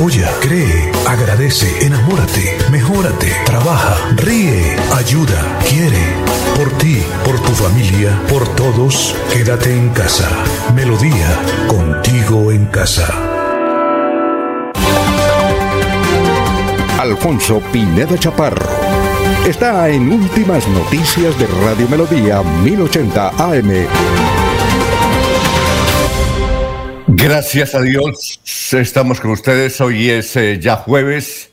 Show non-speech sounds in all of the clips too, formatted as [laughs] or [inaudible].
Apoya, cree, agradece, enamórate, mejórate, trabaja, ríe, ayuda, quiere. Por ti, por tu familia, por todos, quédate en casa. Melodía, contigo en casa. Alfonso Pineda Chaparro está en Últimas Noticias de Radio Melodía 1080 AM. Gracias a Dios, estamos con ustedes. Hoy es eh, ya jueves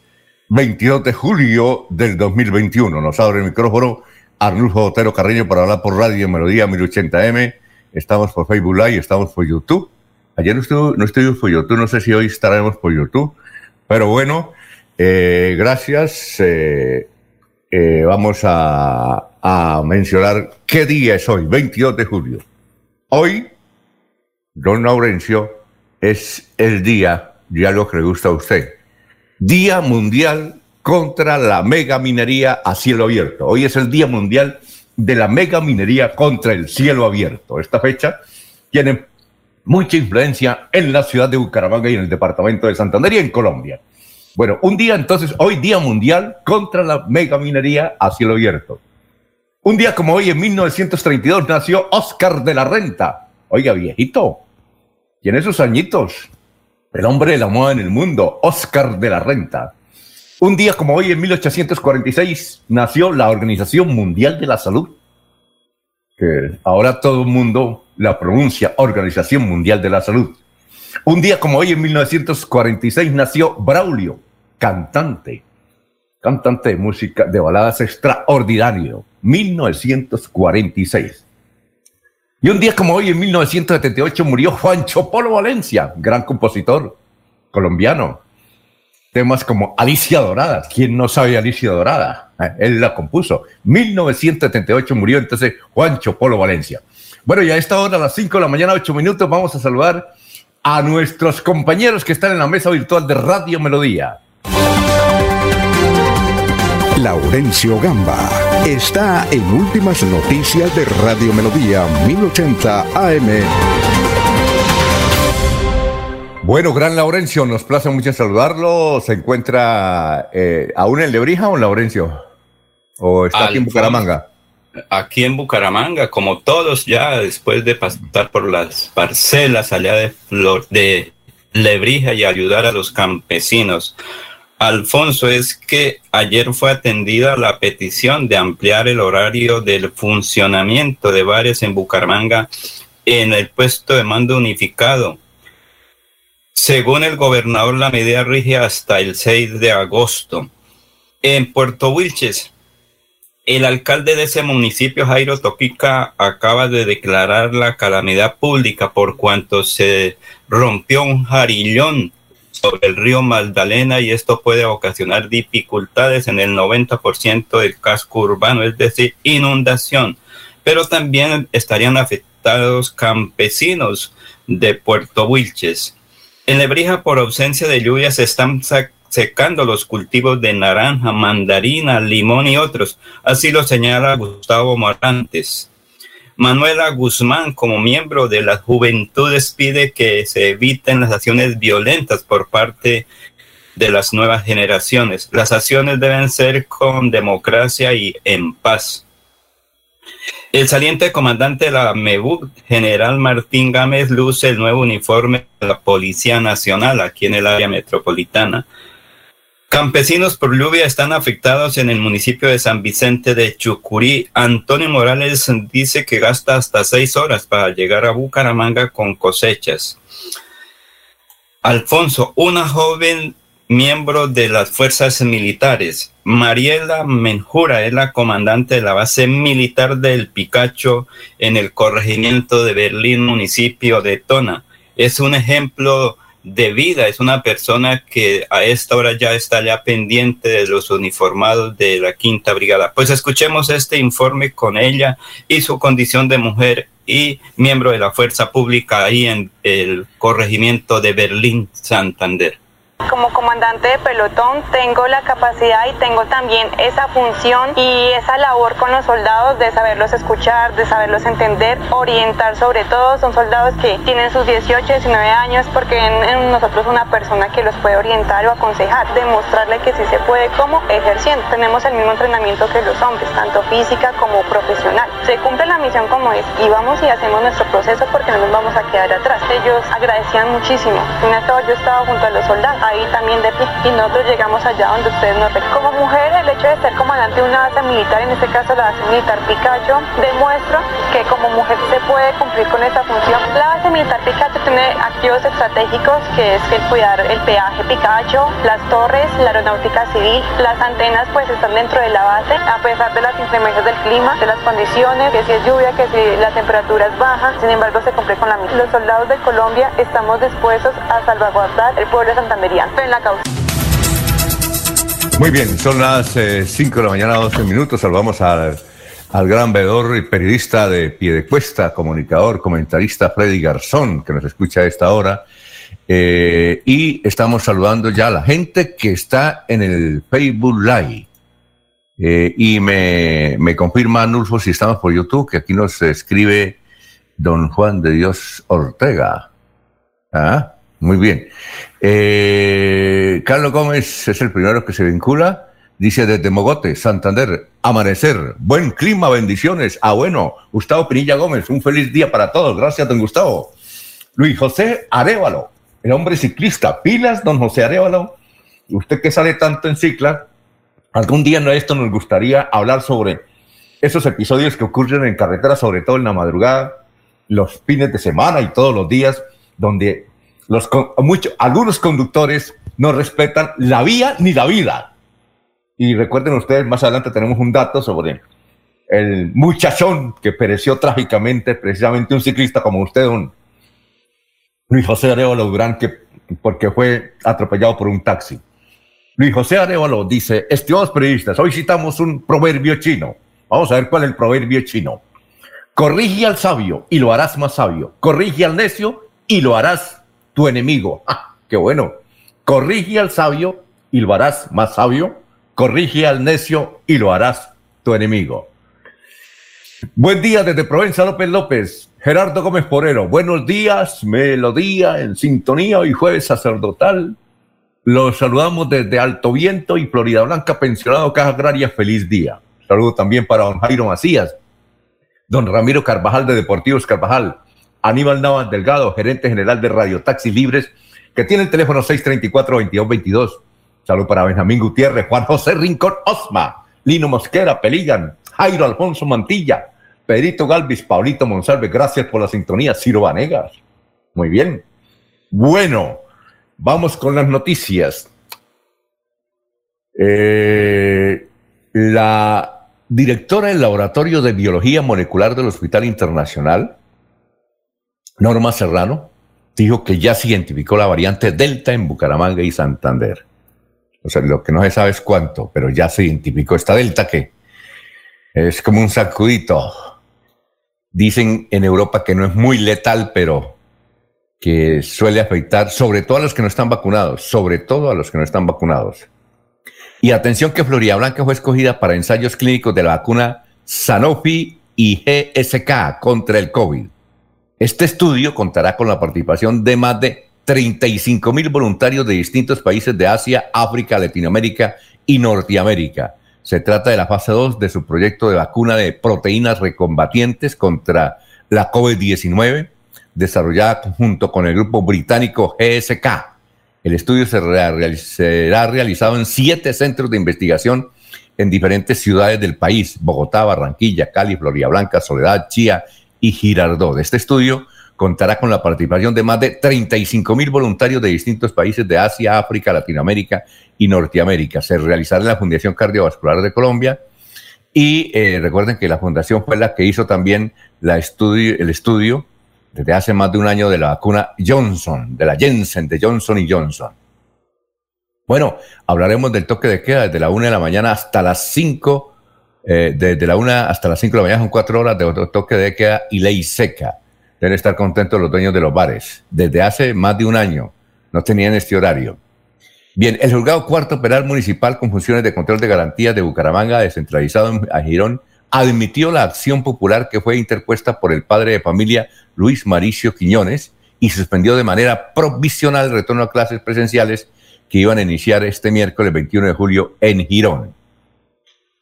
22 de julio del 2021. Nos abre el micrófono Arnulfo Otero Carreño para hablar por Radio Melodía 1080M. Estamos por Facebook Live, estamos por YouTube. Ayer no, estuve, no estuvimos por YouTube, no sé si hoy estaremos por YouTube. Pero bueno, eh, gracias. Eh, vamos a, mencionar qué día es hoy, 22 de julio. Hoy, don Laurencio, es el día, ya lo que le gusta a usted, Día Mundial contra la Mega Minería a cielo abierto. Hoy es el Día Mundial de la Mega Minería contra el cielo abierto. Esta fecha tiene mucha influencia en la ciudad de Bucaramanga y en el departamento de Santander en Colombia. Bueno, un día entonces, hoy Día Mundial contra la mega minería a cielo abierto. Un día como hoy, en 1932, nació Oscar de la Renta. Oiga, viejito, tiene sus añitos. El hombre de la moda en el mundo, Oscar de la Renta. Un día como hoy, en 1846, nació la Organización Mundial de la Salud, que ahora todo el mundo la pronuncia Organización Mundial de la Salud. Un día como hoy, en 1946, nació Braulio, cantante, cantante de música de baladas extraordinario, 1946. Y un día como hoy, en 1978, murió Juancho Polo Valencia, gran compositor colombiano. Temas como Alicia Dorada, ¿quién no sabe Alicia Dorada? Eh, él la compuso. 1978 murió entonces Juancho Polo Valencia. Bueno, y a esta hora, a las 5 de la mañana, 8 minutos, vamos a saludar a nuestros compañeros que están en la mesa virtual de Radio Melodía. Laurencio Gamba está en Últimas Noticias de Radio Melodía 1080 AM. Bueno, gran Laurencio, nos place mucho saludarlo. ¿Se encuentra eh, aún en Lebrija o en Laurencio? ¿O está aquí en Bucaramanga? aquí en Bucaramanga, como todos ya después de pasar por las parcelas allá de, Flor, de Lebrija y ayudar a los campesinos. Alfonso, es que ayer fue atendida la petición de ampliar el horario del funcionamiento de bares en Bucaramanga en el puesto de mando unificado. Según el gobernador, la medida rige hasta el 6 de agosto. En Puerto Wilches, el alcalde de ese municipio, Jairo Toquica, acaba de declarar la calamidad pública por cuanto se rompió un jarillón sobre el río Magdalena y esto puede ocasionar dificultades en el 90% del casco urbano, es decir, inundación. Pero también estarían afectados campesinos de Puerto Wilches. En Lebrija, por ausencia de lluvias, están secando los cultivos de naranja, mandarina, limón y otros. Así lo señala Gustavo Morantes. Manuela Guzmán, como miembro de las juventudes, pide que se eviten las acciones violentas por parte de las nuevas generaciones. Las acciones deben ser con democracia y en paz. El saliente comandante de la MEBUC, general Martín Gámez, luce el nuevo uniforme de la Policía Nacional aquí en el área metropolitana. Campesinos por lluvia están afectados en el municipio de San Vicente de Chucurí. Antonio Morales dice que gasta hasta seis horas para llegar a Bucaramanga con cosechas. Alfonso, una joven miembro de las fuerzas militares. Mariela Menjura es la comandante de la base militar del Picacho en el corregimiento de Berlín, municipio de Tona. Es un ejemplo de vida. Es una persona que a esta hora ya está ya pendiente de los uniformados de la Quinta Brigada. Pues escuchemos este informe con ella y su condición de mujer y miembro de la fuerza pública ahí en el corregimiento de Berlín, Santander. Como comandante de pelotón tengo la capacidad y tengo también esa función y esa labor con los soldados de saberlos escuchar, de saberlos entender, orientar sobre todo. Son soldados que tienen sus 18, 19 años porque en, nosotros una persona que los puede orientar o aconsejar, demostrarle que sí se puede como ejerciendo. Tenemos el mismo entrenamiento que los hombres, tanto física como profesional. Se cumple la misión como es y vamos y hacemos nuestro proceso porque no nos vamos a quedar atrás. Ellos agradecían muchísimo. yo estaba junto a los soldados ahí también de pie y nosotros llegamos allá donde ustedes nos ven. Como mujer, el hecho de ser comandante de una base militar, en este caso la base militar Picacho, demuestra que como mujer se puede cumplir con esa función. La base militar Picacho tiene activos estratégicos que es el cuidar el peaje Picacho, las torres, la aeronáutica civil, las antenas pues están dentro de la base, a pesar de las inclemencias del clima, de las condiciones, que si es lluvia, que si la temperatura es baja, sin embargo se cumple con la misma. Los soldados de Colombia estamos dispuestos a salvaguardar el pueblo Muy bien, son las 5 eh, de la mañana, 12 minutos. Salvamos al, gran veedor y periodista de Piedecuesta, comunicador, comentarista Freddy Garzón, que nos escucha a esta hora. Eh, y estamos saludando ya a la gente que está en el Facebook Live. Eh, y me, me confirma Anulfo si estamos por YouTube, que aquí nos escribe don Juan de Dios Ortega. ¿Ah? Muy bien. Eh, Carlos Gómez es el primero que se vincula. Dice desde Mogote, Santander, amanecer, buen clima, bendiciones. Ah, bueno, Gustavo Pinilla Gómez, un feliz día para todos. Gracias, don Gustavo. Luis José Arevalo, el hombre ciclista. Pilas, don José Arevalo. Usted que sale tanto en cicla, algún día no esto nos gustaría hablar sobre esos episodios que ocurren en carretera, sobre todo en la madrugada, los fines de semana y todos los días, donde los, mucho, algunos conductores no respetan la vía ni la vida. Y recuerden ustedes, más adelante tenemos un dato sobre el muchachón que pereció trágicamente, precisamente un ciclista como usted, un Luis José Arevalo Durán, que, porque fue atropellado por un taxi. Luis José Arevalo dice, estimados periodistas, hoy citamos un proverbio chino. Vamos a ver cuál es el proverbio chino. Corrige al sabio y lo harás más sabio. Corrige al necio y lo harás tu enemigo. [laughs] ¡Ah, ¡Qué bueno! Corrige al sabio y lo harás más sabio. Corrige al necio y lo harás tu enemigo. Buen día desde Provenza López López. Gerardo Gómez Porero. Buenos días, melodía en sintonía hoy jueves sacerdotal. Los saludamos desde Alto Viento y Florida Blanca, pensionado Caja Agraria. Feliz día. Saludo también para don Jairo Macías, don Ramiro Carvajal de Deportivos Carvajal, Aníbal Navas Delgado, gerente general de Radio Taxi Libres, que tiene el teléfono 634-2222. Saludo para Benjamín Gutiérrez, Juan José Rincón Osma, Lino Mosquera, Peligan, Jairo Alfonso Mantilla, Pedrito Galvis, Paulito Monsalve, gracias por la sintonía, Ciro Vanegas. Muy bien. Bueno, vamos con las noticias. Eh, la directora del Laboratorio de Biología Molecular del Hospital Internacional, Norma Serrano, dijo que ya se identificó la variante Delta en Bucaramanga y Santander. O sea, lo que no se sabe es cuánto, pero ya se identificó esta Delta que es como un sacudito. Dicen en Europa que no es muy letal, pero que suele afectar sobre todo a los que no están vacunados, sobre todo a los que no están vacunados. Y atención que Florida Blanca fue escogida para ensayos clínicos de la vacuna Sanofi y GSK contra el COVID. Este estudio contará con la participación de más de 35 mil voluntarios de distintos países de Asia, África, Latinoamérica y Norteamérica. Se trata de la fase 2 de su proyecto de vacuna de proteínas recombatientes contra la COVID-19, desarrollada junto con el grupo británico GSK el estudio será realizado en siete centros de investigación en diferentes ciudades del país, Bogotá, Barranquilla, Cali, Florida Blanca, Soledad, Chía y Girardot. Este estudio contará con la participación de más de 35 mil voluntarios de distintos países de Asia, África, Latinoamérica y Norteamérica. Se realizará en la Fundación Cardiovascular de Colombia y eh, recuerden que la fundación fue la que hizo también el estudio desde hace más de un año de la vacuna Johnson, de la Jensen, de Johnson y Johnson. Bueno, hablaremos del toque de queda desde la una de la mañana hasta las 5, eh, desde la una hasta las 5 de la mañana son cuatro horas de toque de queda y ley seca. Deben estar contentos los dueños de los bares. Desde hace más de un año no tenían este horario. Bien, el juzgado cuarto penal municipal con funciones de control de garantías de Bucaramanga, descentralizado en Girón, admitió la acción popular que fue interpuesta por el padre de familia Luis Maricio Quiñones y suspendió de manera provisional el retorno a clases presenciales que iban a iniciar este miércoles 21 de julio en Girón.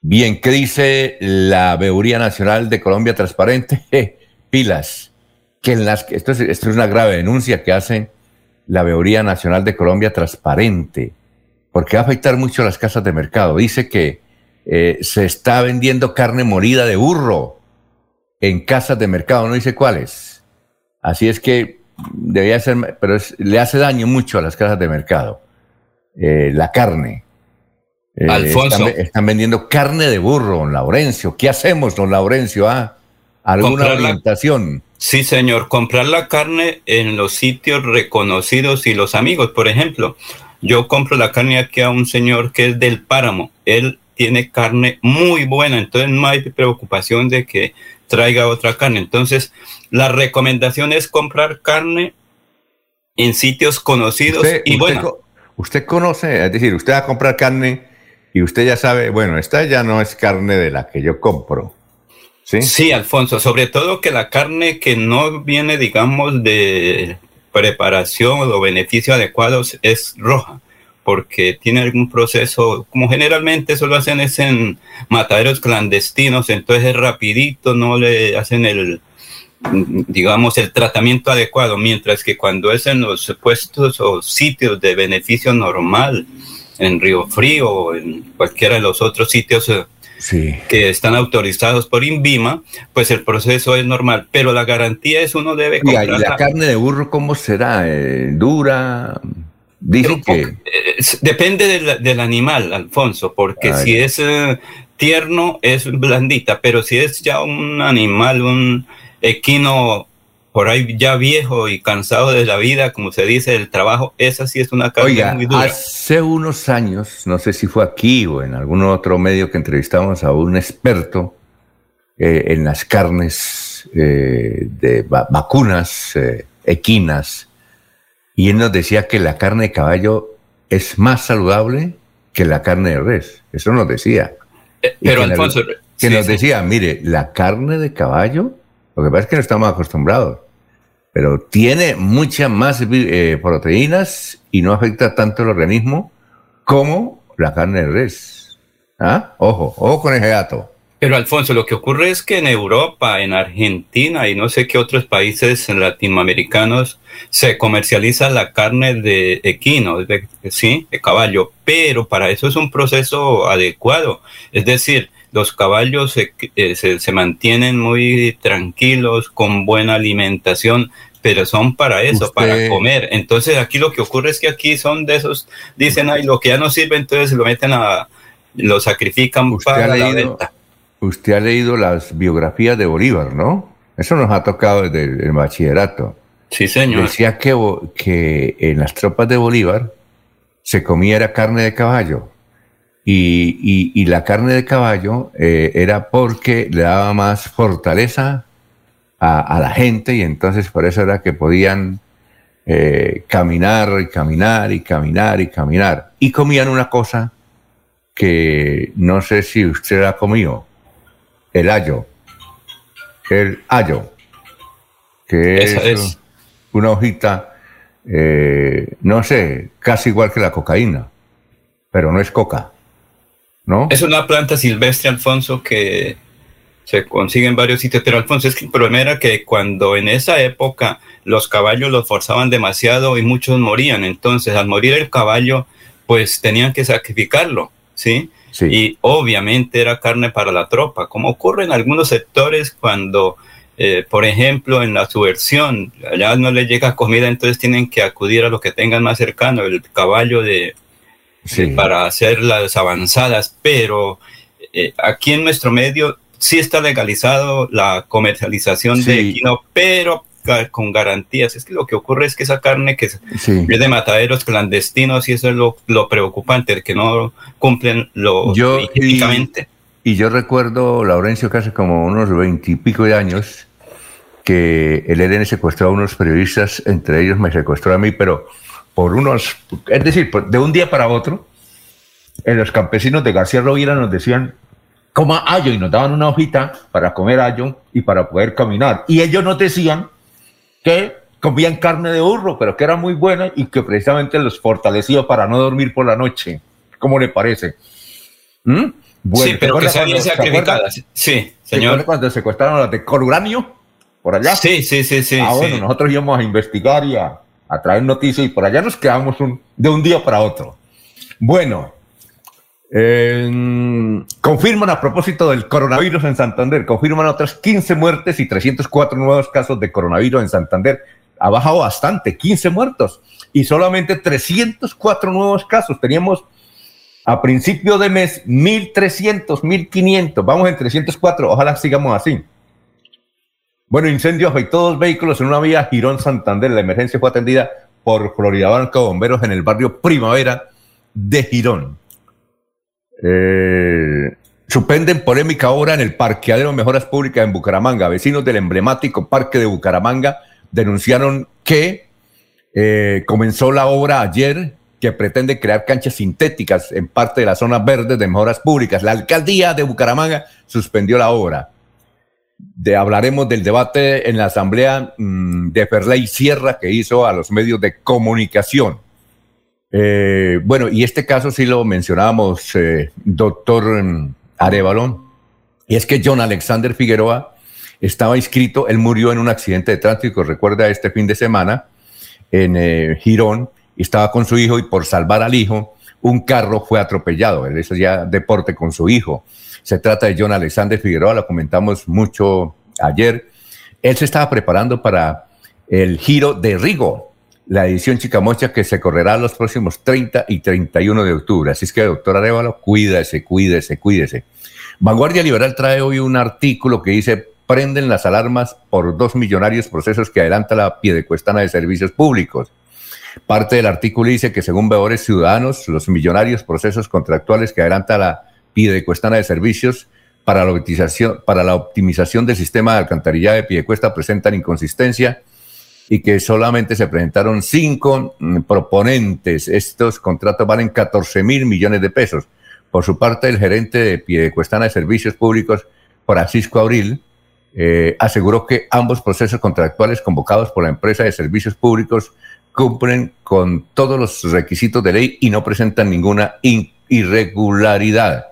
Bien, ¿qué dice la Veeduría Nacional de Colombia Transparente? [laughs] pilas, que en las esto es, esto es una grave denuncia que hace la Veeduría Nacional de Colombia Transparente, porque va a afectar mucho a las casas de mercado. Dice que eh, se está vendiendo carne molida de burro en casas de mercado, no dice cuáles. Así es que debía ser, pero le hace daño mucho a las casas de mercado. Eh, la carne. Eh, Alfonso. Están, vendiendo carne de burro, don Laurencio. ¿Qué hacemos, don Laurencio? Ah, ¿Alguna orientación? sí, señor. Comprar la carne en los sitios reconocidos y los amigos, por ejemplo. Yo compro la carne aquí a un señor que es del páramo. Él tiene carne muy buena, entonces no hay preocupación de que traiga otra carne. Entonces, la recomendación es comprar carne en sitios conocidos y bueno. Usted conoce, es decir, usted va a comprar carne y usted ya sabe, bueno, esta ya no es carne de la que yo compro. Sí, sí Alfonso, sobre todo que la carne que no viene, digamos, de preparación o beneficios adecuados es roja porque tiene algún proceso, como generalmente eso lo hacen es en mataderos clandestinos, entonces es rapidito, no le hacen el, digamos, el tratamiento adecuado, mientras que cuando es en los puestos o sitios de beneficio normal, en Río Frío o en cualquiera de los otros sitios eh, que están autorizados por INVIMA, pues el proceso es normal, pero la garantía es uno debe comprar. ¿Y la carne de burro cómo será? Eh, ¿Dura? Dicen que... Eh, depende del, animal, Alfonso, porque si es tierno es blandita, pero si es ya un animal, un equino por ahí ya viejo y cansado de la vida, como se dice, del trabajo, esa sí es una carne muy dura. Hace unos años, no sé si fue aquí o en algún otro medio que entrevistamos a un experto eh, en las carnes eh, de vacunas eh, equinas, y él nos decía que la carne de caballo es más saludable que la carne de res. Eso nos decía. pero Alfonso. que nos decía, mire, la carne de caballo, lo que pasa es que no estamos acostumbrados pero tiene muchas más eh, proteínas y no afecta tanto el organismo como la carne de res. ¿Ah? Ojo, ojo con ese gato. Pero Alfonso, lo que ocurre es que en Europa, en Argentina y no sé qué otros países latinoamericanos se comercializa la carne de equino, de, sí, de caballo, pero para eso es un proceso adecuado. Es decir, los caballos se, eh, se, se, mantienen muy tranquilos, con buena alimentación, pero son para eso, para comer. Entonces aquí lo que ocurre es que aquí son de esos, dicen, ay, lo que ya no sirve, entonces lo meten a, lo sacrifican para la venta. Usted ha leído las biografías de Bolívar, ¿no? Eso nos ha tocado desde el, bachillerato. Sí, señor. Decía que, que en las tropas de Bolívar se comía carne de caballo. Y, y, la carne de caballo eh, era porque le daba más fortaleza a, la gente y entonces por eso era que podían eh, caminar y caminar y caminar y caminar. Y comían una cosa que no sé si usted ha comido, el ayo. El ayo, que es, una hojita, eh, no sé, casi igual que la cocaína, pero no es coca. ¿No? Es una planta silvestre, Alfonso, que se consigue en varios sitios, pero Alfonso, es que el problema era que cuando en esa época los caballos los forzaban demasiado y muchos morían, entonces al morir el caballo, pues tenían que sacrificarlo, ¿sí? sí. Y obviamente era carne para la tropa, como ocurre en algunos sectores cuando, eh, por ejemplo, en la subversión, allá no les llega comida, entonces tienen que acudir a lo que tengan más cercano, el caballo de, para hacer las avanzadas, pero eh, aquí en nuestro medio sí está legalizado la comercialización de equino, pero con garantías. Es que lo que ocurre es que esa carne que es de mataderos clandestinos y eso es lo, lo preocupante, que no cumplen lo yo, y, yo recuerdo, Laurencio, que hace como unos veintipico de años, que el EDN secuestró a unos periodistas, entre ellos me secuestró a mí, pero por unos, es decir, de un día para otro, en los campesinos de García Rovira nos decían, coma ayo y nos daban una hojita para comer ayo y para poder caminar. Y ellos nos decían que comían carne de burro, pero que era muy buena y que precisamente los fortalecía para no dormir por la noche. ¿Cómo le parece? ¿Mm? sí, pero que sean sacrificadas. Sí, señor. cuando secuestraron las de Coruranio? Por allá. Sí, sí, sí, sí. Ah, bueno, nosotros íbamos a investigar y a, traer noticias y por allá nos quedamos de un día para otro. Bueno, confirman a propósito del coronavirus en Santander, confirman otras 15 muertes y 304 nuevos casos de coronavirus en Santander. Ha bajado bastante, 15 muertos y solamente 304 nuevos casos. Teníamos a principio de mes 1300, 1500, vamos en 304, ojalá sigamos así. Bueno, incendio afectó dos vehículos en una vía Girón Santander. La emergencia fue atendida por Florida Banca Bomberos en el barrio Primavera de Girón. Eh, suspenden polémica ahora en el parqueadero Mejoras Públicas en Bucaramanga. Vecinos del emblemático Parque de Bucaramanga denunciaron que eh, comenzó la obra ayer que pretende crear canchas sintéticas en parte de las zonas verdes de mejoras públicas. La alcaldía de Bucaramanga suspendió la obra. De, hablaremos del debate en la asamblea mm, de Ferley Sierra que hizo a los medios de comunicación. Eh, bueno, y este caso sí lo mencionábamos, eh, doctor mm, Arevalón, y es que John Alexander Figueroa estaba inscrito, él murió en un accidente de tránsito, recuerda este fin de semana, en eh, Girón, estaba con su hijo y por salvar al hijo, un carro fue atropellado, él hizo ya deporte con su hijo. Se trata de John Alexander Figueroa, lo comentamos mucho ayer. Él se estaba preparando para el Giro de Rigo, la edición Chicamocha que se correrá los próximos 30 y 31 de octubre. Así es que, doctor Arevalo, cuídese, cuídese, cuídese. Vanguardia Liberal trae hoy un artículo que dice prenden las alarmas por dos millonarios procesos que adelanta la Piedecuestana de Servicios Públicos. Parte del artículo dice que según veedores ciudadanos, los millonarios procesos contractuales que adelanta la Piedecuestana de Servicios para la optimización, para la optimización del sistema de alcantarillado de Piedecuesta presentan inconsistencia y que solamente se presentaron cinco mm, proponentes. Estos contratos valen 14 mil millones de pesos. Por su parte, el gerente de Piedecuestana de Servicios Públicos, Francisco Abril, eh, aseguró que ambos procesos contractuales convocados por la empresa de servicios públicos cumplen con todos los requisitos de ley y no presentan ninguna irregularidad.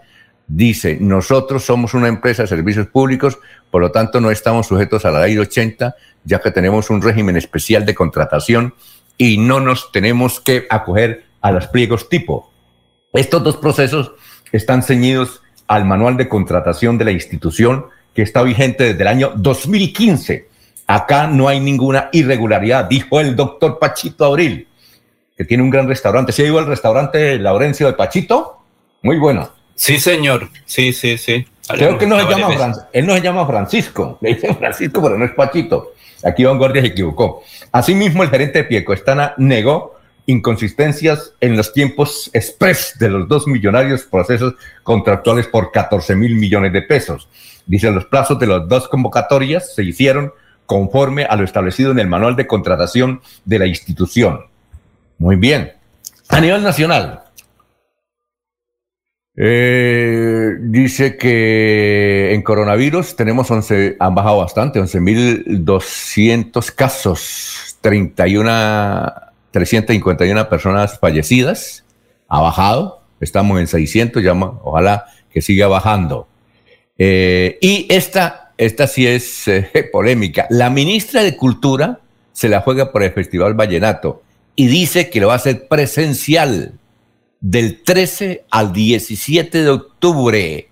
Dice, nosotros somos una empresa de servicios públicos, por lo tanto no estamos sujetos a la ley 80, ya que tenemos un régimen especial de contratación y no nos tenemos que acoger a los pliegos tipo. Estos dos procesos están ceñidos al manual de contratación de la institución que está vigente desde el año 2015. Acá no hay ninguna irregularidad, dijo el doctor Pachito Abril, que tiene un gran restaurante. ¿Se ha ido al restaurante Laurencio de Pachito? Muy bueno. Sí, señor. Sí, sí, sí. Creo que no se llama él no se llama Francisco, le dicen Francisco, pero no es Pachito. Aquí Vanguardia se equivocó. Asimismo, el gerente de Piecoestana negó inconsistencias en los tiempos express de los dos millonarios procesos contractuales por 14 mil millones de pesos. Dice, los plazos de las dos convocatorias se hicieron conforme a lo establecido en el manual de contratación de la institución. Muy bien. A nivel nacional, eh, dice que en coronavirus tenemos 11, han bajado bastante, 11.200 casos, 31, 351 personas fallecidas, ha bajado, estamos en 600, ojalá que siga bajando. Eh, y esta, esta sí es eh, [laughs] polémica. La ministra de Cultura se la juega por el Festival Vallenato y dice que lo va a hacer presencial del 13 al 17 de octubre.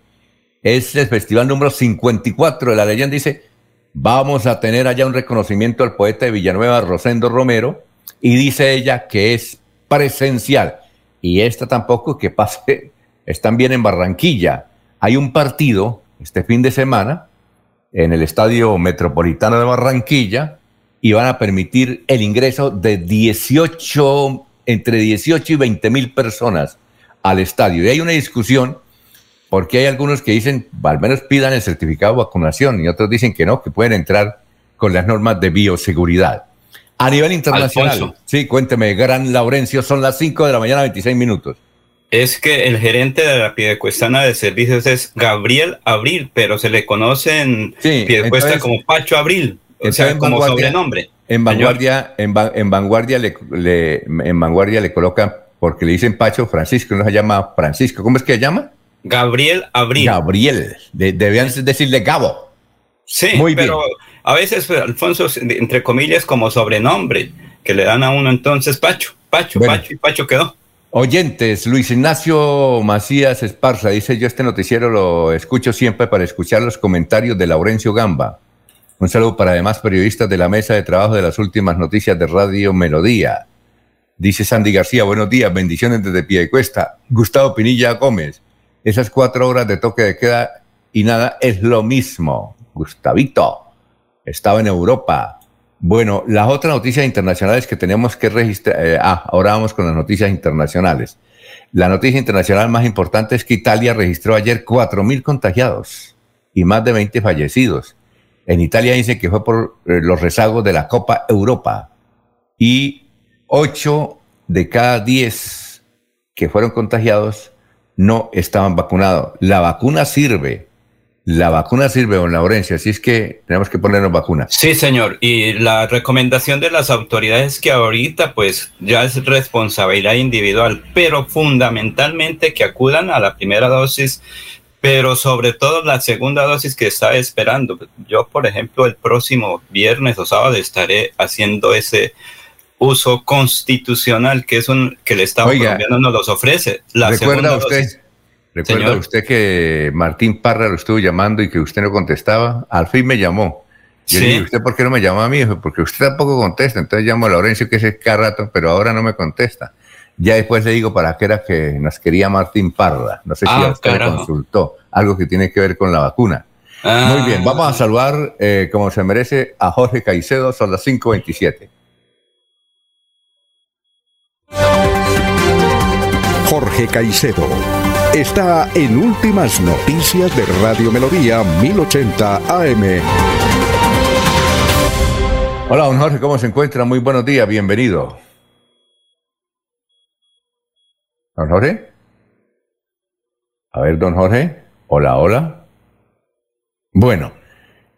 Es el festival número 54 de la leyenda. Dice, vamos a tener allá un reconocimiento al poeta de Villanueva, Rosendo Romero, y dice ella que es presencial. Y esta tampoco que pase, están bien en Barranquilla. Hay un partido este fin de semana en el Estadio Metropolitano de Barranquilla y van a permitir el ingreso de 18, entre 18 y 20 mil personas al estadio. Y hay una discusión porque hay algunos que dicen, al menos pidan el certificado de vacunación y otros dicen que no, que pueden entrar con las normas de bioseguridad. A nivel internacional, sí, cuénteme, Gran Laurencio, son las 5 de la mañana, 26 minutos es que el gerente de la Piedecuestana de Servicios es Gabriel Abril, pero se le conoce en Piedecuesta como Pacho Abril, o sea, como sobrenombre. En vanguardia, en, vanguardia le, en vanguardia le colocan, porque le dicen Pacho Francisco, no se llama Francisco, ¿cómo es que se llama? Gabriel Abril. Gabriel, debían decirle Gabo. Sí, Muy pero a veces Alfonso, entre comillas, como sobrenombre, que le dan a uno entonces Pacho, Pacho, Pacho y Pacho quedó. Oyentes, Luis Ignacio Macías Esparza dice, yo este noticiero lo escucho siempre para escuchar los comentarios de Laurencio Gamba. Un saludo para además periodistas de la mesa de trabajo de las últimas noticias de Radio Melodía. Dice Sandy García, buenos días, bendiciones desde Piedecuesta. Gustavo Pinilla Gómez, esas cuatro horas de toque de queda y nada es lo mismo. Gustavito, estaba en Europa, bueno, las otras noticias internacionales que tenemos que registrar, eh, ah, ahora vamos con las noticias internacionales. La noticia internacional más importante es que Italia registró ayer 4.000 contagiados y más de 20 fallecidos. En Italia dice que fue por eh, los rezagos de la Copa Europa y 8 de cada 10 que fueron contagiados no estaban vacunados. La vacuna sirve, la vacuna sirve, don Laurencia, así es que tenemos que ponernos vacuna. Sí, señor. Y la recomendación de las autoridades es que ahorita pues ya es responsabilidad individual, pero fundamentalmente que acudan a la primera dosis, pero sobre todo la segunda dosis que está esperando. Yo, por ejemplo, el próximo viernes o sábado estaré haciendo ese uso constitucional que es un que el Estado colombiano nos los ofrece. La ¿Recuerda usted? ¿Recuerda usted que Martín Parra lo estuvo llamando y que usted no contestaba? Al fin me llamó. Yo le dije, ¿usted por qué no me llamó a mí? Porque usted tampoco contesta. Entonces llamo a Laurencio, que es cada rato, pero ahora no me contesta. Ya después le digo para qué era que nos quería Martín Parra. No sé si ah, usted le consultó algo que tiene que ver con la vacuna. Ah. Muy bien, vamos a saludar, eh, como se merece, a Jorge Caicedo. Son las 5.27. Jorge Caicedo está en Últimas Noticias de Radio Melodía 1080 AM. Hola, don Jorge, ¿cómo se encuentra? Muy buenos días, bienvenido. ¿Don Jorge? A ver, don Jorge. Hola, hola. Bueno,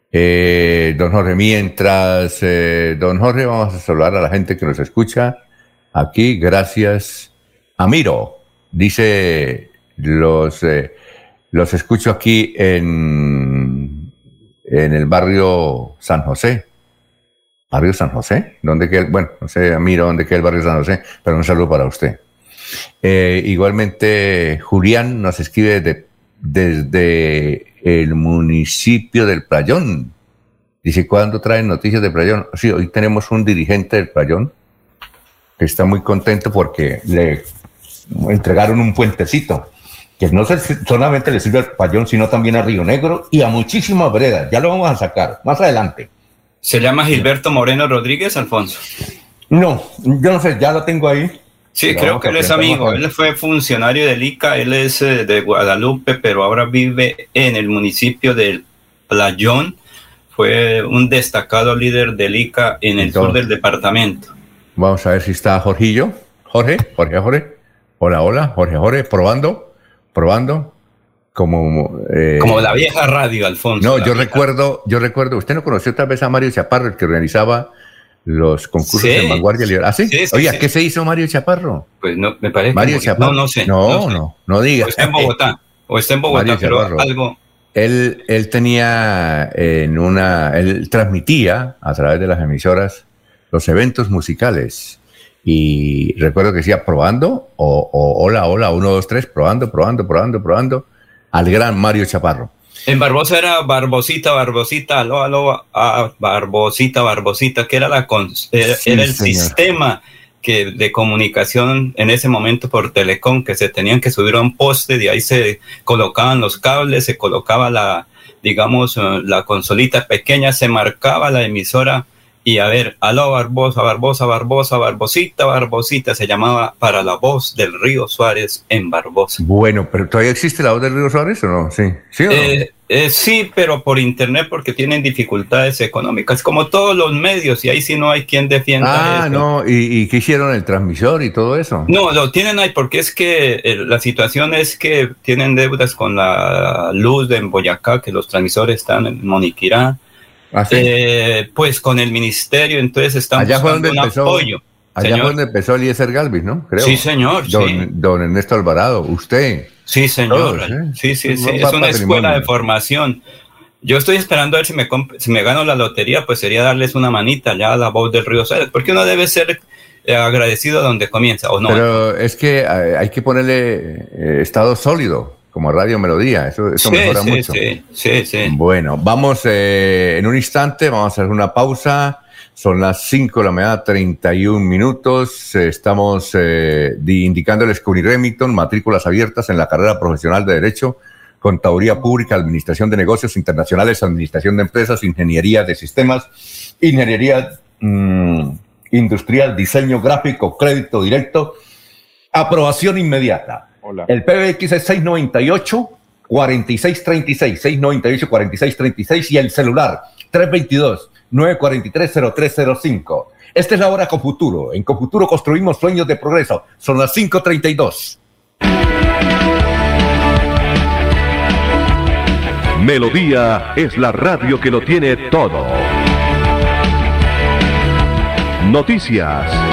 eh, don Jorge, mientras, eh, don Jorge, vamos a saludar a la gente que nos escucha aquí. Gracias. Amiro, dice los, eh, los escucho aquí en, en el barrio San José. ¿Barrio San José? ¿Dónde queda? Bueno, no sé, miro dónde queda el barrio San José, pero un saludo para usted. Eh, igualmente, Julián nos escribe desde, desde el municipio del Playón. Dice, ¿cuándo traen noticias de Playón? Sí, hoy tenemos un dirigente del Playón que está muy contento porque le entregaron un puentecito que no solamente le sirve al Payón, sino también a Río Negro y a muchísimas veredas. Ya lo vamos a sacar más adelante. ¿Se llama Gilberto Moreno Rodríguez, Alfonso? No, yo no sé, ya lo tengo ahí. Sí, creo que él es amigo. Él fue funcionario del ICA, él es eh, de Guadalupe, pero ahora vive en el municipio del Playón. Fue un destacado líder del ICA en el sur del departamento. Vamos a ver si está Jorgillo. Jorge, Jorge, Jorge. Hola, hola, Jorge, Jorge, probando probando como eh, como la vieja radio Alfonso no yo recuerdo yo recuerdo usted no conoció tal vez a Mario Chaparro el que organizaba los concursos de vanguardia liberal. ¿Ah, sí? Oye, ¿qué se hizo Mario Chaparro? Pues no, me parece. Mario Chaparro. No, no sé. No, no, no, digas. O está en Bogotá. O está en Bogotá, pero algo. Él, él tenía en una. Él transmitía a través de las emisoras los eventos musicales y recuerdo que decía probando, o, hola, hola, uno, dos, tres, probando, probando, probando, probando, al gran Mario Chaparro. En Barbosa era Barbosita, Barbosita, aló, aló, ah, Barbosita, Barbosita, que era, la era, el sistema que de comunicación en ese momento por Telecom, que se tenían que subir a un poste, de ahí se colocaban los cables, se colocaba la, digamos, eh, la consolita pequeña, se marcaba la emisora y a ver, aló Barbosa, Barbosa, Barbosa, Barbosita, Barbosita, se llamaba para la voz del río Suárez en Barbosa. Bueno, pero ¿todavía existe la voz del río Suárez o no? Sí, sí, eh, eh, sí pero por internet porque tienen dificultades económicas, como todos los medios, y ahí sí no hay quien defienda. Ah, no, ¿Y, ¿Y, qué hicieron el transmisor y todo eso? No, lo tienen ahí porque es que eh, la situación es que tienen deudas con la luz de Boyacá, que los transmisores están en Moniquirá ¿Ah, eh, pues con el ministerio, entonces estamos allá fue donde empezó, apoyo. Allá fue donde empezó Eliezer Galvis, ¿no? Creo. Sí, señor. Don, Ernesto Alvarado, usted. Sí, señor. ¿eh? Sí, sí, sí. Es una escuela de formación. Yo estoy esperando a ver si me, si me gano la lotería, pues sería darles una manita ya a la voz del Río Suárez, porque uno debe ser eh, agradecido donde comienza, ¿o no? Pero es que hay que ponerle estado sólido como Radio Melodía. Eso, eso mejora mucho. Sí, sí, sí. Bueno, vamos eh, en un instante, vamos a hacer una pausa. Son las 5 de la mañana, 31 minutos. estamos eh, indicándoles que Uniremington, matrículas abiertas en la carrera profesional de Derecho, Contaduría Pública, Administración de Negocios Internacionales, Administración de Empresas, Ingeniería de Sistemas, Ingeniería mm, Industrial, Diseño Gráfico, Crédito Directo, aprobación inmediata el PBX es 698 4636, 698 4636 y el celular 322 943 0305. Esta es la hora con futuro. En Confuturo construimos sueños de progreso. Son las 5:32. Melodía es la radio que lo tiene todo. Noticias.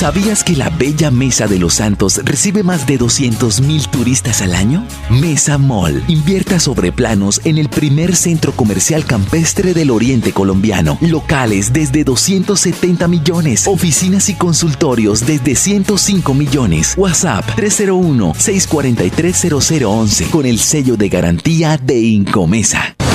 ¿Sabías que la bella Mesa de los Santos recibe más de 200 mil turistas al año? Mesa Mall invierta sobre planos en el primer centro comercial campestre del oriente colombiano. Locales desde 270 millones. Oficinas y consultorios desde 105 millones. WhatsApp 301-643-0011 con el sello de garantía de Incomesa.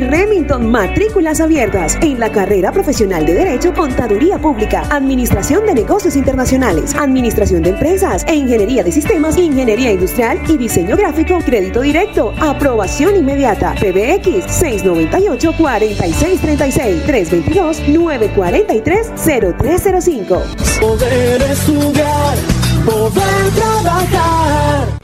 Remington, matrículas abiertas en la carrera profesional de Derecho, Contaduría Pública, Administración de Negocios Internacionales, Administración de Empresas e Ingeniería de Sistemas, Ingeniería Industrial y Diseño Gráfico, Crédito Directo, Aprobación Inmediata, PBX 698-4636, 322-943-0305. Poder estudiar, poder trabajar.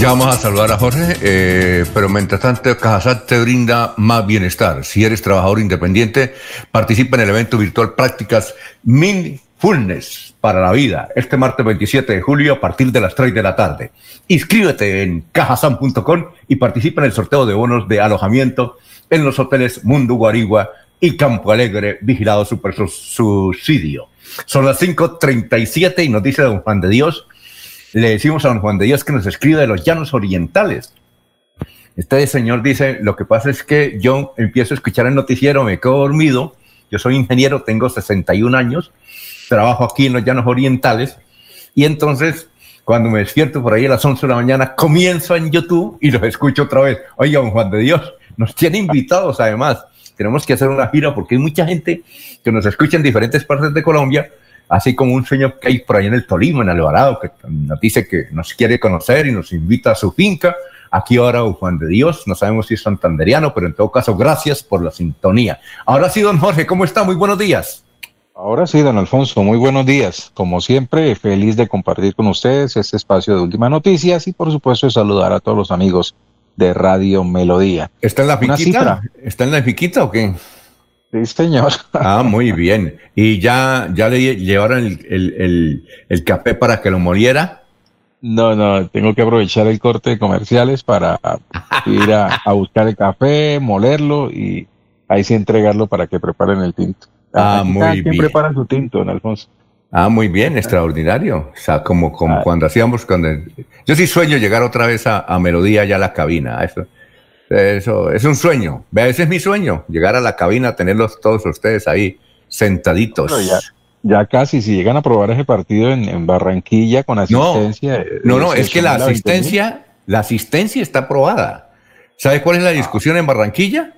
Ya vamos a saludar a Jorge, eh, pero mientras tanto Cajasat te brinda más bienestar. Si eres trabajador independiente, participa en el evento virtual Prácticas Mindfulness para la vida, este martes 27 de julio a partir de las 3 de la tarde. Inscríbete en cajasan.com y participa en el sorteo de bonos de alojamiento en los hoteles Mundo Guarigua y Campo Alegre, vigilado super subsidio. Son las 5.37 y nos dice don Juan de Dios le decimos a don Juan de Dios que nos escribe de los llanos orientales. Este señor dice, lo que pasa es que yo empiezo a escuchar el noticiero, me quedo dormido, yo soy ingeniero, tengo 61 años, trabajo aquí en los llanos orientales, y entonces cuando me despierto por ahí a las 11 de la mañana, comienzo en YouTube y los escucho otra vez. Oiga, don Juan de Dios, nos tiene invitados además. tenemos que hacer una gira porque hay mucha gente que nos escucha en diferentes partes de Colombia, así como un señor que hay por ahí en el Tolima, en Alvarado, que nos dice que nos quiere conocer y nos invita a su finca. Aquí ahora Juan de Dios, no sabemos si es santanderiano, pero en todo caso, gracias por la sintonía. Ahora sí, don Jorge, ¿cómo está? Muy buenos días. Ahora sí, don Alfonso, muy buenos días. Como siempre, feliz de compartir con ustedes este espacio de Últimas Noticias y por supuesto de saludar a todos los amigos de Radio Melodía. ¿Está en la piquita? ¿Está en la piquita o qué? Sí, señor. Ah, muy bien. ¿Y ya, ya le llevaron el, el, el, café para que lo moliera? No, no, tengo que aprovechar el corte de comerciales para ir a, a buscar el café, molerlo y ahí sí entregarlo para que preparen el tinto. Ah, muy bien. prepara su tinto, don Alfonso? Ah, muy bien, extraordinario. O sea, como, como ah. cuando hacíamos, cuando yo sí sueño llegar otra vez a, Melodía ya a la cabina. Eso, eso es un sueño. Ese es mi sueño, llegar a la cabina, tenerlos todos ustedes ahí sentaditos. ya, casi, si llegan a probar ese partido en, Barranquilla con asistencia. No, no, es que la asistencia, la asistencia está aprobada. ¿Sabe cuál es la discusión en Barranquilla?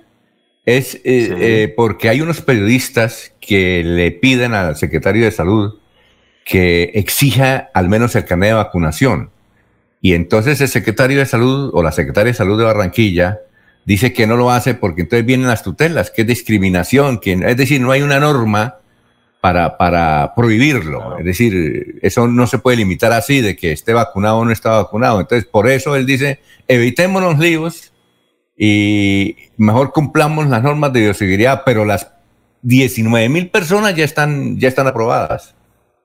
Es eh, eh, porque hay unos periodistas que le piden al secretario de salud que exija al menos el carnet de vacunación. Y entonces el secretario de salud o la secretaria de salud de Barranquilla dice que no lo hace porque entonces vienen las tutelas, que es discriminación, que, es decir, no hay una norma para, para prohibirlo. Es decir, eso no se puede limitar así de que esté vacunado o no está vacunado. Entonces, por eso él dice, evitémonos líos y mejor cumplamos las normas de bioseguridad, pero las 19 mil personas ya están, ya están aprobadas.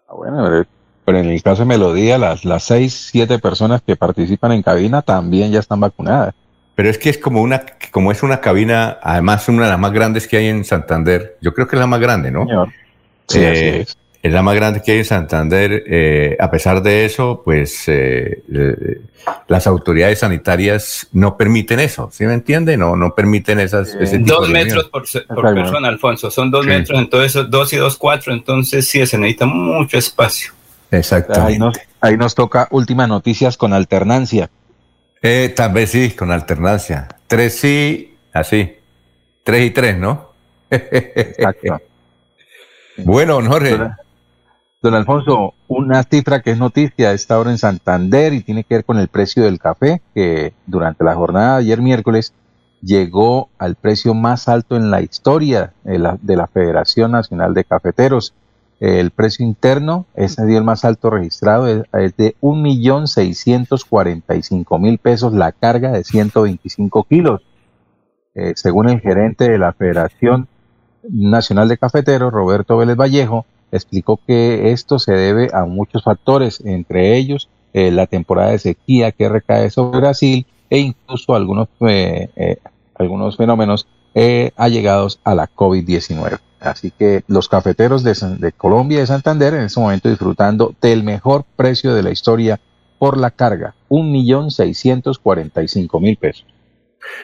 Ah, bueno, pero en el caso de Melodía, las, las 6, 7 personas que participan en cabina también ya están vacunadas. Pero es que es como una, como es una cabina, además una de las más grandes que hay en Santander. Yo creo que es la más grande, ¿no? Señor. Sí, eh, es es la más grande que hay en Santander. Eh, a pesar de eso, pues eh, eh, las autoridades sanitarias no permiten eso, ¿sí me entiende? No, no permiten esas. Ese dos metros por, persona, Alfonso, son dos metros, entonces dos y dos, cuatro, entonces sí se necesita mucho espacio. Exacto. Ahí nos, ahí nos toca últimas noticias con alternancia. tal vez sí, con alternancia. Tres sí, así. Tres y tres, ¿no? Exacto. [laughs] bueno, Jorge. Don Alfonso, una cifra que es noticia está ahora en Santander y tiene que ver con el precio del café, que durante la jornada de ayer miércoles llegó al precio más alto en la historia de la, Federación Nacional de Cafeteros. El precio interno, ese el más alto registrado, es, de 1.645.000 pesos la carga de 125 kilos. Eh, según el gerente de la Federación Nacional de Cafeteros, Roberto Vélez Vallejo, explicó que esto se debe a muchos factores, entre ellos eh, la temporada de sequía que recae sobre Brasil e incluso algunos, eh, algunos fenómenos allegados a la COVID-19. Así que los cafeteros de, Colombia y de Santander en este momento disfrutando del mejor precio de la historia por la carga, un millón seiscientos cuarenta y cinco mil pesos.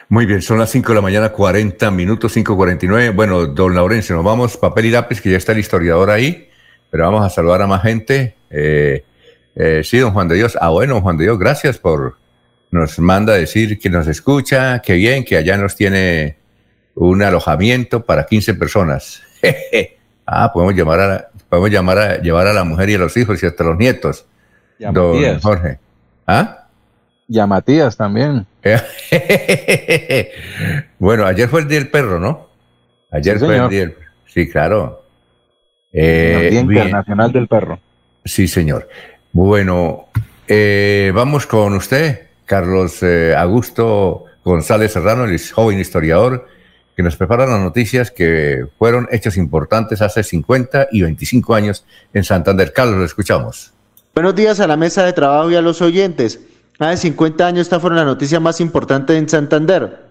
Muy bien, son las 5 de la mañana, 40 minutos, 5.49. Bueno, don Laurencio, nos vamos, papel y lápiz, que ya está el historiador ahí, pero vamos a saludar a más gente. Eh, eh, sí, don Juan de Dios. Ah, bueno, Juan de Dios, gracias por, nos manda a decir que nos escucha, que bien, que allá nos tiene un alojamiento para 15 personas. [laughs] ah, podemos llamar a, podemos llamar a, llevar a la mujer y a los hijos y hasta los nietos. don Jorge. ¿Ah? Y a Matías también. [laughs] bueno, ayer fue el Día del Perro, ¿no? Ayer fue el Día del Sí, claro. el Día eh, Internacional del Perro. Sí, señor. Bueno, eh, vamos con usted, Carlos eh, Augusto González Serrano, el joven historiador, que nos prepara las noticias que fueron hechos importantes hace 50 y 25 años en Santander. Carlos, lo escuchamos. Buenos días a la mesa de trabajo y a los oyentes. Hace 50 años esta fue la noticia más importante en Santander.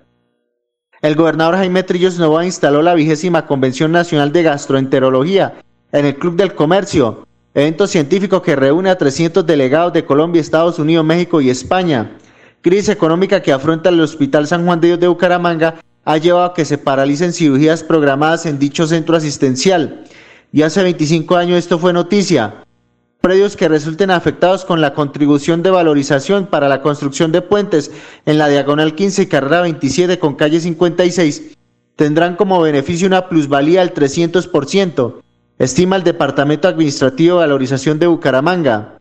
El gobernador Jaime Trillos Nova instaló la vigésima Convención Nacional de Gastroenterología en el Club del Comercio, evento científico que reúne a 300 delegados de Colombia, Estados Unidos, México y España. Crisis económica que afronta el Hospital San Juan de Dios de Bucaramanga ha llevado a que se paralicen cirugías programadas en dicho centro asistencial. Y hace 25 años esto fue noticia predios que resulten afectados con la contribución de valorización para la construcción de puentes en la diagonal 15 y carrera 27 con calle 56 tendrán como beneficio una plusvalía del 300%, estima el Departamento Administrativo de Valorización de Bucaramanga.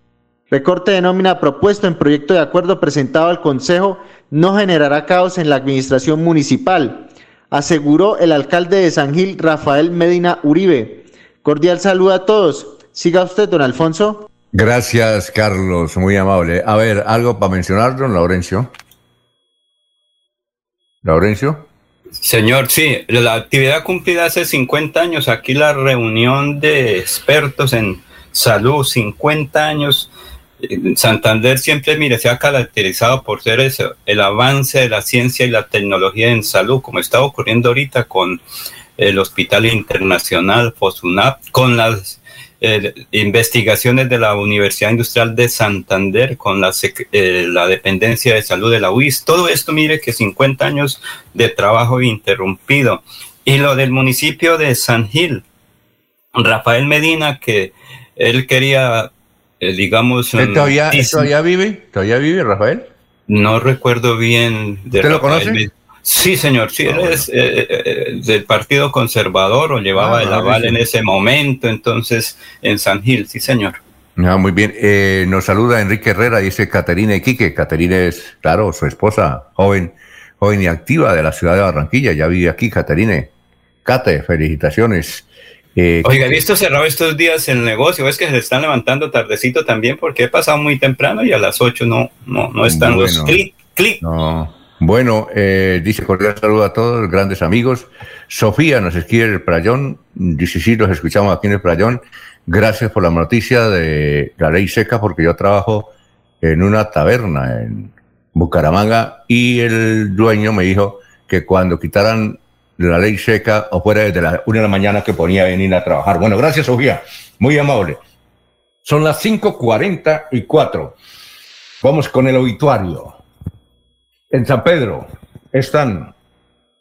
Recorte de nómina propuesto en proyecto de acuerdo presentado al Consejo no generará caos en la administración municipal, aseguró el alcalde de San Gil, Rafael Medina Uribe. Cordial saludo a todos. Siga usted, don Alfonso. Gracias, Carlos, muy amable. A ver, algo para mencionar, don Laurencio. Laurencio. Señor, sí, la actividad cumplida hace 50 años, aquí la reunión de expertos en salud, 50 años. Santander siempre, mire, se ha caracterizado por ser eso, el avance de la ciencia y la tecnología en salud, como está ocurriendo ahorita con el Hospital Internacional FOSUNAP, con las eh, investigaciones de la Universidad Industrial de Santander con la, eh, la dependencia de salud de la UIS. Todo esto, mire que 50 años de trabajo interrumpido. Y lo del municipio de San Gil, Rafael Medina, que él quería, eh, digamos... todavía, todavía vive? ¿Todavía vive, Rafael? No recuerdo bien de ¿Usted lo conoce? Sí, señor, sí, él es eh, eh, eh, del Partido Conservador o llevaba ah, el aval en ese momento, entonces en San Gil, sí, señor. Ah, muy bien, nos saluda Enrique Herrera, dice Caterina Iquique. Caterina es, claro, su esposa, joven, joven y activa de la ciudad de Barranquilla, ya vive aquí, Caterina. Cate, felicitaciones. Oiga, he visto cerrado estos días el negocio, es que se están levantando tardecito también porque he pasado muy temprano y a las 8 no, no, no están los clic, clic. No. Bueno, eh, dice cordial saludo a todos, grandes amigos. Sofía nos escribe el Playón, dice sí, los escuchamos aquí en el Playón. Gracias por la noticia de la ley seca, porque yo trabajo en una taberna en Bucaramanga y el dueño me dijo que cuando quitaran la ley seca o fuera desde la una de la mañana que ponía a venir a trabajar. Bueno, gracias Sofía, muy amable. Son las 5.44. Vamos con el obituario. En San Pedro están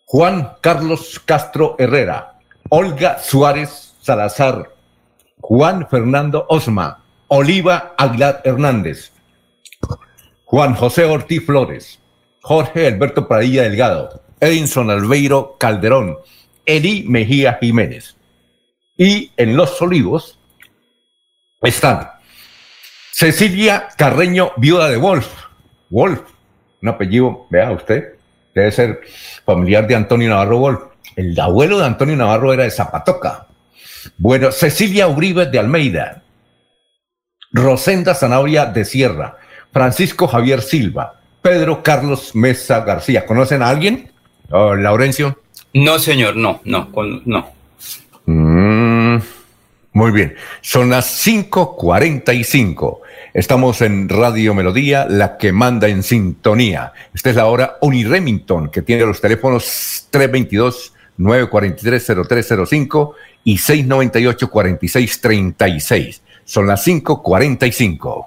Juan Carlos Castro Herrera, Olga Suárez Salazar, Juan Fernando Osma, Oliva Aguilar Hernández, Juan José Ortiz Flores, Jorge Alberto Padilla Delgado, Edinson Albeiro Calderón, Eli Mejía Jiménez. Y en Los Olivos están Cecilia Carreño, viuda de Wolf, Wolf, un apellido, vea usted, debe ser familiar de Antonio Navarro Wolf. El abuelo de Antonio Navarro era de Zapatoca. Bueno, Cecilia Uribe de Almeida, Rosenda Zanabria de Sierra, Francisco Javier Silva, Pedro Carlos Mesa García. ¿Conocen a alguien? Oh, Laurencio. No, señor, no, no, no. Mm, muy bien, son las 5.45. Estamos en Radio Melodía, la que manda en sintonía. Esta es la hora Uni Remington, que tiene los teléfonos 322-943-0305 y 698-4636. Son las 5.45.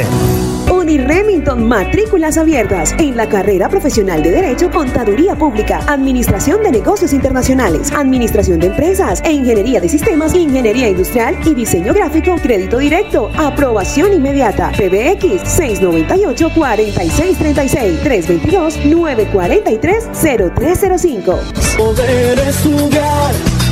Uniremington, matrículas abiertas. En la carrera profesional de Derecho, Contaduría Pública, Administración de Negocios Internacionales, Administración de Empresas, e Ingeniería de Sistemas, Ingeniería Industrial y Diseño Gráfico, Crédito Directo, Aprobación Inmediata, PBX 698-4636, 322-943-0305. Poder estudiar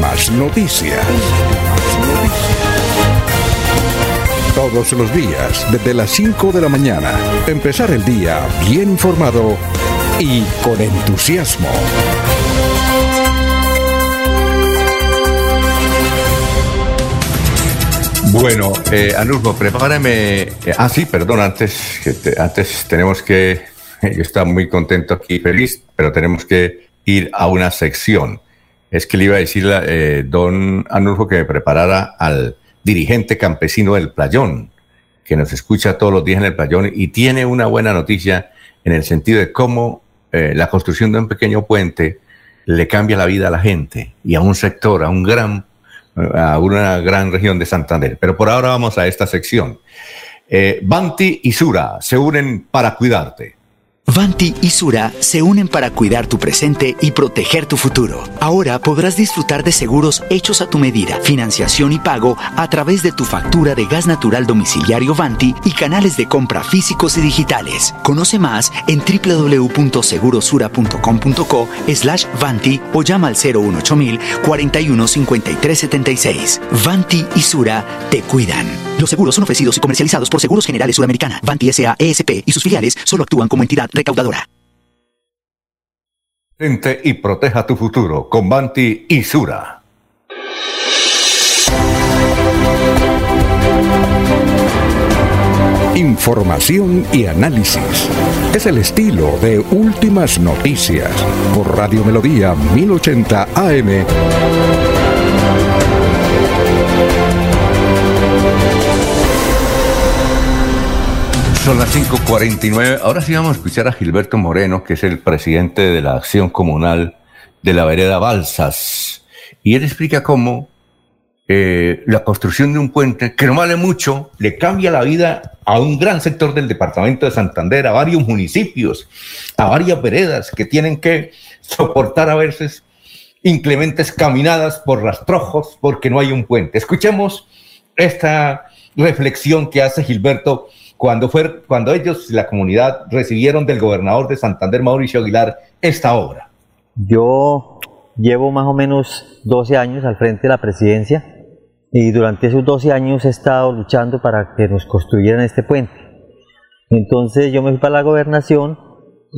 más noticias. Todos los días, desde las 5 de la mañana, empezar el día bien informado y con entusiasmo. Bueno, eh, Anulfo, prepárame. Eh, ah, sí, perdón, antes, antes tenemos que. Eh, yo estaba muy contento aquí, feliz, pero tenemos que ir a una sección. Es que le iba a decir a eh, don Anulfo que me preparara al dirigente campesino del Playón, que nos escucha todos los días en el Playón y tiene una buena noticia en el sentido de cómo eh, la construcción de un pequeño puente le cambia la vida a la gente y a un sector, a un gran a una gran región de Santander. Pero por ahora vamos a esta sección. Eh, Banti y Sura se unen para cuidarte. Vanti y Sura se unen para cuidar tu presente y proteger tu futuro. Ahora podrás disfrutar de seguros hechos a tu medida, financiación y pago a través de tu factura de gas natural domiciliario Vanti y canales de compra físicos y digitales. Conoce más en www.segurosura.com.co slash Vanti o llama al 018 41 53 76. Vanti y Sura te cuidan. Los seguros son ofrecidos y comercializados por Seguros Generales Sudamericana. Vanti S.A. ESP y sus filiales solo actúan como entidad recaudadora. Presente y proteja tu futuro con Banti y Sura. Información y análisis. Es el estilo de Últimas Noticias por Radio Melodía 1080 AM. Son las 5:49. Ahora sí vamos a escuchar a Gilberto Moreno, que es el presidente de la Acción Comunal de la Vereda Balsas. Y él explica cómo eh, la construcción de un puente, que no vale mucho, le cambia la vida a un gran sector del departamento de Santander, a varios municipios, a varias veredas que tienen que soportar a veces inclementes caminadas por rastrojos porque no hay un puente. Escuchemos esta reflexión que hace Gilberto cuando, fue, cuando ellos, la comunidad, recibieron del gobernador de Santander, Mauricio Aguilar, esta obra. Yo llevo más o menos 12 años al frente de la presidencia y durante esos 12 años he estado luchando para que nos construyeran este puente. Entonces yo me fui para la gobernación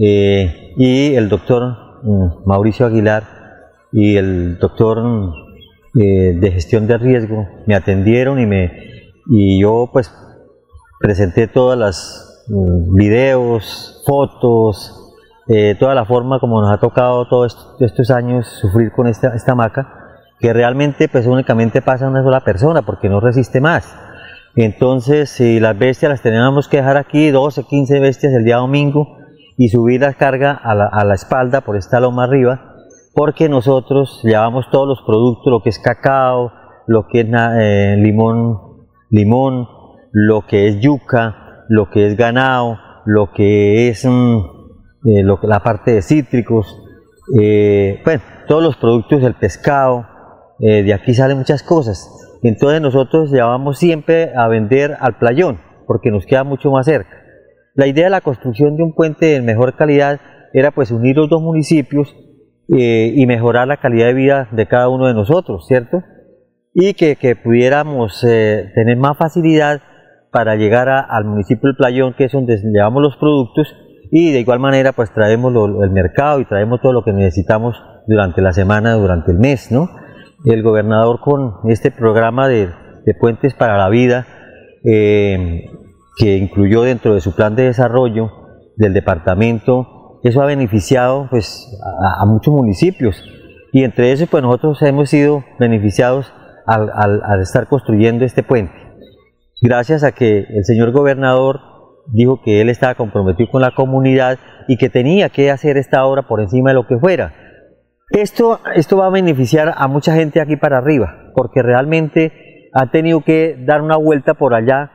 eh, y el doctor mm, Mauricio Aguilar y el doctor mm, eh, de gestión de riesgo me atendieron y, me, y yo pues presenté todas las mm, videos, fotos, eh, toda la forma como nos ha tocado todos est- estos años sufrir con esta, esta hamaca, que realmente pues únicamente pasa una sola persona porque no resiste más. Entonces, si las bestias las teníamos que dejar aquí, 12, 15 bestias el día domingo, y subir la carga a la, a la espalda por esta loma arriba, porque nosotros llevamos todos los productos, lo que es cacao, lo que es eh, limón, limón, lo que es yuca, lo que es ganado, lo que es mm, eh, la parte de cítricos, eh, bueno, todos los productos del pescado, eh, de aquí salen muchas cosas. Entonces nosotros llevamos siempre a vender al playón, porque nos queda mucho más cerca. La idea de la construcción de un puente de mejor calidad era pues unir los dos municipios y mejorar la calidad de vida de cada uno de nosotros, ¿cierto? Y que, pudiéramos tener más facilidad para llegar al municipio del Playón, que es donde llevamos los productos, y de igual manera pues traemos el mercado y traemos todo lo que necesitamos durante la semana, durante el mes, ¿no? El gobernador con este programa de, Puentes para la Vida, eh, que incluyó dentro de su plan de desarrollo del departamento, eso ha beneficiado pues a, muchos municipios y entre esos pues nosotros hemos sido beneficiados al estar construyendo este puente. Gracias a que el señor gobernador dijo que él estaba comprometido con la comunidad y que tenía que hacer esta obra por encima de lo que fuera. Esto, esto va a beneficiar a mucha gente aquí para arriba, porque realmente ha tenido que dar una vuelta por allá,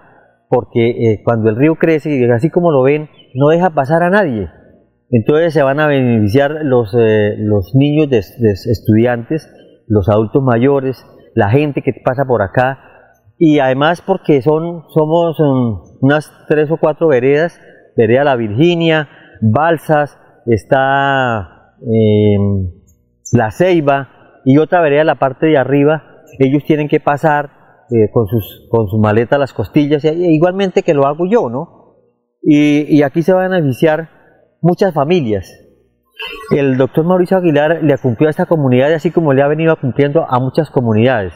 porque eh, cuando el río crece, y así como lo ven, no deja pasar a nadie. Entonces se van a beneficiar los, eh, los niños estudiantes, los adultos mayores, la gente que pasa por acá, y además porque son, somos mm, unas tres o cuatro veredas, vereda La Virginia, Balsas, está em, La Ceiba y otra vereda la parte de arriba, ellos tienen que pasar eh, con, sus, con su maleta las costillas, y, igualmente que lo hago yo, ¿no? Y, y aquí se van a beneficiar muchas familias. El doctor Mauricio Aguilar le cumplió a esta comunidad así como le ha venido cumpliendo a muchas comunidades.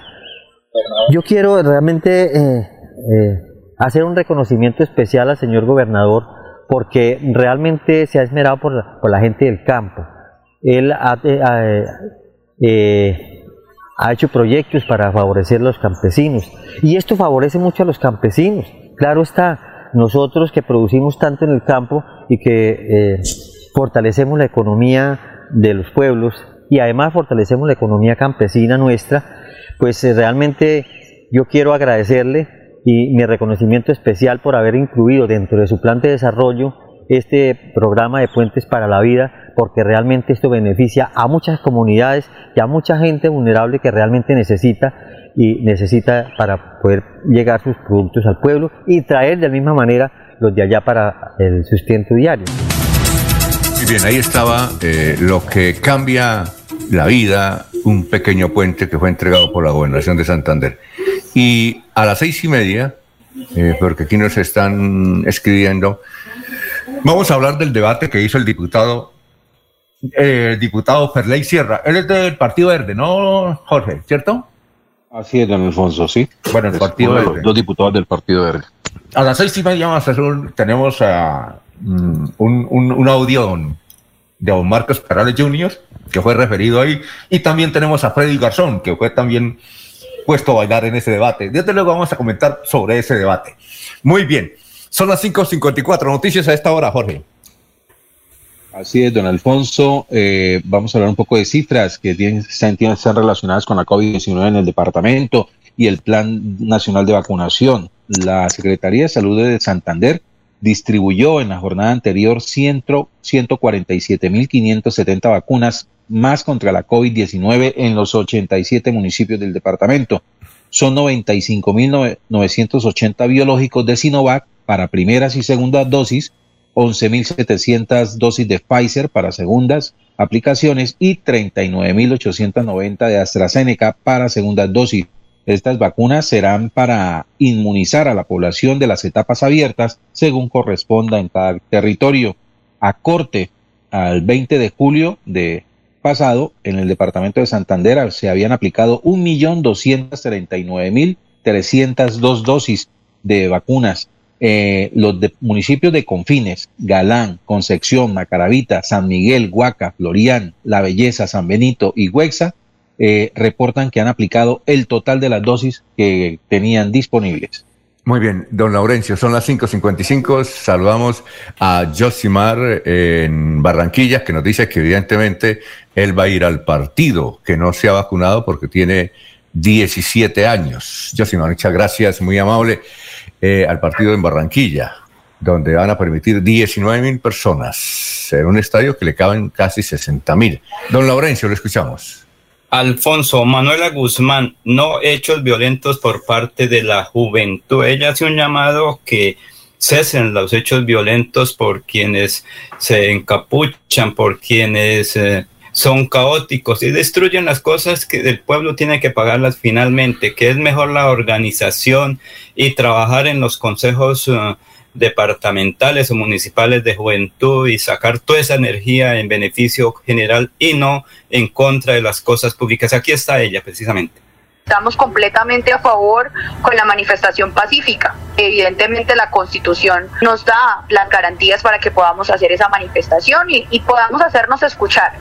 Yo quiero realmente eh, eh, hacer un reconocimiento especial al señor gobernador porque realmente se ha esmerado por la, por la gente del campo. Él ha, eh, ha hecho proyectos para favorecer a los campesinos y esto favorece mucho a los campesinos. Claro está, nosotros que producimos tanto en el campo y que fortalecemos la economía de los pueblos y además fortalecemos la economía campesina nuestra, pues realmente yo quiero agradecerle y mi reconocimiento especial por haber incluido dentro de su plan de desarrollo este programa de Puentes para la Vida, porque realmente esto beneficia a muchas comunidades y a mucha gente vulnerable que realmente necesita y necesita para poder llegar sus productos al pueblo y traer de la misma manera los de allá para el sustento diario. Muy bien, ahí estaba eh, lo que cambia la vida, un pequeño puente que fue entregado por la gobernación de Santander. Y a las seis y media, eh, porque aquí nos están escribiendo, vamos a hablar del debate que hizo el diputado, eh, el diputado Ferley Sierra. Él es del Partido Verde, ¿no, Jorge? ¿Cierto? Así es, don Alfonso, sí. Bueno, el Partido Verde. Los dos diputados del Partido Verde. A las seis y media vamos a hacer un, tenemos a, mm, un, un, un audio de don Marcos Perales Jr., que fue referido ahí, y también tenemos a Freddy Garzón, que fue también puesto a bailar en ese debate. Desde luego vamos a comentar sobre ese debate. Muy bien, son las 5.54, noticias a esta hora, Jorge. Así es, don Alfonso. Eh, vamos a hablar un poco de cifras que tienen, están, están relacionadas con la COVID-19 en el departamento y el Plan Nacional de Vacunación. La Secretaría de Salud de Santander distribuyó en la jornada anterior 147.570 vacunas más contra la COVID-19 en los 87 municipios del departamento. Son 95.980 biológicos de Sinovac para primeras y segundas dosis, 11.700 dosis de Pfizer para segundas aplicaciones y 39.890 de AstraZeneca para segundas dosis. Estas vacunas serán para inmunizar a la población de las etapas abiertas según corresponda en cada territorio. A corte al 20 de julio de pasado, en el departamento de Santander se habían aplicado 1.239.302 dosis de vacunas. Eh, los municipios de Confines, Galán, Concepción, Macaravita, San Miguel, Huaca, Florián, La Belleza, San Benito y Huexa eh, reportan que han aplicado el total de las dosis que tenían disponibles. Muy bien, don Laurencio, son las 5.55. Saludamos a Josimar en Barranquilla, que nos dice que evidentemente él va a ir al partido, que no se ha vacunado porque tiene 17 años. Josimar, muchas gracias, muy amable, eh, al partido en Barranquilla, donde van a permitir 19 mil personas en un estadio que le caben casi 60 mil. Don Laurencio, lo escuchamos. Alfonso, Manuela Guzmán, no hechos violentos por parte de la juventud. Ella hace un llamado que cesen los hechos violentos por quienes se encapuchan, por quienes eh, son caóticos y destruyen las cosas que el pueblo tiene que pagarlas finalmente, que es mejor la organización y trabajar en los consejos. Uh, departamentales o municipales de juventud y sacar toda esa energía en beneficio general y no en contra de las cosas públicas. Aquí está ella precisamente. Estamos completamente a favor con la manifestación pacífica. Evidentemente la constitución nos da las garantías para que podamos hacer esa manifestación y, podamos hacernos escuchar.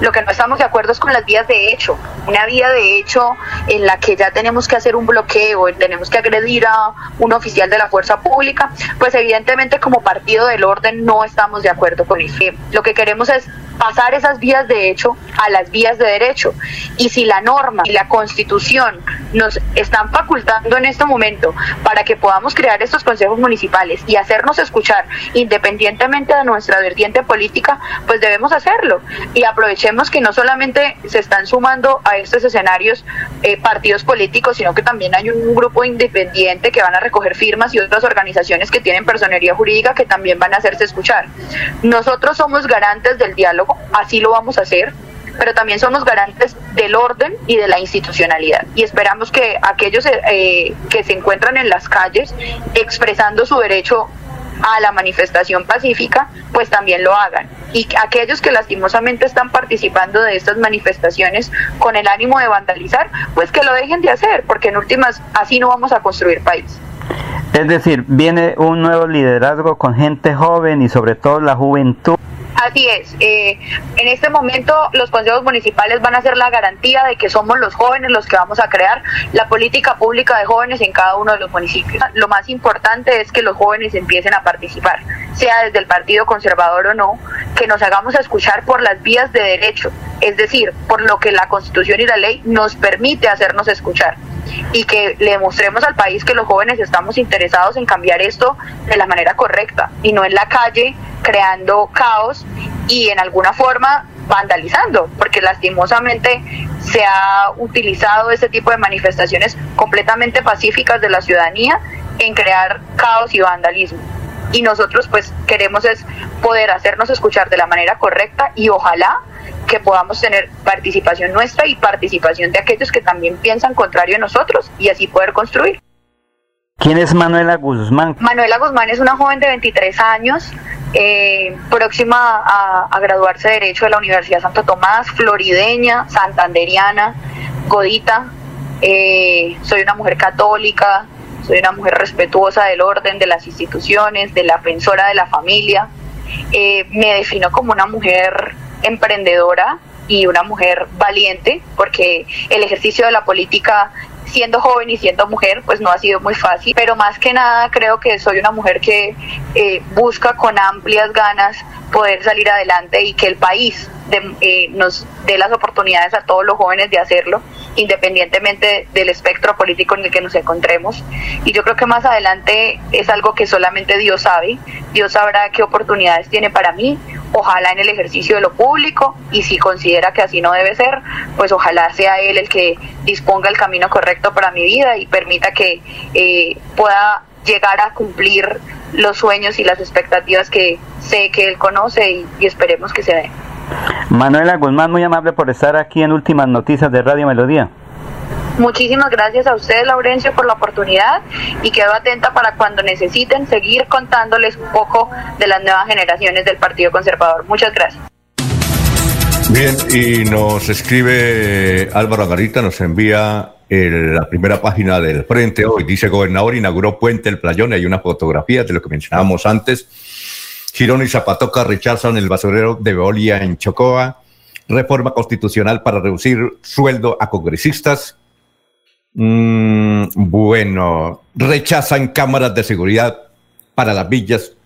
Lo que no estamos de acuerdo es con las vías de hecho. Una vía de hecho en la que ya tenemos que hacer un bloqueo, tenemos que agredir a un oficial de la fuerza pública, pues evidentemente como partido del orden no estamos de acuerdo con eso. Lo que queremos es pasar esas vías de hecho a las vías de derecho. Y si la norma y la constitución nos están facultando en este momento para que podamos crear estos consejos municipales y hacernos escuchar independientemente de nuestra vertiente política, pues debemos hacerlo. Y aprovechemos que no solamente se están sumando a estos escenarios eh, partidos políticos, sino que también hay un grupo independiente que van a recoger firmas y otras organizaciones que tienen personería jurídica que también van a hacerse escuchar. Nosotros somos garantes del diálogo, así lo vamos a hacer pero también somos garantes del orden y de la institucionalidad. Y esperamos que aquellos eh, que se encuentran en las calles expresando su derecho a la manifestación pacífica, pues también lo hagan. Y aquellos que lastimosamente están participando de estas manifestaciones con el ánimo de vandalizar, pues que lo dejen de hacer, porque en últimas así no vamos a construir país. Es decir, viene un nuevo liderazgo con gente joven y sobre todo la juventud. Así es. Eh, en este momento los consejos municipales van a ser la garantía de que somos los jóvenes los que vamos a crear la política pública de jóvenes en cada uno de los municipios. Lo más importante es que los jóvenes empiecen a participar, sea desde el Partido Conservador o no, que nos hagamos escuchar por las vías de derecho, es decir, por lo que la Constitución y la ley nos permite hacernos escuchar y que le mostremos al país que los jóvenes estamos interesados en cambiar esto de la manera correcta y no en la calle creando caos y en alguna forma vandalizando, porque lastimosamente se ha utilizado este tipo de manifestaciones completamente pacíficas de la ciudadanía en crear caos y vandalismo. Y nosotros pues queremos es poder hacernos escuchar de la manera correcta y ojalá que podamos tener participación nuestra y participación de aquellos que también piensan contrario a nosotros y así poder construir. ¿Quién es Manuela Guzmán? Manuela Guzmán es una joven de 23 años, eh, próxima a, graduarse de Derecho de la Universidad Santo Tomás, florideña, santanderiana, godita. Eh, soy una mujer católica, soy una mujer respetuosa del orden, de las instituciones, de la defensora de la familia. Eh, me defino como una mujer emprendedora y una mujer valiente, porque el ejercicio de la política siendo joven y siendo mujer, pues no ha sido muy fácil, pero más que nada creo que soy una mujer que eh, busca con amplias ganas poder salir adelante y que el país eh, nos dé las oportunidades a todos los jóvenes de hacerlo, independientemente del espectro político en el que nos encontremos. Y yo creo que más adelante es algo que solamente Dios sabe. Dios sabrá qué oportunidades tiene para mí, ojalá en el ejercicio de lo público, y si considera que así no debe ser, pues ojalá sea Él el que disponga el camino correcto para mi vida y permita que eh, pueda llegar a cumplir los sueños y las expectativas que sé que Él conoce y, y esperemos que se den. Manuela Guzmán, muy amable por estar aquí en Últimas Noticias de Radio Melodía. Muchísimas gracias a ustedes, Laurencio, por la oportunidad y quedo atenta para cuando necesiten seguir contándoles un poco de las nuevas generaciones del Partido Conservador. Muchas gracias. Bien, y nos escribe Álvaro Garita, nos envía la primera página del Frente hoy. Dice, gobernador inauguró Puente El Playón, hay una fotografía de lo que mencionábamos antes Girón y Zapatoca rechazan el basurero de Veolia en Chocoa. Reforma constitucional para reducir sueldo a congresistas. Mm, bueno, rechazan cámaras de seguridad para las villas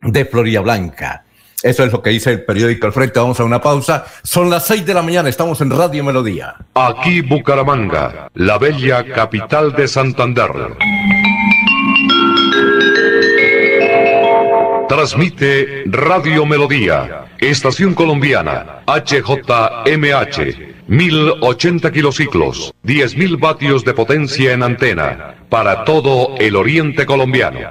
de Florida Blanca. Eso es lo que dice el periódico El Frente. Vamos a una pausa. Son las seis de la mañana. Estamos en Radio Melodía. Aquí Bucaramanga, la bella capital de Santander. Transmite Radio Melodía, Estación Colombiana, HJMH, 1080 kilociclos, 10.000 vatios de potencia en antena, para todo el oriente colombiano.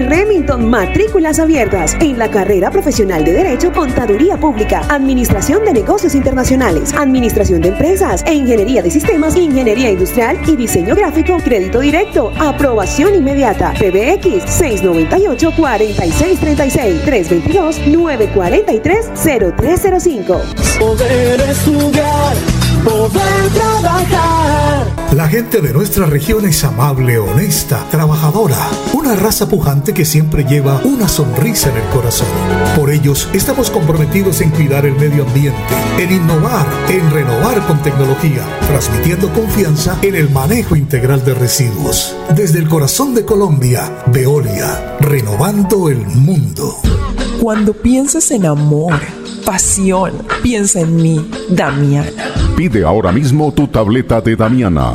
Remington, matrículas abiertas. En la carrera profesional de Derecho, Contaduría Pública, Administración de Negocios Internacionales, Administración de Empresas, e Ingeniería de Sistemas, Ingeniería Industrial y Diseño Gráfico, Crédito Directo, Aprobación Inmediata, PBX 698-4636, 322-943-0305. Poder estudiar, poder trabajar. La gente de nuestra región es amable, honesta, trabajadora, una raza pujante que siempre lleva una sonrisa en el corazón. Por ellos estamos comprometidos en cuidar el medio ambiente, en innovar, en renovar con tecnología, transmitiendo confianza en el manejo integral de residuos. Desde el corazón de Colombia, Veolia, renovando el mundo. Cuando pienses en amor, pasión, piensa en mí, Damiana. Pide ahora mismo tu tableta de Damiana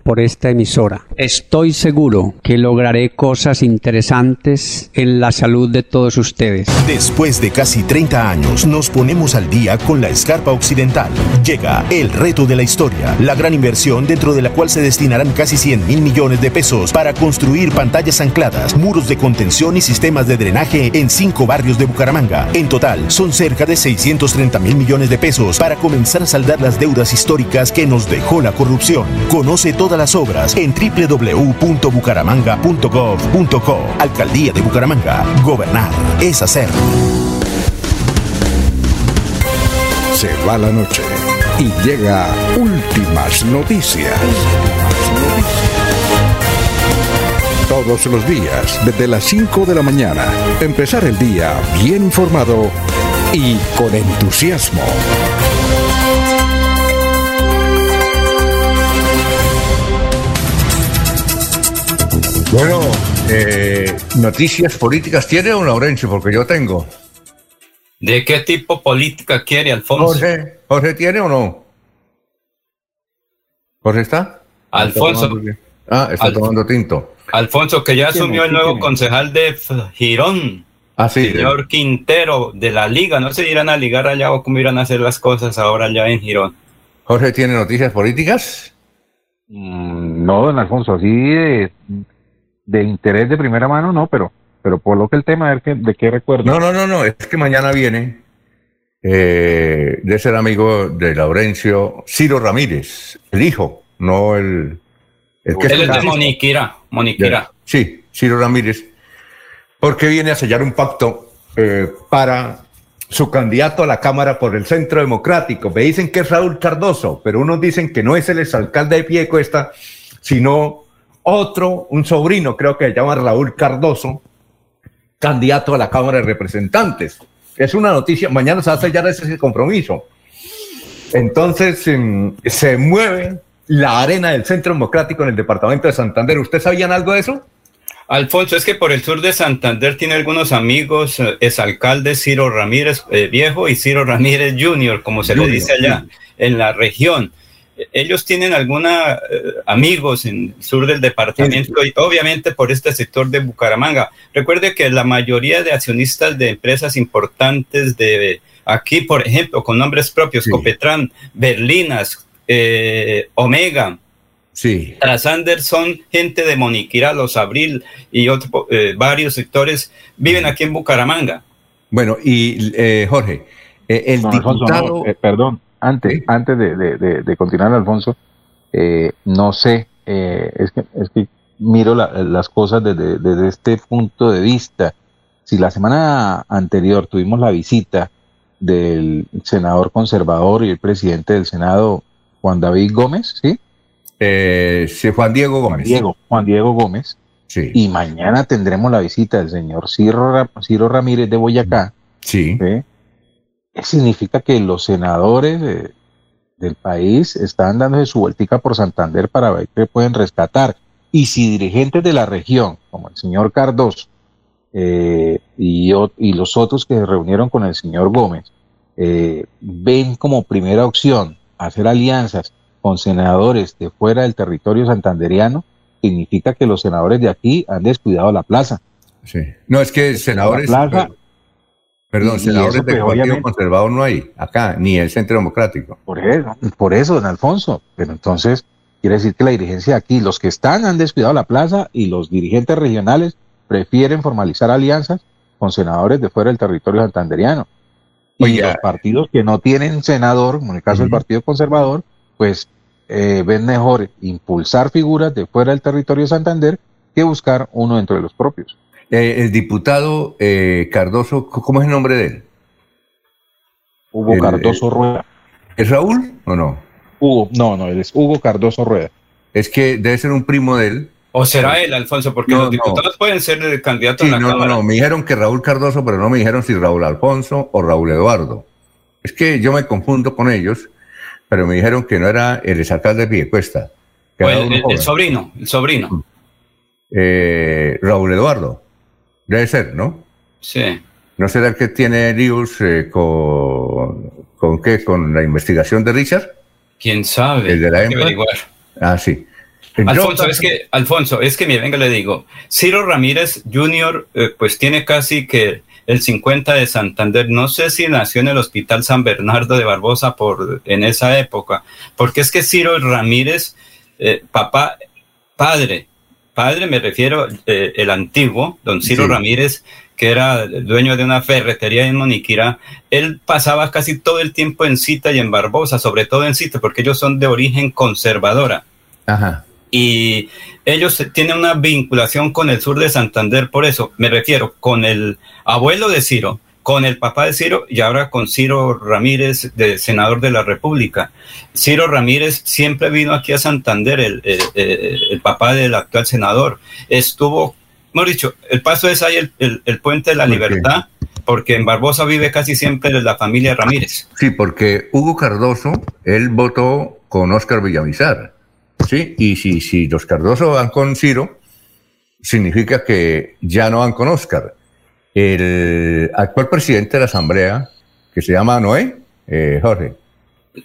por esta emisora. Estoy seguro que lograré cosas interesantes en la salud de todos ustedes. Después de casi 30 años, nos ponemos al día con la escarpa occidental. Llega el reto de la historia, la gran inversión dentro de la cual se destinarán casi 100 mil millones de pesos para construir pantallas ancladas, muros de contención y sistemas de drenaje en cinco barrios de Bucaramanga. En total, son cerca de 630 mil millones de pesos para comenzar a saldar las deudas históricas que nos dejó la corrupción. Conoce todas las obras en www.bucaramanga.gov.co. Alcaldía de Bucaramanga. Gobernar es hacer. Se va la noche y llega últimas noticias. Todos los días, desde las 5 de la mañana, empezar el día bien informado y con entusiasmo. Bueno, eh, noticias políticas tiene o Laurencio, porque yo tengo. ¿De qué tipo política quiere Alfonso? Jorge, Jorge tiene o no? ¿Jorge está? Alfonso. Ah, está tomando tinto. Alfonso, que ya Tiene, asumió el nuevo tiene. concejal de Girón. Ah, sí. Señor Quintero de la Liga. No se irán a ligar allá o cómo irán a hacer las cosas ahora allá en Girón. Jorge tiene noticias políticas. Mm, No, don Alfonso, así de, de interés de primera mano, no, pero, pero por lo que el tema, a ver qué- de qué recuerdo. No, no, no, no, es que mañana viene eh, de ser amigo de Laurencio Ciro Ramírez, el hijo, no el, el que Él es de Moniquira. Moniquira. Sí, Ciro Ramírez, porque viene a sellar un pacto eh, para su candidato a la Cámara por el Centro Democrático. Me dicen que es Raúl Cardoso, pero unos dicen que no es el exalcalde de Piedecuesta, sino otro, un sobrino, creo que se llama Raúl Cardoso, candidato a la Cámara de Representantes. Es una noticia, mañana se va a sellar ese compromiso. Entonces em, se mueve la arena del Centro Democrático en el departamento de Santander. ¿Ustedes sabían algo de eso? Alfonso, es que por el sur de Santander tiene algunos amigos, eh, exalcalde Ciro Ramírez eh, Viejo y Ciro Ramírez Junior, como se le dice allá en la región. Eh, Ellos tienen algunos amigos en el sur del departamento y obviamente por este sector de Bucaramanga. Recuerde que la mayoría de accionistas de empresas importantes de aquí, por ejemplo, con nombres propios, Copetran, Berlinas, eh, Omega, Sí. Trasander son gente de Moniquira, Los Abril y otro, eh, varios sectores viven aquí en Bucaramanga. Bueno, y eh, Jorge, eh, el Alfonso, diputado... no, eh, perdón, antes, antes de, de- de- de continuar, Alfonso, eh, no sé, eh, es, que, es que miro la- las cosas desde, desde este punto de vista. Si la semana anterior tuvimos la visita del senador conservador y el presidente del Senado, Juan David Gómez, ¿sí? Eh, sí, Juan Diego Gómez. Diego, Juan Diego Gómez. Sí. Y mañana tendremos la visita del señor Ciro Ramírez de Boyacá. Sí. ¿sí? Significa que los senadores eh, del país están dándose su vueltica por Santander para ver qué pueden rescatar. Y si dirigentes de la región, como el señor Cardoso eh, y, y, los otros que se reunieron con el señor Gómez, eh, ven como primera opción hacer alianzas con senadores de fuera del territorio santanderiano, significa que los senadores de aquí han descuidado la plaza. Sí. No, es que senadores... Plaza, perdón, senadores del pues, Partido Conservador no hay acá, ni el Centro Democrático. Por eso, por eso, don Alfonso. Pero entonces, quiere decir que la dirigencia aquí, los que están han descuidado la plaza y los dirigentes regionales prefieren formalizar alianzas con senadores de fuera del territorio santanderiano. Y los partidos que no tienen senador, como en el caso del Partido Conservador, pues eh, ven mejor impulsar figuras de fuera del territorio de Santander que buscar uno dentro de los propios. Eh, el diputado eh, Cardoso, ¿cómo es el nombre de él? Hugo Cardoso Rueda. ¿Es Raúl o no? Hugo, no, no, él es Hugo Cardoso Rueda. Es que debe ser un primo de él. ¿O será él, Alfonso? Porque los diputados pueden ser el candidato sí, no, No, no, me dijeron que Raúl Cardoso, pero no me dijeron si Raúl Alfonso o Raúl Eduardo. Es que yo me confundo con ellos pero me dijeron que no era el exalcalde de Piedecuesta. el, el, sobrino, el sobrino. Eh, Raúl Eduardo. Debe ser, ¿no? Sí. ¿No será el que tiene líos eh, con, con qué? ¿Con la investigación de Richard? ¿Quién sabe? El de la EMPA. Ah, sí. Alfonso, es que, Alfonso, es que, mire, venga, le digo, Ciro Ramírez Jr., eh, pues tiene casi que el 50 de Santander. No sé si nació en el Hospital San Bernardo de Barbosa por, en esa época, porque es que Ciro Ramírez, eh, papá, padre, padre me refiero eh, el antiguo, don Ciro Ramírez, que era dueño de una ferretería en Moniquira, él pasaba casi todo el tiempo en Cita y en Barbosa, sobre todo en Cita, porque ellos son de origen conservadora. Ajá y ellos tienen una vinculación con el sur de Santander, por eso me refiero con el abuelo de Ciro, con el papá de Ciro y ahora con Ciro Ramírez, de senador de la República. Ciro Ramírez siempre vino aquí a Santander, el, el, papá del actual senador. Estuvo, hemos dicho, el paso es ahí el, el puente de la libertad, porque en Barbosa vive casi siempre la familia Ramírez. Sí, porque Hugo Cardoso, él votó con Oscar Villamizar. ¿sí? Y si, si los Cardoso van con Ciro, significa que ya no van con Oscar. El actual presidente de la Asamblea, que se llama Noé, eh, Jorge.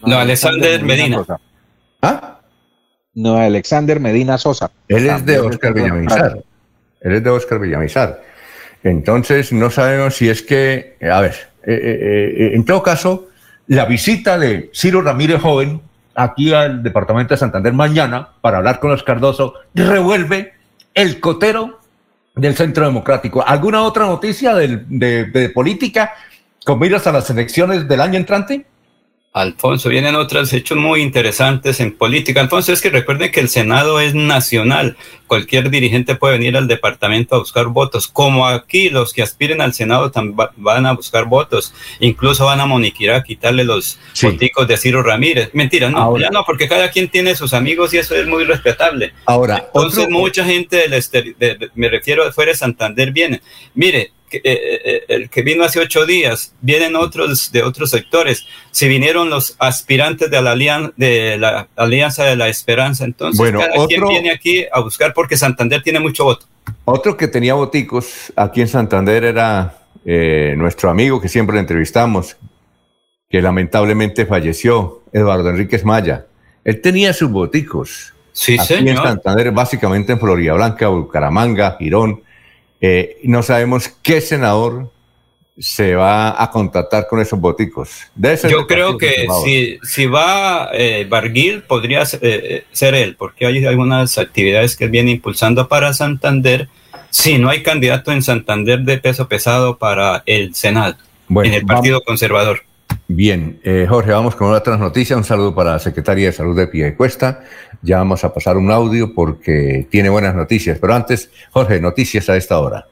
No, Alexander Medina. ¿Ah? No, Alexander Medina Sosa. Él es de Oscar Villamizar. Él es de Oscar Villamizar. Entonces, no sabemos si es que, a ver, eh, eh, en todo caso, la visita de Ciro Ramírez Joven aquí al departamento de Santander mañana para hablar con los Cardoso, revuelve el cotero del Centro Democrático. ¿Alguna otra noticia de, de política con miras a las elecciones del año entrante? Alfonso, vienen otros hechos muy interesantes en política. Alfonso, es que recuerden que el Senado es nacional. Cualquier dirigente puede venir al departamento a buscar votos. Como aquí los que aspiren al Senado van a buscar votos. Incluso van a Moniquirá a quitarle los sí. de Ciro Ramírez. Mentira, no, ya no, porque cada quien tiene sus amigos y eso es muy respetable. Ahora, entonces mucha gente del me refiero de fuera de Santander viene. Mire, eh, eh, el que vino hace ocho días, vienen otros de otros sectores, si vinieron los aspirantes de la, alianza de la Alianza de la Esperanza, entonces bueno, cada quien viene aquí a buscar porque Santander tiene mucho voto. Otro que tenía boticos aquí en Santander era eh, nuestro amigo que siempre le entrevistamos, que lamentablemente falleció, Eduardo Enríquez Maya. Él tenía sus boticos. Sí, aquí en Santander, básicamente en Florida Blanca, Bucaramanga, Girón, eh, no sabemos qué senador se va a contactar con esos boticos. Yo creo que si, si va eh, Barguil, podría eh, ser él, porque hay algunas actividades que él viene impulsando para Santander. Si no hay candidato en Santander de peso pesado para el Senado, en el Partido Conservador. Bien, eh, Jorge, vamos con otras noticias. Un saludo para la Secretaría de Salud de Piedecuesta. Ya vamos a pasar un audio porque tiene buenas noticias. Pero antes, Jorge, noticias a esta hora.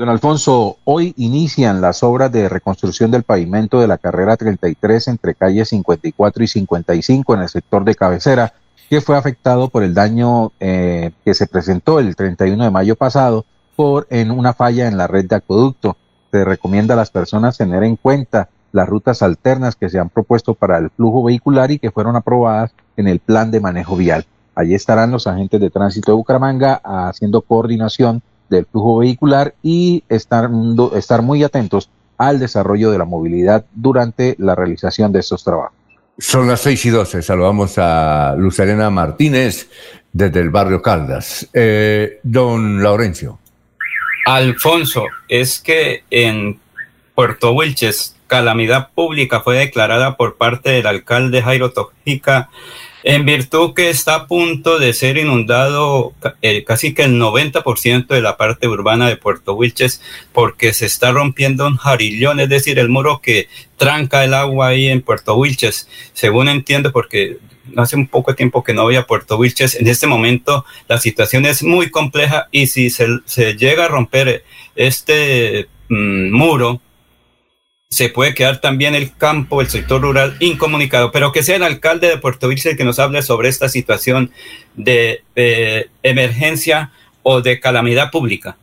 Don Alfonso, hoy inician las obras de reconstrucción del pavimento de la carrera 33 entre calles 54 y 55 en el sector de cabecera, que fue afectado por el daño eh, que se presentó el 31 de mayo pasado por en una falla en la red de acueducto. Se recomienda a las personas tener en cuenta las rutas alternas que se han propuesto para el flujo vehicular y que fueron aprobadas en el plan de manejo vial. Allí estarán los agentes de tránsito de Bucaramanga haciendo coordinación del flujo vehicular y estar, estar muy atentos al desarrollo de la movilidad durante la realización de estos trabajos. Son las seis y doce. Saludamos a Luz Martínez desde el barrio Caldas. Eh, don Laurencio. Alfonso, es que en Puerto Wilches, calamidad pública fue declarada por parte del alcalde Jairo Tojica en virtud que está a punto de ser inundado eh, casi que el 90% de la parte urbana de Puerto Wilches porque se está rompiendo un jarillón, es decir, el muro que tranca el agua ahí en Puerto Wilches, según entiendo, porque hace un poco de tiempo que no voy a Puerto Wilches, en este momento la situación es muy compleja y si se, llega a romper este mm, muro, se puede quedar también el campo, el sector rural incomunicado, pero que sea el alcalde de Puerto el que nos hable sobre esta situación de, emergencia o de calamidad pública.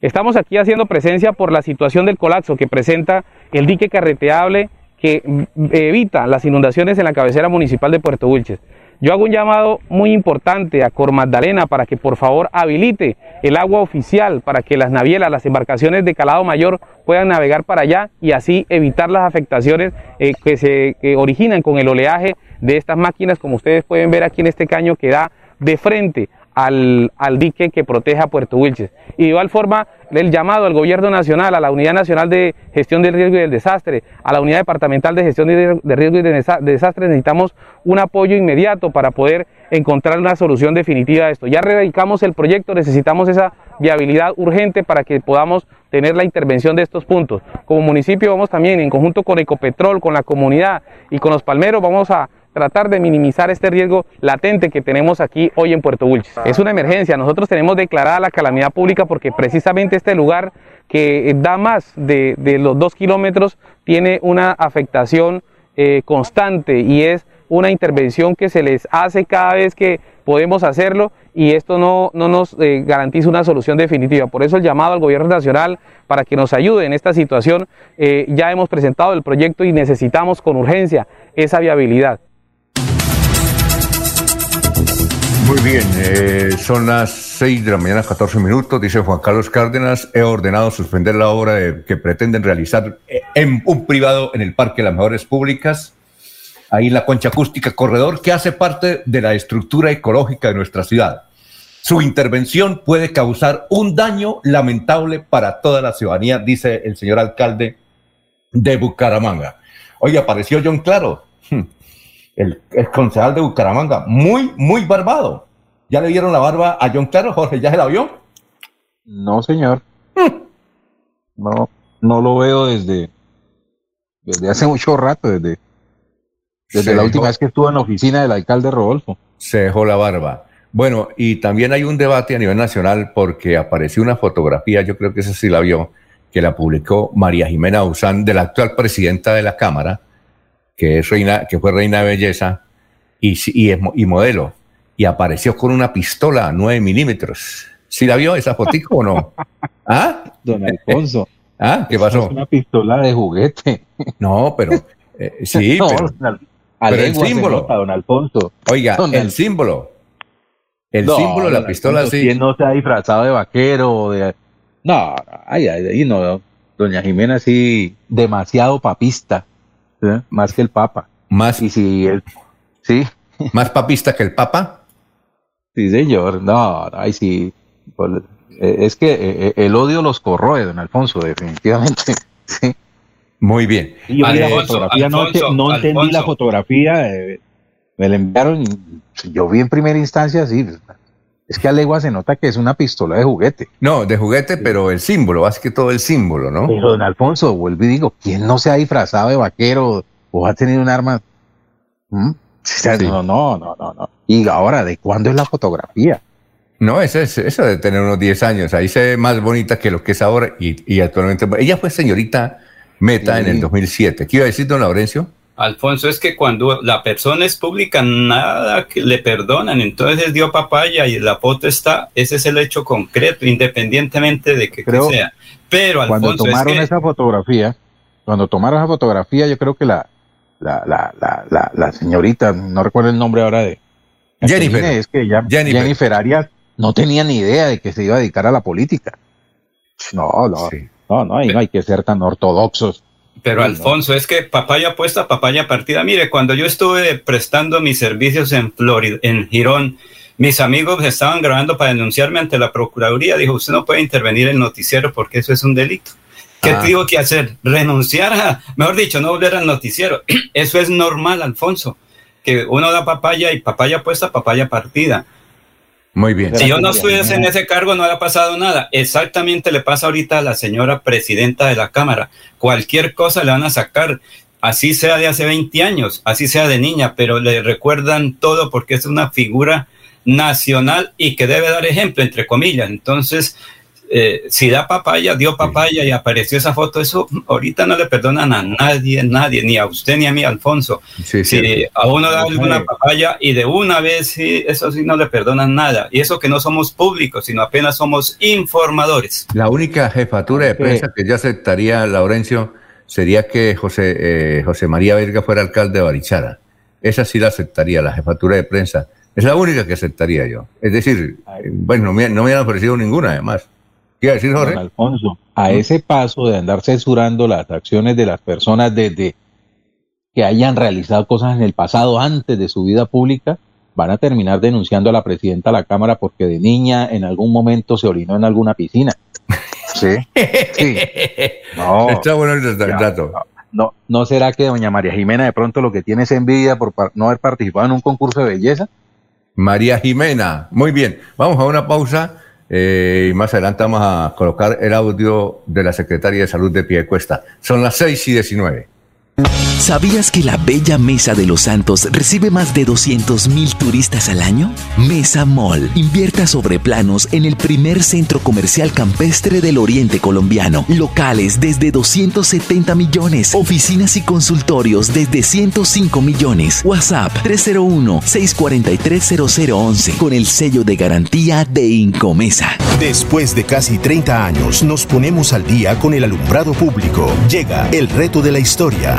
Estamos aquí haciendo presencia por la situación del colapso que presenta el dique carreteable que mm, evita las inundaciones en la cabecera municipal de Puerto Wilches. Yo hago un llamado muy importante a Cor Magdalena para que por favor habilite el agua oficial para que las navieras, las embarcaciones de calado mayor puedan navegar para allá y así evitar las afectaciones eh, que se originan con el oleaje de estas máquinas, como ustedes pueden ver aquí en este caño que da de frente al, al, dique que proteja Puerto Wilches. Y de igual forma, el llamado al gobierno nacional, a la Unidad Nacional de Gestión del Riesgo y del Desastre, a la Unidad Departamental de Gestión de Riesgo y de Desastre, necesitamos un apoyo inmediato para poder encontrar una solución definitiva a esto. Ya radicamos el proyecto, necesitamos esa viabilidad urgente para que podamos tener la intervención de estos puntos. Como municipio vamos también en conjunto con Ecopetrol, con la comunidad y con los palmeros, vamos a tratar de minimizar este riesgo latente que tenemos aquí hoy en Puerto Wilches. Es una emergencia, nosotros tenemos declarada la calamidad pública porque precisamente este lugar que da más de, los dos kilómetros tiene una afectación eh, constante y es una intervención que se les hace cada vez que podemos hacerlo y esto no, no nos eh, garantiza una solución definitiva. Por eso el llamado al gobierno nacional para que nos ayude en esta situación. Eh, ya hemos presentado el proyecto y necesitamos con urgencia esa viabilidad. Muy bien, eh, son las 6 de la mañana, 14 minutos, dice Juan Carlos Cárdenas, he ordenado suspender la obra que pretenden realizar en un privado en el Parque de las Mejores Públicas, ahí la concha acústica corredor, que hace parte de la estructura ecológica de nuestra ciudad. Su intervención puede causar un daño lamentable para toda la ciudadanía, dice el señor alcalde de Bucaramanga. Oye, apareció John Claro. El, concejal de Bucaramanga, muy, muy barbado. ¿Ya le dieron la barba a John Claro, Jorge? ¿Ya se la vio? No, señor. No, no lo veo desde, desde hace mucho rato, desde, desde la última vez que estuvo en la oficina del alcalde Rodolfo. Se dejó la barba. Bueno, y también hay un debate a nivel nacional porque apareció una fotografía, yo creo que esa sí la vio, que la publicó María Jimena Usán, de la actual presidenta de la Cámara, que, es reina, que fue reina de belleza y, y, y modelo, y apareció con una pistola 9 milímetros. ¿Sí la vio esa fotico o no? [laughs] ¿Ah? Don Alfonso. [laughs] ¿Ah? ¿Qué pasó? Es una pistola de juguete. No, pero eh, sí, [laughs] pero, el símbolo. don Alfonso. Oiga, el símbolo. El símbolo de la pistola sí. ¿Quién no se ha disfrazado de vaquero? De... No, ay, ay, no. Doña Jimena sí, demasiado papista. Más que el Papa. Más. Y si él, sí. Más papista que el Papa. Sí, señor. No, ay, sí. Pues, eh, es que eh, eh, el odio los corroe, don Alfonso, definitivamente. [laughs] Sí. Muy bien. Y yo la fotografía, no, entendí la fotografía, me la enviaron y yo vi en primera instancia, sí, es que a legua se nota que es una pistola de juguete. No, de juguete, pero el símbolo, más que todo el símbolo, ¿no? Pero don Alfonso, vuelvo y digo, ¿quién no se ha disfrazado de vaquero o ha tenido un arma? ¿Mm? No, no, no, no, no. Y ahora, ¿de cuándo es la fotografía? No, eso es eso de tener unos 10 años. Ahí se ve más bonita que lo que es ahora y, actualmente. Ella fue señorita Meta en el 2007. ¿Qué iba a decir, don Laurencio? Alfonso, es que cuando la persona es pública, nada que le perdonan. Entonces dio papaya y la foto está, ese es el hecho concreto, independientemente de que, sea. Pero Alfonso, cuando tomaron esa fotografía, cuando tomaron esa fotografía, yo creo que la, la, la, la, la, señorita, no recuerdo el nombre ahora de Jennifer, es que ya Jennifer. Arias no tenía ni idea de que se iba a dedicar a la política. No, no, no, no, y no hay que ser tan ortodoxos. Pero Alfonso, es que papaya puesta, papaya partida. Mire, cuando yo estuve prestando mis servicios en Florida, en Girón, mis amigos estaban grabando para denunciarme ante la Procuraduría. Dijo, usted no puede intervenir en el noticiero porque eso es un delito. ¿Qué ah. tuvo que hacer? Renunciar a, mejor dicho, no volver al noticiero. [clears throat] Eso es normal, Alfonso, que uno da papaya y papaya puesta, papaya partida. Muy bien. Si yo no estuviese en ese cargo, no le ha pasado nada. Exactamente le pasa ahorita a la señora presidenta de la Cámara. Cualquier cosa le van a sacar, así sea de hace 20 años, así sea de niña, pero le recuerdan todo porque es una figura nacional y que debe dar ejemplo, entre comillas. Entonces, eh, si da papaya, dio papaya y apareció esa foto, eso ahorita no le perdonan a nadie, nadie, ni a usted ni a mí, Alfonso. si a uno da alguna papaya y de una vez, sí, eso sí no le perdonan nada. Y eso que no somos públicos, sino apenas somos informadores. La única jefatura de prensa que ya aceptaría, Laurencio, sería que José, eh, José María Verga fuera alcalde de Barichara. Esa sí la aceptaría, la jefatura de prensa. Es la única que aceptaría yo. Es decir, bueno, no me, no me han ofrecido ninguna además decir, Jorge? Alfonso, a ese paso de andar censurando las acciones de las personas desde que hayan realizado cosas en el pasado antes de su vida pública, van a terminar denunciando a la presidenta de la Cámara porque de niña en algún momento se orinó en alguna piscina. [laughs] Sí. sí. No, Está bueno el dato. No, no, será que doña María Jimena de pronto lo que tiene es envidia por no haber participado en un concurso de belleza? María Jimena, muy bien. Vamos a una pausa eh, y más adelante vamos a colocar el audio de la Secretaria de Salud de Piedecuesta. Son las 6 y 19. ¿Sabías que la bella Mesa de los Santos recibe más de 200 mil turistas al año? Mesa Mall invierta sobre planos en el primer centro comercial campestre del oriente colombiano. Locales desde 270 millones. Oficinas y consultorios desde 105 millones. WhatsApp 301-643-0011 con el sello de garantía de Incomesa. Después de casi 30 años nos ponemos al día con el alumbrado público. Llega el reto de la historia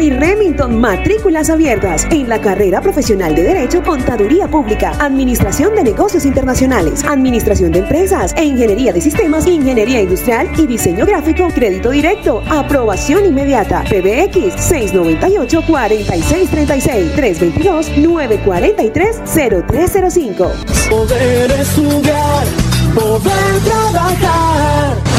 Y Remington, matrículas abiertas en la carrera profesional de Derecho, Contaduría Pública, Administración de Negocios Internacionales, Administración de Empresas, e Ingeniería de Sistemas, Ingeniería Industrial y Diseño Gráfico, Crédito Directo, Aprobación Inmediata, PBX 698-4636, 322-943-0305. Poder estudiar, poder trabajar.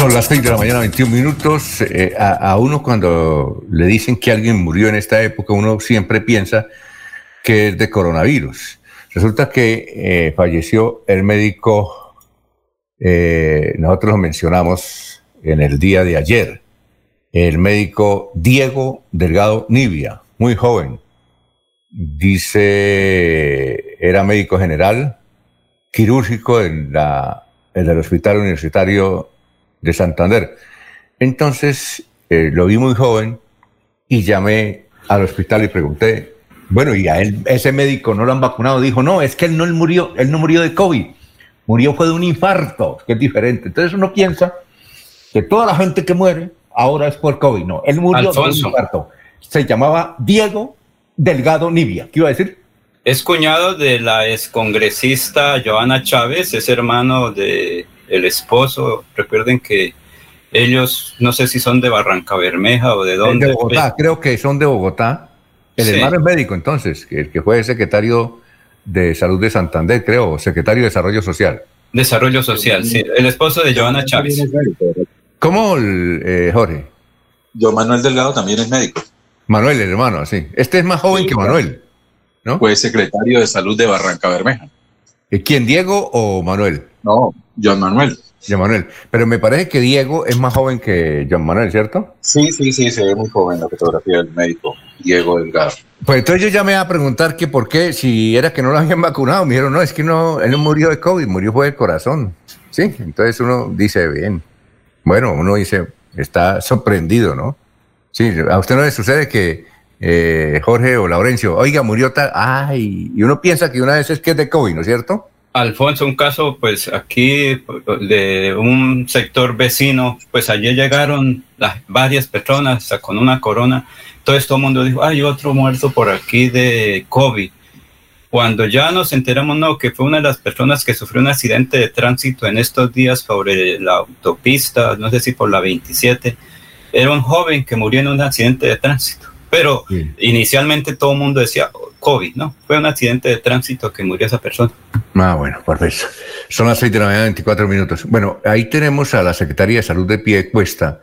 Son las 6 de la mañana, 21 minutos. Eh, a, uno cuando le dicen que alguien murió en esta época, uno siempre piensa que es de coronavirus. Resulta que eh, falleció el médico, eh, nosotros lo mencionamos en el día de ayer, el médico Diego Delgado Nivia, muy joven, dice, era médico general, quirúrgico en, en el Hospital Universitario de Santander. Entonces, eh, lo vi muy joven y llamé al hospital y pregunté, bueno, y a él, ese médico no lo han vacunado. Dijo, no, es que él no él murió, él no murió de COVID, murió fue de un infarto, que es diferente. Entonces uno piensa que toda la gente que muere ahora es por COVID. No, él murió de un infarto. Se llamaba Diego Delgado Nibia. ¿Qué iba a decir? Es cuñado de la excongresista Joana Chávez, es hermano de el esposo. Recuerden que ellos, no sé si son de Barranca Bermeja o de dónde. De Bogotá, creo que son de Bogotá. El hermano es médico, entonces, que el que fue secretario de Salud de Santander, creo, secretario de Desarrollo Social. Desarrollo Social, sí. El esposo de Joana Chávez. ¿Cómo, eh, Jorge? Yo, Manuel Delgado, también es médico. Manuel, el hermano, sí. Este es más joven que Manuel, ¿no? Fue secretario de Salud de Barranca Bermeja. ¿Quién, Diego o Manuel? No, John Manuel. John Manuel. Pero me parece que Diego es más joven que John Manuel, ¿cierto? Sí, sí, sí, se ve muy joven la fotografía del médico Diego Delgado. Pues entonces yo llamé a preguntar que por qué, si era que no lo habían vacunado. Me dijeron, no, es que no, él no murió de COVID, murió fue del corazón. Sí, entonces uno dice, bien. Bueno, uno dice, está sorprendido, ¿no? Sí, a usted no le sucede que eh, Jorge o Laurencio, oiga, murió tal, ay, y uno piensa que una vez es que es de COVID, ¿no es cierto? Alfonso, un caso, pues aquí de un sector vecino, pues allí llegaron las varias personas con una corona. Todo el mundo dijo, hay otro muerto por aquí de COVID. Cuando ya nos enteramos, no, que fue una de las personas que sufrió un accidente de tránsito en estos días sobre la autopista, no sé si por la 27, era un joven que murió en un accidente de tránsito. Pero inicialmente todo el mundo decía COVID, ¿no? Fue un accidente de tránsito que murió esa persona. Ah, bueno, perfecto. Son las 6 de la mañana, 24 minutos. Bueno, ahí tenemos a la Secretaría de Salud de Pie Cuesta,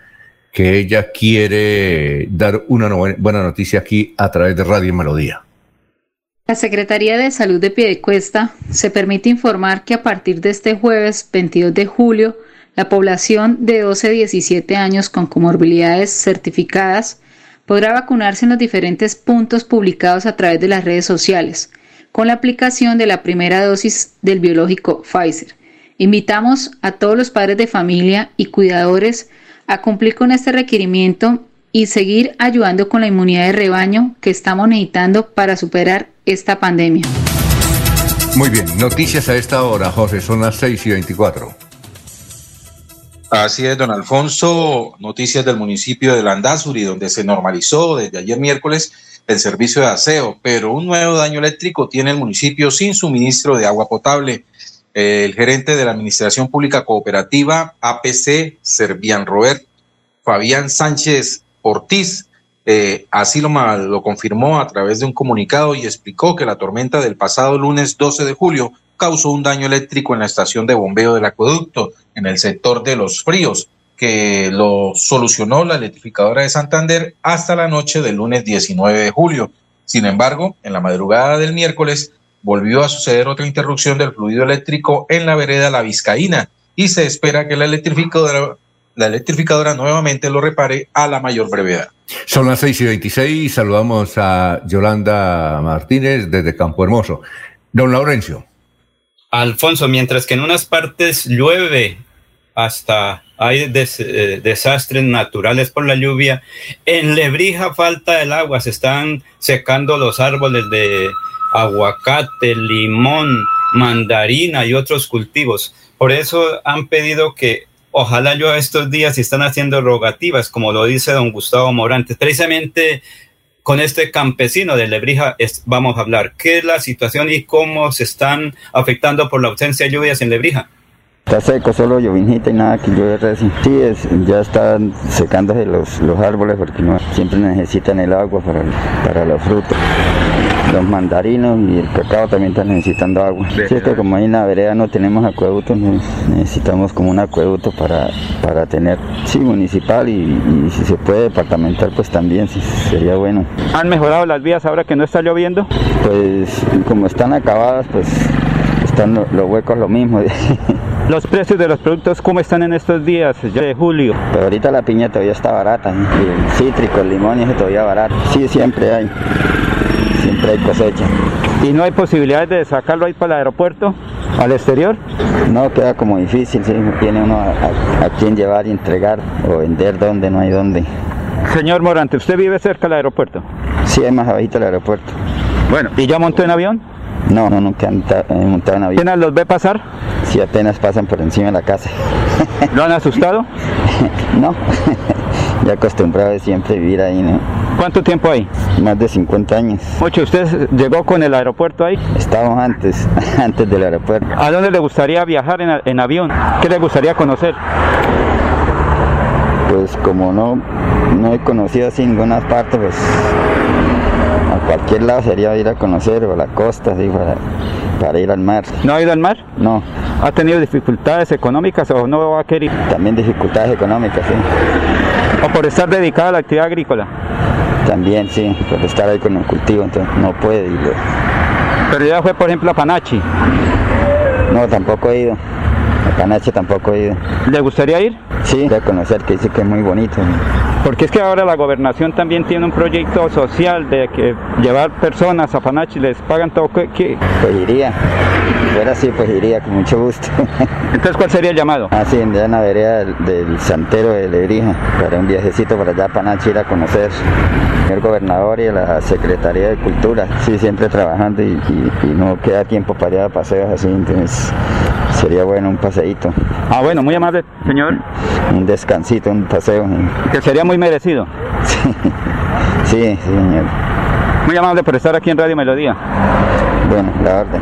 que ella quiere dar una buena noticia aquí a través de Radio Melodía. La Secretaría de Salud de Piedecuesta se permite informar que a partir de este jueves 22 de julio, la población de 12 a 17 años con comorbilidades certificadas podrá vacunarse en los diferentes puntos publicados a través de las redes sociales, con la aplicación de la primera dosis del biológico Pfizer. Invitamos a todos los padres de familia y cuidadores a cumplir con este requerimiento y seguir ayudando con la inmunidad de rebaño que estamos necesitando para superar esta pandemia. Muy bien, noticias a esta hora, José, son las 6 y 24. Así es, don Alfonso. Noticias del municipio de Landazuri, donde se normalizó desde ayer miércoles el servicio de aseo, pero un nuevo daño eléctrico tiene el municipio sin suministro de agua potable. El gerente de la Administración Pública Cooperativa APC, Servian Robert, Fabián Sánchez Ortiz, eh, así lo, lo confirmó a través de un comunicado y explicó que la tormenta del pasado lunes 12 de julio causó un daño eléctrico en la estación de bombeo del acueducto en el sector de los fríos, que lo solucionó la electrificadora de Santander hasta la noche del lunes 19 de julio. Sin embargo, en la madrugada del miércoles volvió a suceder otra interrupción del fluido eléctrico en la vereda La Vizcaína y se espera que la electrificadora, la electrificadora nuevamente lo repare a la mayor brevedad. Son las 6 y 26 saludamos a Yolanda Martínez desde Campo Hermoso. Don Laurencio. Alfonso, mientras que en unas partes llueve hasta hay eh, desastres naturales por la lluvia, en Lebrija falta el agua, se están secando los árboles de aguacate, limón, mandarina y otros cultivos. Por eso han pedido que ojalá llueva estos días están haciendo rogativas, como lo dice don Gustavo Morantes. Precisamente con este campesino de Lebrija vamos a hablar. ¿Qué es la situación y cómo se están afectando por la ausencia de lluvias en Lebrija? Está seco, solo llovinita y nada que llueve recién. Sí, es, ya están secándose los, los árboles porque no, siempre necesitan el agua para, para los frutos. Los mandarinos y el cacao también están necesitando agua. Sí, es que como ahí en la vereda no tenemos acueductos, necesitamos como un acueducto para, para tener, sí, municipal y, si se puede departamental, pues también sí, sería bueno. ¿Han mejorado las vías ahora que no está lloviendo? Pues como están acabadas, pues están los huecos lo mismo. [laughs] ¿Los precios de los productos cómo están en estos días ya de julio? Pero ahorita la piña todavía está barata, el cítrico, el limón y eso todavía barato. Sí, siempre hay. Siempre hay cosecha. ¿Y no hay posibilidades de sacarlo ahí para el aeropuerto, al exterior? No, queda como difícil, sí, tiene uno a, a, a quién llevar y entregar o vender donde no hay donde. Señor Morante, ¿usted vive cerca del aeropuerto? Sí, es más abajito el aeropuerto. Bueno, ¿y ya montó en avión? No, no, nunca he montado en avión. ¿Apenas los ve pasar? Sí, apenas pasan por encima de la casa. ¿Lo han asustado? [laughs] no, [laughs] ya acostumbrado de siempre vivir ahí, ¿no? ¿Cuánto tiempo hay? Más de 50 años. Ocho, ¿usted llegó con el aeropuerto ahí? Estábamos antes, [laughs] antes del aeropuerto. ¿A dónde le gustaría viajar en, en avión? ¿Qué le gustaría conocer? Pues como no, no he conocido así ninguna parte, pues a cualquier lado sería ir a conocer o a la costa, así, para, para ir al mar. ¿No ha ido al mar? No. ¿Ha tenido dificultades económicas o no va a querer? También dificultades económicas, sí. ¿O por estar dedicado a la actividad agrícola? También, sí, por estar ahí con el cultivo, entonces no puede ir. Pero ya fue, por ejemplo, a Panachi. No, tampoco he ido. A Panachi tampoco he ido. ¿Le gustaría ir? Sí, a conocer, que dice que es muy bonito. Porque es que ahora la gobernación también tiene un proyecto social de que llevar personas a Panachi, les pagan todo. ¿qué? Pues iría. Fuera así, pues iría con mucho gusto. [laughs] Entonces, ¿cuál sería el llamado? Ah, sí, en la vereda del, del Santero de Lebrija, para un viajecito para allá a Panachi, ir a conocer el gobernador y la Secretaría de Cultura. Sí, siempre trabajando y, y, y no queda tiempo para ir a paseos así, entonces sería bueno un paseíto. Ah, bueno, muy amable, señor. Un descansito, un paseo. Que sería muy merecido. Sí, [laughs] sí, sí, señor. Muy amable por estar aquí en Radio Melodía. Bueno, la orden.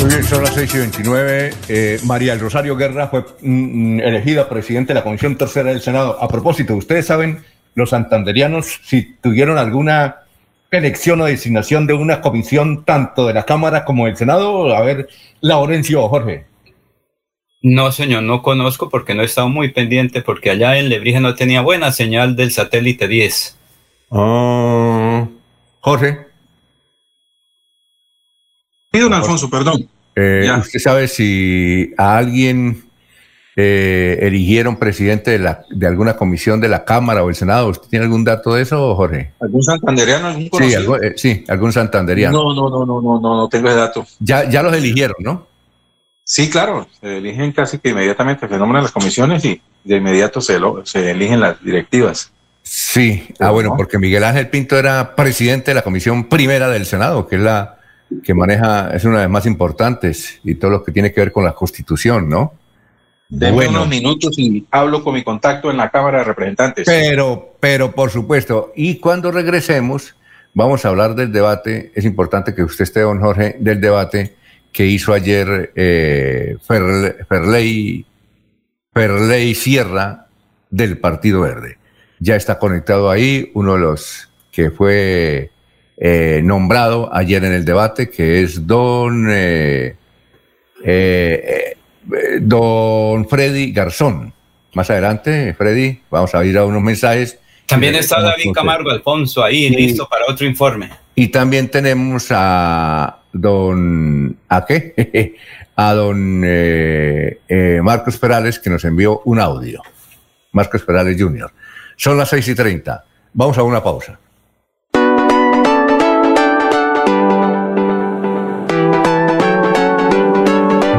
Muy bien, son las 6 y 29. Eh, María del Rosario Guerra fue mm, elegida presidente de la Comisión Tercera del Senado. A propósito, ¿ustedes saben, los santanderianos, si tuvieron alguna elección o designación de una comisión tanto de la Cámara como del Senado? A ver, Laurencio o Jorge. No, señor, no conozco porque no he estado muy pendiente porque allá en Lebrija no tenía buena señal del satélite 10. Oh, Jorge. Sí, don Alfonso, perdón. Eh, ¿Usted sabe si a alguien eh, eligieron presidente de, la, de alguna comisión de la Cámara o el Senado? ¿Usted tiene algún dato de eso, Jorge? ¿Algún santanderiano? ¿Algún sí, algo, eh, sí, algún santanderiano. No, no, no, no, no, no, no tengo ese dato. Ya, ya los eligieron, ¿no? Sí, claro, se eligen casi que inmediatamente, se nombran las comisiones y de inmediato se, lo, se eligen las directivas. Sí, ah, bueno, porque Miguel Ángel Pinto era presidente de la comisión primera del Senado, que es la que maneja, es una de las más importantes y todo lo que tiene que ver con la constitución, ¿no? Bueno, unos minutos y hablo con mi contacto en la Cámara de Representantes. Pero, pero por supuesto, y cuando regresemos, vamos a hablar del debate, es importante que usted esté, don Jorge, del debate que hizo ayer eh, Ferley, Ferley Sierra del Partido Verde. Ya está conectado ahí uno de los que fue eh, nombrado ayer en el debate, que es don, eh, eh, don Freddy Garzón. Más adelante, Freddy, vamos a ir a unos mensajes. También está David Camargo Alfonso ahí, sí. listo para otro informe. Y también tenemos a don, ¿a qué? [laughs] a don Marcos Perales, que nos envió un audio. Marcos Perales Jr. Son las 6 y 30. Vamos a una pausa.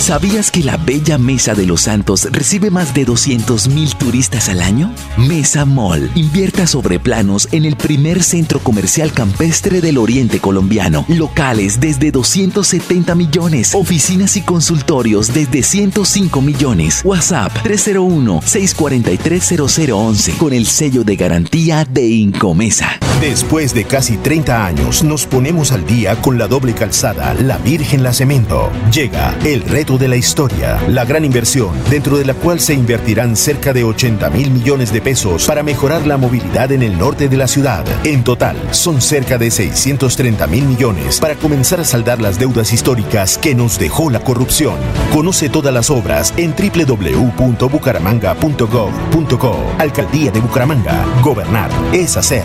¿Sabías que la bella Mesa de los Santos recibe más de 200 mil turistas al año? Mesa Mall invierta sobre planos en el primer centro comercial campestre del oriente colombiano. Locales desde 270 millones, oficinas y consultorios desde 105 millones. WhatsApp 301-643-0011 con el sello de garantía de Incomesa. Después de casi 30 años nos ponemos al día con la doble calzada La Virgen La Cemento. Llega el reto de la historia, la gran inversión, dentro de la cual se invertirán cerca de 80 mil millones de pesos para mejorar la movilidad en el norte de la ciudad. En total, son cerca de 630 mil millones para comenzar a saldar las deudas históricas que nos dejó la corrupción. Conoce todas las obras en www.bucaramanga.gov.co. Alcaldía de Bucaramanga. Gobernar es hacer.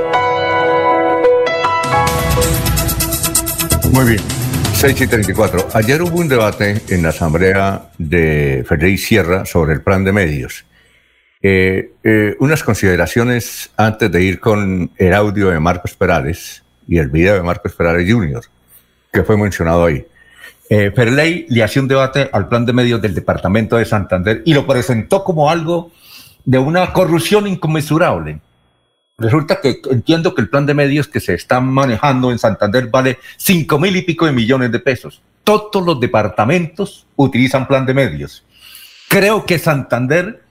Muy bien, 6 y 34. Ayer hubo un debate en la asamblea de Ferrey Sierra sobre el plan de medios. Eh, eh, unas consideraciones antes de ir con el audio de Marcos Perales y el video de Marcos Perales Jr., que fue mencionado ahí. Eh, Ferley le hacía un debate al plan de medios del departamento de Santander y lo presentó como algo de una corrupción inconmensurable. Resulta que entiendo que el plan de medios que se está manejando en Santander vale cinco mil y pico de millones de pesos. Todos los departamentos utilizan plan de medios. Creo que Santander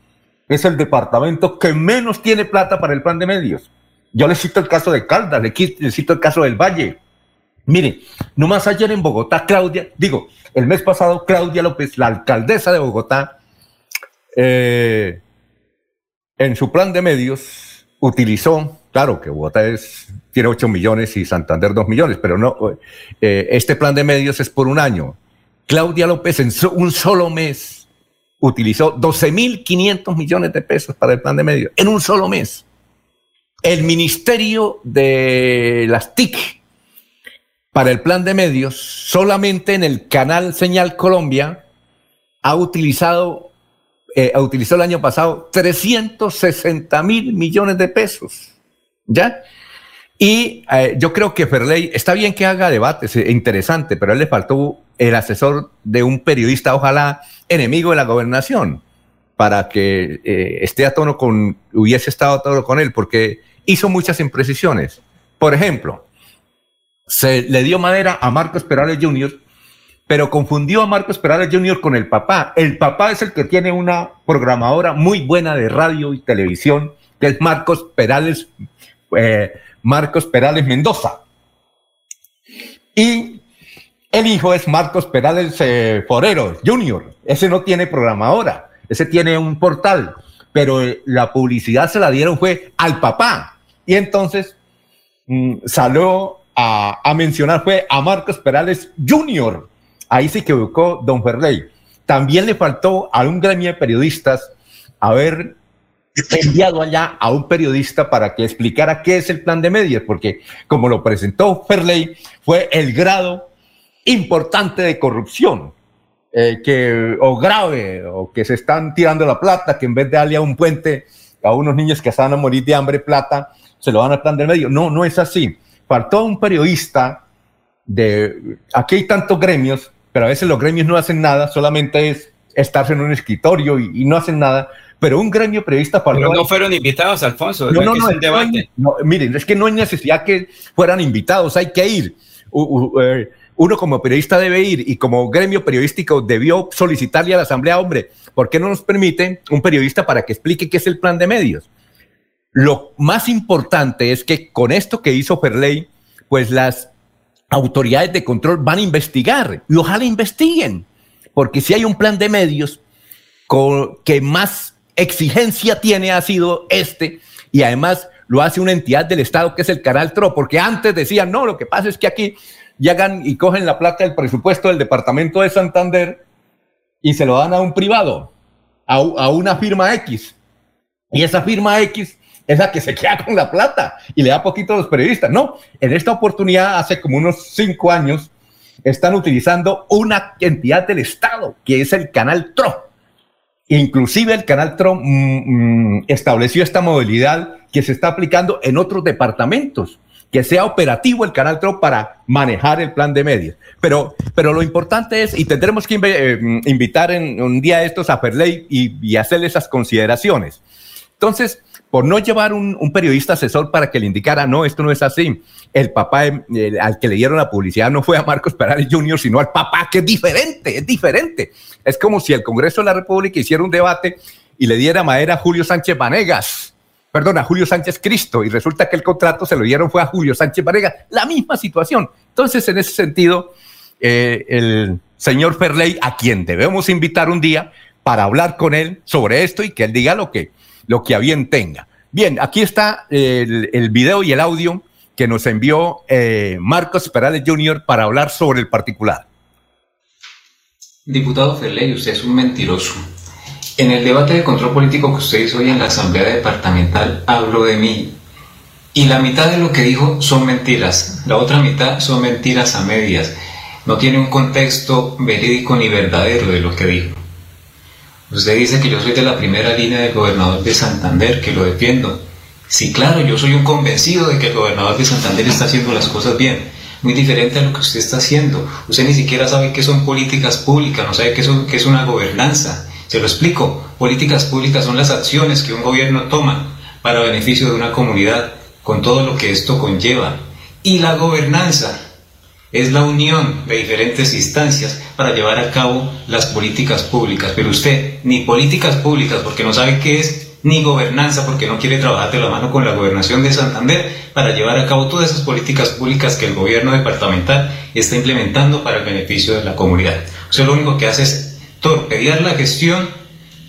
es el departamento que menos tiene plata para el plan de medios. Yo le cito el caso de Caldas, le, cito el caso del Valle. Mire, nomás ayer en Bogotá, Claudia, digo, el mes pasado, Claudia López, la alcaldesa de Bogotá, eh, en su plan de medios utilizó, claro que Bogotá es, tiene 8 millones y Santander 2 millones, pero no, eh, este plan de medios es por un año. Claudia López en un solo mes utilizó 12.500 millones de pesos para el plan de medios, en un solo mes. El Ministerio de las TIC para el plan de medios, solamente en el canal Señal Colombia, ha utilizado, eh, utilizó el año pasado 360 mil millones de pesos. ¿Ya? Y eh, yo creo que Ferley, está bien que haga debates, eh, interesante, pero a él le faltó el asesor de un periodista, ojalá enemigo de la gobernación, para que eh, esté a tono con, hubiese estado a tono con él, porque hizo muchas imprecisiones. Por ejemplo, se le dio madera a Marcos Perales Jr., pero confundió a Marcos Perales Jr. con el papá. El papá es el que tiene una programadora muy buena de radio y televisión, que es Marcos Perales, eh, Marcos Perales Mendoza. Y el hijo es Marcos Perales eh, Forero Jr. Ese no tiene programadora, ese tiene un portal, pero eh, la publicidad se la dieron fue al papá. Y entonces mm, salió a, a mencionar fue a Marcos Perales Jr. Ahí se equivocó Don Ferley. También le faltó a un gremio de periodistas haber enviado allá a un periodista para que explicara qué es el plan de medios, porque como lo presentó Ferley, fue el grado importante de corrupción. eh, que, o grave, o que se están tirando la plata, que en vez de darle a un puente a unos niños que están a morir de hambre plata, se lo van al plan del medio. No, no es así. Faltó un periodista de... Aquí hay tantos gremios, pero a veces los gremios no hacen nada, solamente es estarse en un escritorio y, no hacen nada. Pero un gremio periodista faltó... Pero no fueron invitados, Alfonso. No, no, no, no, miren, es que no hay necesidad que fueran invitados, hay que ir. Eh, uno como periodista debe ir y como gremio periodístico debió solicitarle a la Asamblea, hombre, ¿por qué no nos permite un periodista para que explique qué es el plan de medios? Lo más importante es que con esto que hizo Ferley, pues las autoridades de control van a investigar y ojalá investiguen, porque si hay un plan de medios con, que más exigencia tiene ha sido este y además lo hace una entidad del Estado que es el Canal TRO, porque antes decían, no, lo que pasa es que aquí llegan y cogen la plata del presupuesto del Departamento de Santander y se lo dan a un privado, a, a una firma X. Y esa firma X es la que se queda con la plata y le da poquito a los periodistas. No, en esta oportunidad, hace como unos cinco años, están utilizando una entidad del Estado, que es el canal TRO. Inclusive el canal TRO mm, mm, estableció esta modalidad que se está aplicando en otros departamentos, que sea operativo el canal TRO para manejar el plan de medios. Pero, pero lo importante es, y tendremos que eh, invitar en un día de estos a Ferley y, y hacerle esas consideraciones. Entonces, por no llevar un, periodista asesor para que le indicara, no, esto no es así. El papá al que le dieron la publicidad no fue a Marcos Perales Jr., sino al papá, que es diferente, es diferente. Es como si el Congreso de la República hiciera un debate y le diera madera a Julio Sánchez Vanegas, perdón, a Julio Sánchez Cristo, y resulta que el contrato se lo dieron fue a Julio Sánchez Vanegas. La misma situación. Entonces, en ese sentido, eh, el señor Ferley, a quien debemos invitar un día para hablar con él sobre esto y que él diga lo que lo que a bien tenga. Bien, aquí está el, video y el audio que nos envió eh, Marcos Perales Jr. para hablar sobre el particular. Diputado Ferley, usted es un mentiroso. En el debate de control político que usted hizo hoy en la Asamblea Departamental habló de mí y la mitad de lo que dijo son mentiras, la otra mitad son mentiras a medias. No tiene un contexto verídico ni verdadero de lo que dijo. Usted dice que yo soy de la primera línea del gobernador de Santander, que lo defiendo. Sí, claro, yo soy un convencido de que el gobernador de Santander está haciendo las cosas bien. Muy diferente a lo que usted está haciendo. Usted ni siquiera sabe qué son políticas públicas, no sabe qué, qué es una gobernanza. Se lo explico. Políticas públicas son las acciones que un gobierno toma para beneficio de una comunidad, con todo lo que esto conlleva. Y la gobernanza es la unión de diferentes instancias para llevar a cabo las políticas públicas. Pero usted, ni políticas públicas, porque no sabe qué es, ni gobernanza, porque no quiere trabajar de la mano con la gobernación de Santander para llevar a cabo todas esas políticas públicas que el gobierno departamental está implementando para el beneficio de la comunidad. Usted lo único que hace es torpedear la gestión,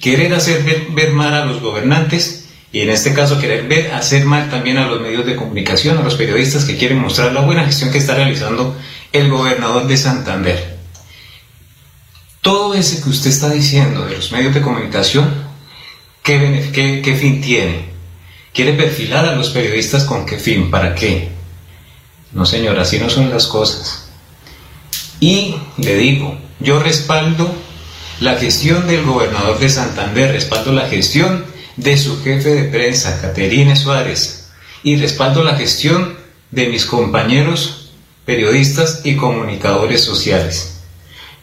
querer hacer ver, mal a los gobernantes y en este caso querer ver hacer mal también a los medios de comunicación, a los periodistas que quieren mostrar la buena gestión que está realizando el gobernador de Santander. Todo ese que usted está diciendo de los medios de comunicación, ¿qué, fin tiene? ¿Quiere perfilar a los periodistas con qué fin? ¿Para qué? No, señor, así no son las cosas. Y le digo, yo respaldo la gestión del gobernador de Santander, respaldo la gestión de su jefe de prensa, Caterine Suárez, y respaldo la gestión de mis compañeros periodistas y comunicadores sociales.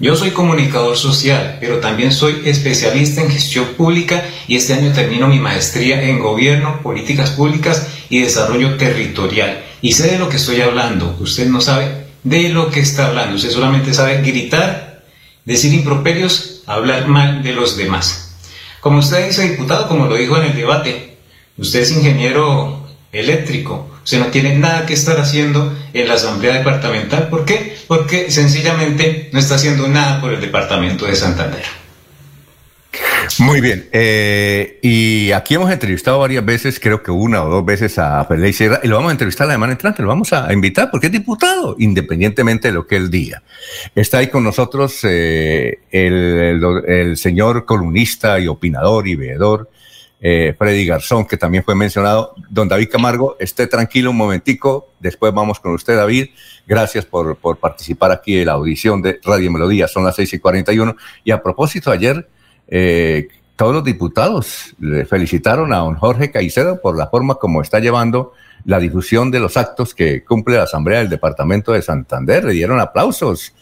Yo soy comunicador social, pero también soy especialista en gestión pública y este año termino mi maestría en gobierno, políticas públicas y desarrollo territorial. Y sé de lo que estoy hablando. Usted no sabe de lo que está hablando. Usted solamente sabe gritar, decir improperios, hablar mal de los demás. Como usted dice, diputado, como lo dijo en el debate, usted es ingeniero eléctrico. Usted no tiene nada que estar haciendo en la Asamblea Departamental. ¿Por qué? Porque sencillamente no está haciendo nada por el Departamento de Santander. Muy bien. Eh, y aquí hemos entrevistado varias veces, creo que una o dos veces a Félix Sierra, y lo vamos a entrevistar la semana entrante, lo vamos a invitar porque es diputado, independientemente de lo que él diga. Está ahí con nosotros eh, el, el, señor columnista y opinador y veedor eh, Freddy Garzón, que también fue mencionado. Don David Camargo, esté tranquilo un momentico, después vamos con usted, David. Gracias por, por participar aquí en la audición de Radio Melodía, son las 6 y 41. Y a propósito, ayer eh, todos los diputados le felicitaron a don Jorge Caicedo por la forma como está llevando la difusión de los actos que cumple la Asamblea del Departamento de Santander. Le dieron aplausos.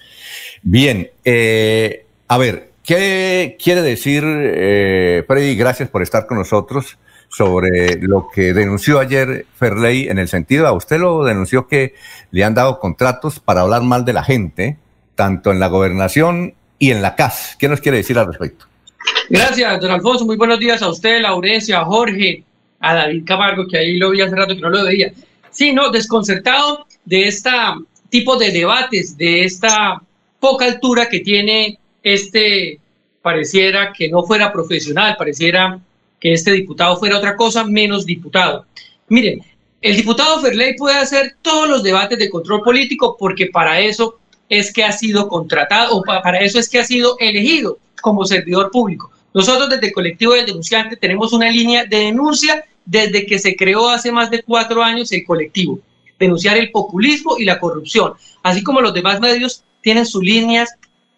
Bien, eh, a ver, ¿qué quiere decir, eh, Freddy? Gracias por estar con nosotros sobre lo que denunció ayer Ferley en el sentido, a usted lo denunció que le han dado contratos para hablar mal de la gente, tanto en la gobernación y en la CAS. ¿Qué nos quiere decir al respecto? Gracias, don Alfonso. Muy buenos días a usted, Laurencia, a Jorge, a David Camargo, que ahí lo vi hace rato que no lo veía. Sí, no, desconcertado de este tipo de debates, de esta poca altura que tiene este, pareciera que no fuera profesional, pareciera que este diputado fuera otra cosa menos diputado. Miren, el diputado Ferley puede hacer todos los debates de control político porque para eso es que ha sido contratado o para eso es que ha sido elegido como servidor público. Nosotros desde el colectivo del denunciante tenemos una línea de denuncia desde que se creó hace más de cuatro años el colectivo. Denunciar el populismo y la corrupción. Así como los demás medios tienen sus líneas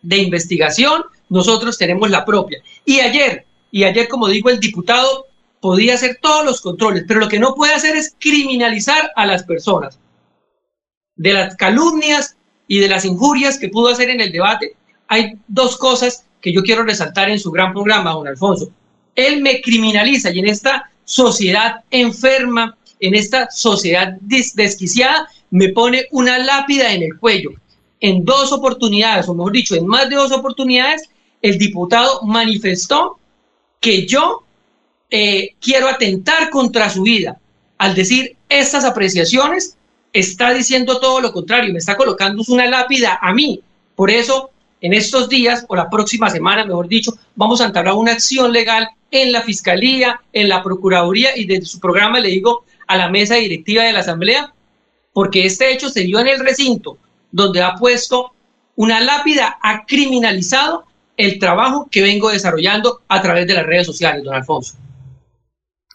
de investigación, nosotros tenemos la propia. Y ayer, y ayer como digo, el diputado podía hacer todos los controles, pero lo que no puede hacer es criminalizar a las personas. De las calumnias y de las injurias que pudo hacer en el debate, hay dos cosas que yo quiero resaltar en su gran programa, don Alfonso. Él me criminaliza y en esta sociedad enferma, en esta sociedad desquiciada, me pone una lápida en el cuello. En dos oportunidades, o mejor dicho, en más de dos oportunidades, el diputado manifestó que yo eh, quiero atentar contra su vida. Al decir estas apreciaciones, está diciendo todo lo contrario, me está colocando una lápida a mí. Por eso en estos días o la próxima semana, mejor dicho, vamos a entablar una acción legal en la Fiscalía, en la Procuraduría y desde su programa le digo a la mesa directiva de la Asamblea, porque este hecho se dio en el recinto donde ha puesto una lápida, ha criminalizado el trabajo que vengo desarrollando a través de las redes sociales, don Alfonso.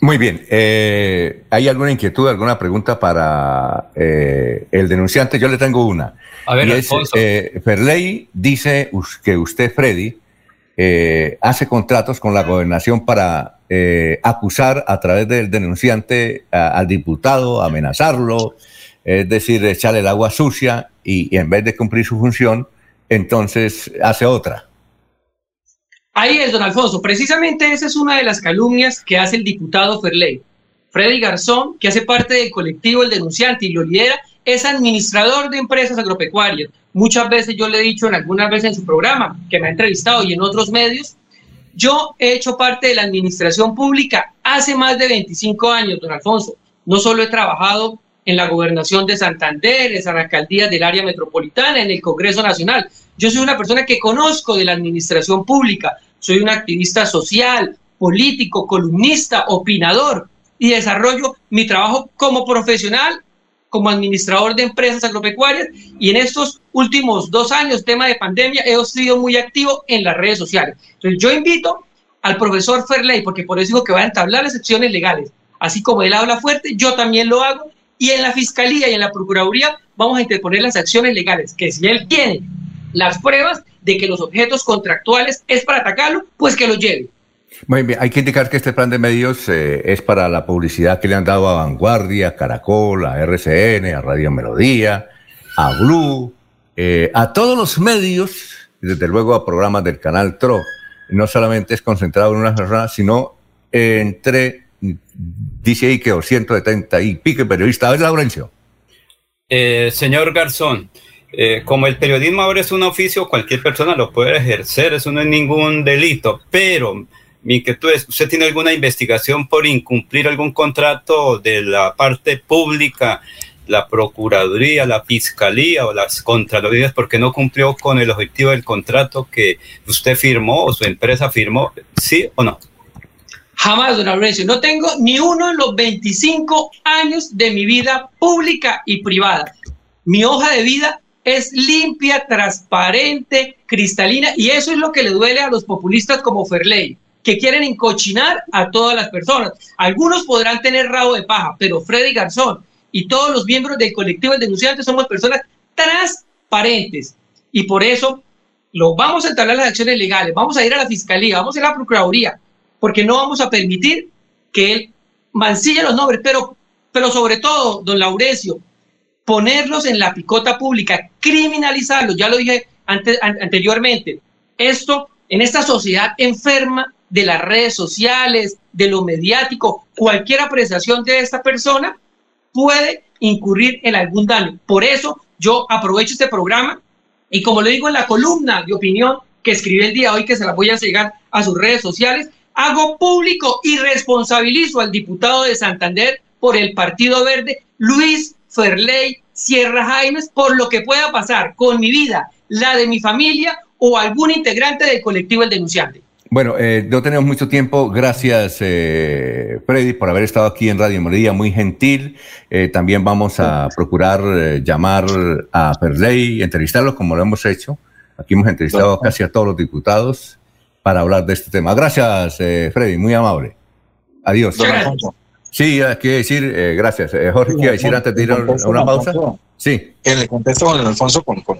Muy bien. Eh, ¿Hay alguna inquietud, alguna pregunta para eh, el denunciante? Yo le tengo una. A ver, Alfonso. Eh, Ferley dice que usted, Freddy, hace contratos con la gobernación para acusar a través del denunciante al diputado, amenazarlo, es decir, echarle el agua sucia y en vez de cumplir su función, entonces hace otra. Ahí es, don Alfonso. Precisamente esa es una de las calumnias que hace el diputado Ferley. Freddy Garzón, que hace parte del colectivo El Denunciante y lo lidera, es administrador de empresas agropecuarias. Muchas veces yo le he dicho en algunas veces en su programa, que me ha entrevistado y en otros medios, yo he hecho parte de la administración pública hace más de 25 años, don Alfonso. No solo he trabajado en la gobernación de Santander, en las alcaldías del área metropolitana, en el Congreso Nacional. Yo soy una persona que conozco de la administración pública, soy un activista social, político, columnista, opinador y desarrollo mi trabajo como profesional, como administrador de empresas agropecuarias y en estos últimos dos años, tema de pandemia, he sido muy activo en las redes sociales. Entonces yo invito al profesor Ferley, porque por eso digo que va a entablar las acciones legales. Así como él habla fuerte, yo también lo hago y en la Fiscalía y en la Procuraduría vamos a interponer las acciones legales, que si él tiene las pruebas de que los objetos contractuales es para atacarlo, pues que lo lleve. Muy bien, hay que indicar que este plan de medios eh, es para la publicidad que le han dado a Vanguardia, a Caracol, a RCN, a Radio Melodía, a Blue, eh, a todos los medios, y desde luego a programas del canal TRO. No solamente es concentrado en una persona, sino entre, dice ahí que 270 y pique periodistas. A ver, Laurencio. Eh, señor Garzón, eh, como el periodismo ahora es un oficio, cualquier persona lo puede ejercer, eso no es ningún delito, pero mi inquietud es, ¿usted tiene alguna investigación por incumplir algún contrato de la parte pública, la Procuraduría, la Fiscalía o las Contralorías porque no cumplió con el objetivo del contrato que usted firmó o su empresa firmó? ¿Sí o no? Jamás, don Laurencio. No tengo ni uno en los 25 años de mi vida pública y privada. Mi hoja de vida es limpia, transparente, cristalina, y eso es lo que le duele a los populistas como Ferley. que quieren encochinar a todas las personas. Algunos podrán tener rabo de paja, pero Freddy Garzón y todos los miembros del colectivo de denunciantes somos personas transparentes. Y por eso lo vamos a entablar las acciones legales, vamos a ir a la fiscalía, vamos a ir a la procuraduría, porque no vamos a permitir que él mancille los nombres, pero, pero sobre todo, don Laurencio, ponerlos en la picota pública, criminalizarlos, ya lo dije anteriormente, esto en esta sociedad enferma de las redes sociales, de lo mediático, cualquier apreciación de esta persona puede incurrir en algún daño. Por eso yo aprovecho este programa y como lo digo en la columna de opinión que escribí el día de hoy, que se la voy a llegar a sus redes sociales, hago público y responsabilizo al diputado de Santander por el Partido Verde, Luis Ferley Sierra Jaimes, por lo que pueda pasar con mi vida, la de mi familia o algún integrante del colectivo El Denunciante. Bueno, eh, no tenemos mucho tiempo. Gracias, eh, Freddy, por haber estado aquí en Radio Melodía, muy gentil. Eh, también vamos a procurar eh, llamar a Ferley y entrevistarlo como lo hemos hecho. Aquí hemos entrevistado casi a todos los diputados para hablar de este tema. Gracias, Freddy, muy amable. Adiós. Sí, hay que decir, gracias. Jorge, ¿qué decir antes de ir a una pausa? Sí. En el contexto, don Alfonso, con, con,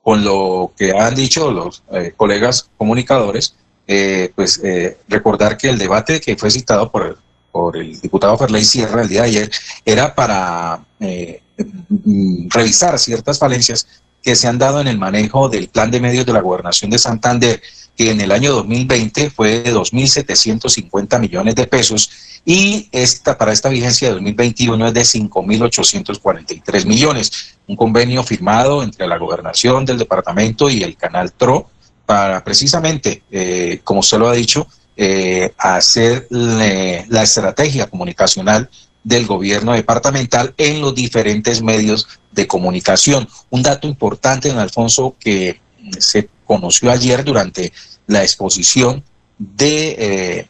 con lo que han dicho los colegas comunicadores, eh, pues eh, recordar que el debate que fue citado por, por el diputado Ferley Sierra el día de ayer era para eh, mm, revisar ciertas falencias que se han dado en el manejo del plan de medios de la gobernación de Santander, que en el año 2020 fue de 2.750 millones de pesos y esta, para esta vigencia de 2021 es de 5.843 millones. Un convenio firmado entre la gobernación del departamento y el canal TRO para precisamente, eh, como usted lo ha dicho, eh, hacer la estrategia comunicacional del gobierno departamental en los diferentes medios de comunicación. Un dato importante, don Alfonso, que se conoció ayer durante la exposición de, eh,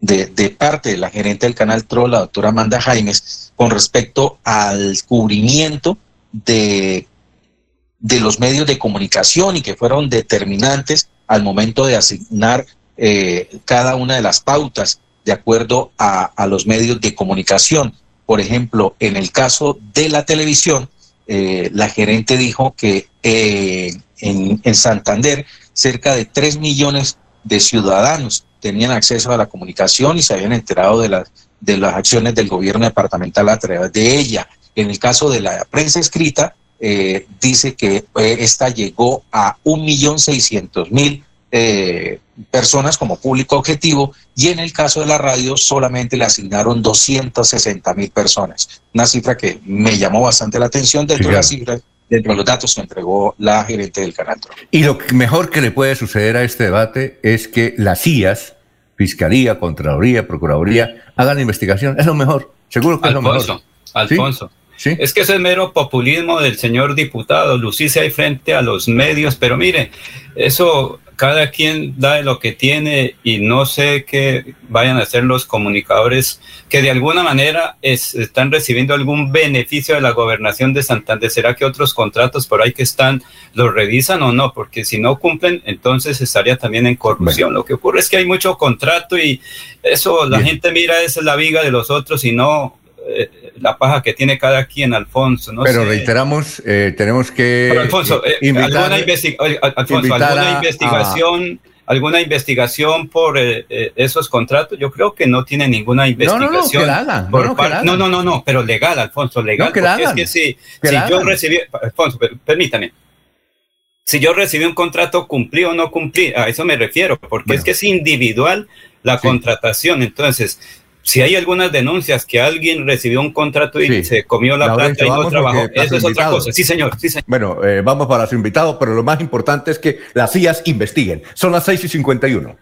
de, de, parte de la gerente del canal TRO, la doctora Amanda Jaimes, con respecto al cubrimiento de de los medios de comunicación y que fueron determinantes al momento de asignar eh, cada una de las pautas de acuerdo a, los medios de comunicación. Por ejemplo, en el caso de la televisión, eh, la gerente dijo que en, en, Santander cerca de 3 millones de ciudadanos tenían acceso a la comunicación y se habían enterado de las, de las acciones del gobierno departamental a través de ella. En el caso de la prensa escrita, eh, dice que eh, esta llegó a 1.600.000 eh, personas como público objetivo y en el caso de la radio solamente le asignaron 260.000 personas. Una cifra que me llamó bastante la atención dentro de las cifras dentro de los datos que entregó la gerente del canal. Y lo mejor que le puede suceder a este debate es que las CIAS, Fiscalía, Contraloría, Procuraduría, hagan investigación. Es lo mejor. Seguro que es lo mejor. Alfonso. Es que ese es mero populismo del señor diputado, lucirse ahí frente a los medios, pero mire, eso cada quien da de lo que tiene y no sé qué vayan a hacer los comunicadores que de alguna manera están recibiendo algún beneficio de la gobernación de Santander. ¿Será que otros contratos por ahí que están los revisan o no? Porque si no cumplen, entonces estaría también en corrupción. Lo que ocurre es que hay mucho contrato y eso la gente mira es la viga de los otros y no eh, la paja que tiene cada quien, Alfonso. No Pero reiteramos, eh, tenemos que. Alfonso, eh, ¿alguna, investigación? ¿Alguna investigación por esos contratos? Yo creo que no tiene ninguna investigación. No, no, no, no, pero legal, Alfonso, legal. es que si, si yo recibí, Alfonso, permítame, si yo recibí un contrato, cumplí o no cumplí, a eso me refiero, porque es que es individual la contratación. Entonces, si hay algunas denuncias que alguien recibió un contrato y se comió la plata y no trabajó, eso es otra cosa. Sí, señor. Sí, señor. Bueno, eh, vamos para su invitado, pero lo más importante es que las CIAs investiguen. Son las 6 y 51.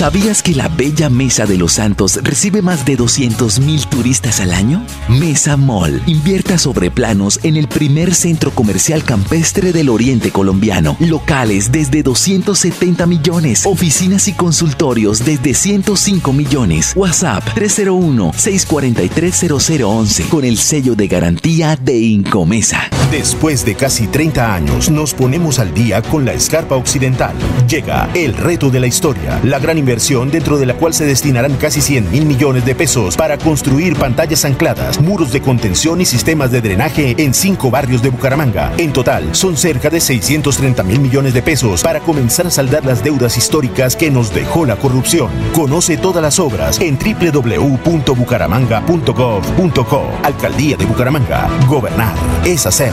¿Sabías que la bella Mesa de los Santos recibe más de 200 mil turistas al año? Mesa Mall invierta sobre planos en el primer centro comercial campestre del oriente colombiano. Locales desde 270 millones. Oficinas y consultorios desde 105 millones. WhatsApp 301-643-0011 con el sello de garantía de Incomesa. Después de casi 30 años nos ponemos al día con la escarpa occidental. Llega el reto de la historia, la gran inversión inversión dentro de la cual se destinarán casi 100 mil millones de pesos para construir pantallas ancladas, muros de contención y sistemas de drenaje en cinco barrios de Bucaramanga. En total, son cerca de 630 mil millones de pesos para comenzar a saldar las deudas históricas que nos dejó la corrupción. Conoce todas las obras en www.bucaramanga.gov.co. Alcaldía de Bucaramanga. Gobernar es hacer.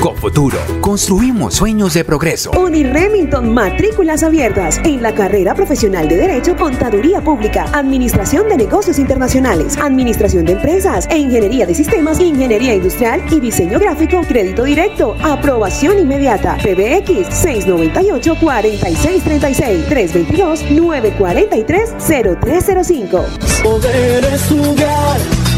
Cofuturo, construimos sueños de progreso. Uniremington, matrículas abiertas en la carrera profesional de Derecho, Contaduría Pública, Administración de Negocios Internacionales, Administración de Empresas e Ingeniería de Sistemas, Ingeniería Industrial y Diseño Gráfico, Crédito Directo, Aprobación Inmediata, PBX 698-4636, 322-943-0305. Poder estudiar,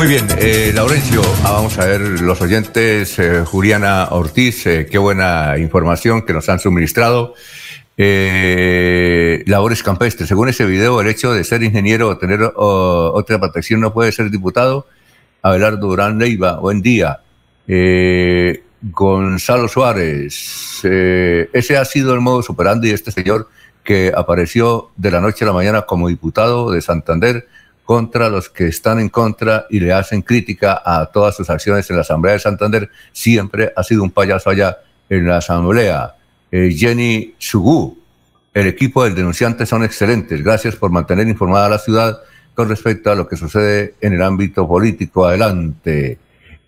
Muy bien, eh, Laurencio, ah, vamos a ver los oyentes, eh, Juliana Ortiz, eh, qué buena información que nos han suministrado. Labores campestres, según ese video, el hecho de ser ingeniero o tener otra protección no puede ser diputado. Abelardo Durán Leiva, buen día. Gonzalo Suárez, ese ha sido el modo superando y este señor que apareció de la noche a la mañana como diputado de Santander contra los que están en contra y le hacen crítica a todas sus acciones en la Asamblea de Santander, siempre ha sido un payaso allá en la Asamblea. Eh, Jenny Sugú, el equipo del denunciante son excelentes. Gracias por mantener informada a la ciudad con respecto a lo que sucede en el ámbito político. Adelante.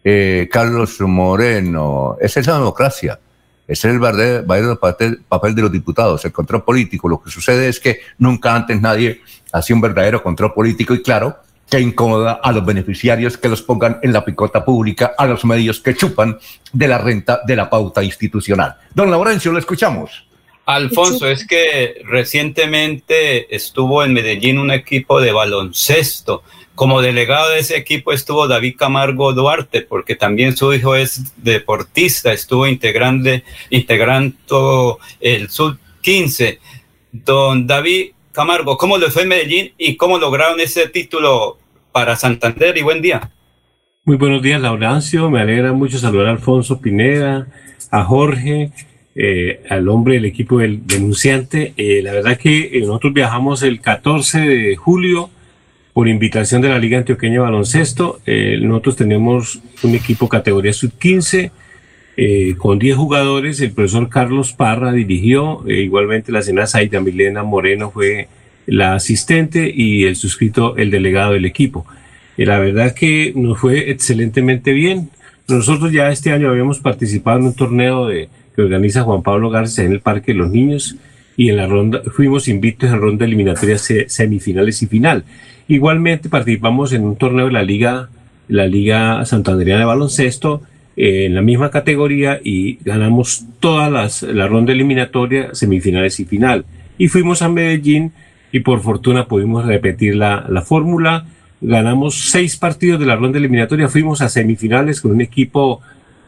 Eh, Carlos Moreno, esa es la democracia. Ese es el verdadero papel, de los diputados, el control político. Lo que sucede es que nunca antes nadie hacía un verdadero control político y claro, que incomoda a los beneficiarios que los pongan en la picota pública, a los medios que chupan de la renta de la pauta institucional. Don Laurencio, lo escuchamos. Alfonso, es que recientemente estuvo en Medellín un equipo de baloncesto. Como delegado de ese equipo estuvo David Camargo Duarte, porque también su hijo es deportista, estuvo integrando, integrando el Sub 15. Don David Camargo, ¿cómo le fue en Medellín y cómo lograron ese título para Santander? Y buen día. Muy buenos días, Laurencio. Me alegra mucho saludar a Alfonso Pineda, a Jorge, eh, al hombre del equipo del denunciante. Eh, la verdad que eh, nosotros viajamos el 14 de julio por invitación de la Liga Antioqueña de Baloncesto. Eh, nosotros tenemos un equipo categoría sub-15 eh, con 10 jugadores. El profesor Carlos Parra dirigió, eh, igualmente la señora Zaida Milena Moreno fue la asistente y el suscrito el delegado del equipo. Eh, la verdad que nos fue excelentemente bien. Nosotros ya este año habíamos participado en un torneo de, que organiza Juan Pablo Garza en el Parque de los Niños y en la ronda fuimos invitos en ronda eliminatoria se- semifinales y final. Igualmente participamos en un torneo de la Liga, la Liga Santandereana de Baloncesto eh, en la misma categoría y ganamos todas las la ronda eliminatoria, semifinales y final. Y fuimos a Medellín y por fortuna pudimos repetir la, la fórmula. Ganamos seis partidos de la ronda eliminatoria, fuimos a semifinales con un equipo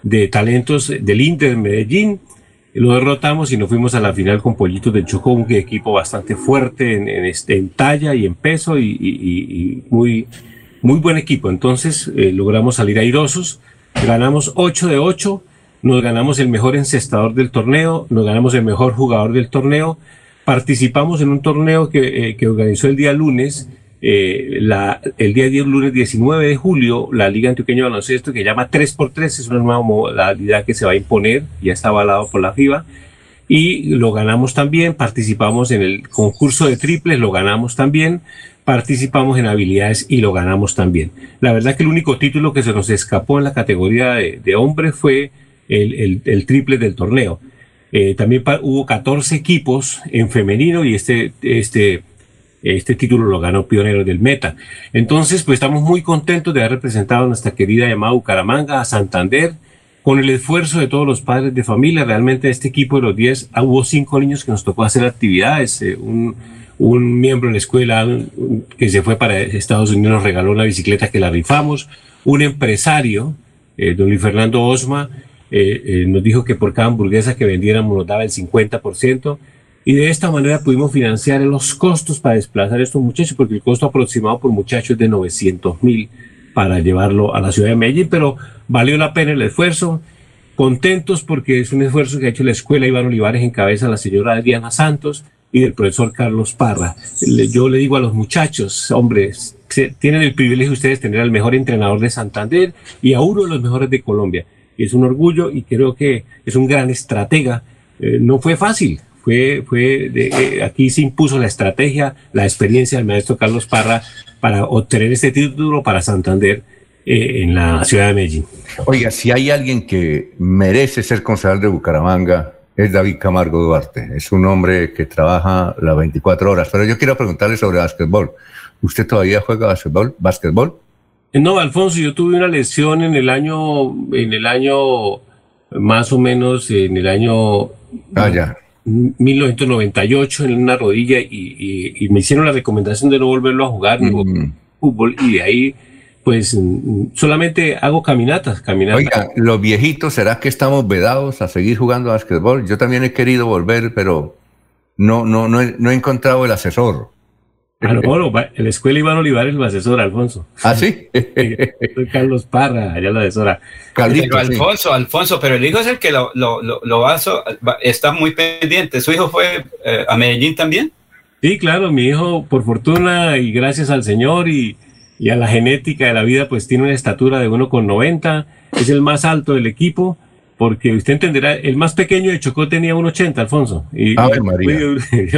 de talentos del Inter de Medellín. Lo derrotamos y nos fuimos a la final con Pollitos de Chocó, un equipo bastante fuerte en, en este, en talla y en peso y- y muy, muy buen equipo. Entonces eh, logramos salir airosos. ganamos 8 de 8, nos ganamos el mejor encestador del torneo, nos ganamos el mejor jugador del torneo, participamos en un torneo que, eh, que organizó el día lunes, eh, la, el día 10, lunes 19 de julio, la Liga Antioqueña de Baloncesto, que llama 3x3, es una nueva modalidad que se va a imponer, ya está avalado por la FIBA, y lo ganamos también, participamos en el concurso de triples, lo ganamos también, participamos en habilidades y lo ganamos también. La verdad que el único título que se nos escapó en la categoría de, de hombres fue el, el, el, triple del torneo. Eh, también hubo 14 equipos en femenino y este, este, este título lo ganó Pionero del Meta. Entonces, pues estamos muy contentos de haber representado a nuestra querida llamada Bucaramanga, a Santander, con el esfuerzo de todos los padres de familia. Realmente este equipo de los 10, ah, hubo cinco niños que nos tocó hacer actividades. Eh, un, un miembro de la escuela que se fue para Estados Unidos nos regaló una bicicleta que la rifamos, un empresario, eh, don Luis Fernando Osma, eh, eh, nos dijo que por cada hamburguesa que vendiéramos nos daba el 50%, y de esta manera pudimos financiar los costos para desplazar a estos muchachos, porque el costo aproximado por muchachos es de 900 mil para llevarlo a la ciudad de Medellín, pero valió la pena el esfuerzo. Contentos porque es un esfuerzo que ha hecho la escuela Iván Olivares en cabeza la señora Diana Santos, y del profesor Carlos Parra. Yo le digo a los muchachos, hombres, tienen el privilegio ustedes de tener al mejor entrenador de Santander y a uno de los mejores de Colombia. Es un orgullo y creo que es un gran estratega. Eh, no fue fácil, fue, fue de, eh, aquí se impuso la estrategia, la experiencia del maestro Carlos Parra para obtener este título para Santander eh, en la ciudad de Medellín. Oiga, si hay alguien que merece ser concejal de Bucaramanga, es David Camargo Duarte. Es un hombre que trabaja las 24 horas. Pero yo quiero preguntarle sobre básquetbol. ¿Usted todavía juega básquetbol? ¿Básquetbol? No, Alfonso, yo tuve una lesión en el año, en el año, más o menos, en el año ah, ya. 1998 en una rodilla y, y, me hicieron la recomendación de no volverlo a jugar, mm. fútbol, y de ahí pues mm, solamente hago caminatas, caminatas. Oiga, los viejitos, ¿será que estamos vedados a seguir jugando a básquetbol? Yo también he querido volver, pero no, no, no, he, no he encontrado el asesor. Ah, no, en la escuela Iván Olivares lo asesora, Alfonso. ¿Ah, sí? [laughs] Soy Carlos Parra, allá lo asesora. pero Alfonso, Alfonso, pero el hijo es el que lo, lo, lo, va, está muy pendiente. ¿Su hijo fue eh, a Medellín también? Sí, claro, mi hijo, por fortuna y gracias al Señor y, y a la genética de la vida, pues tiene una estatura de 1,90, es el más alto del equipo, porque usted entenderá, el más pequeño de Chocó tenía 1,80, Alfonso, y Ave María.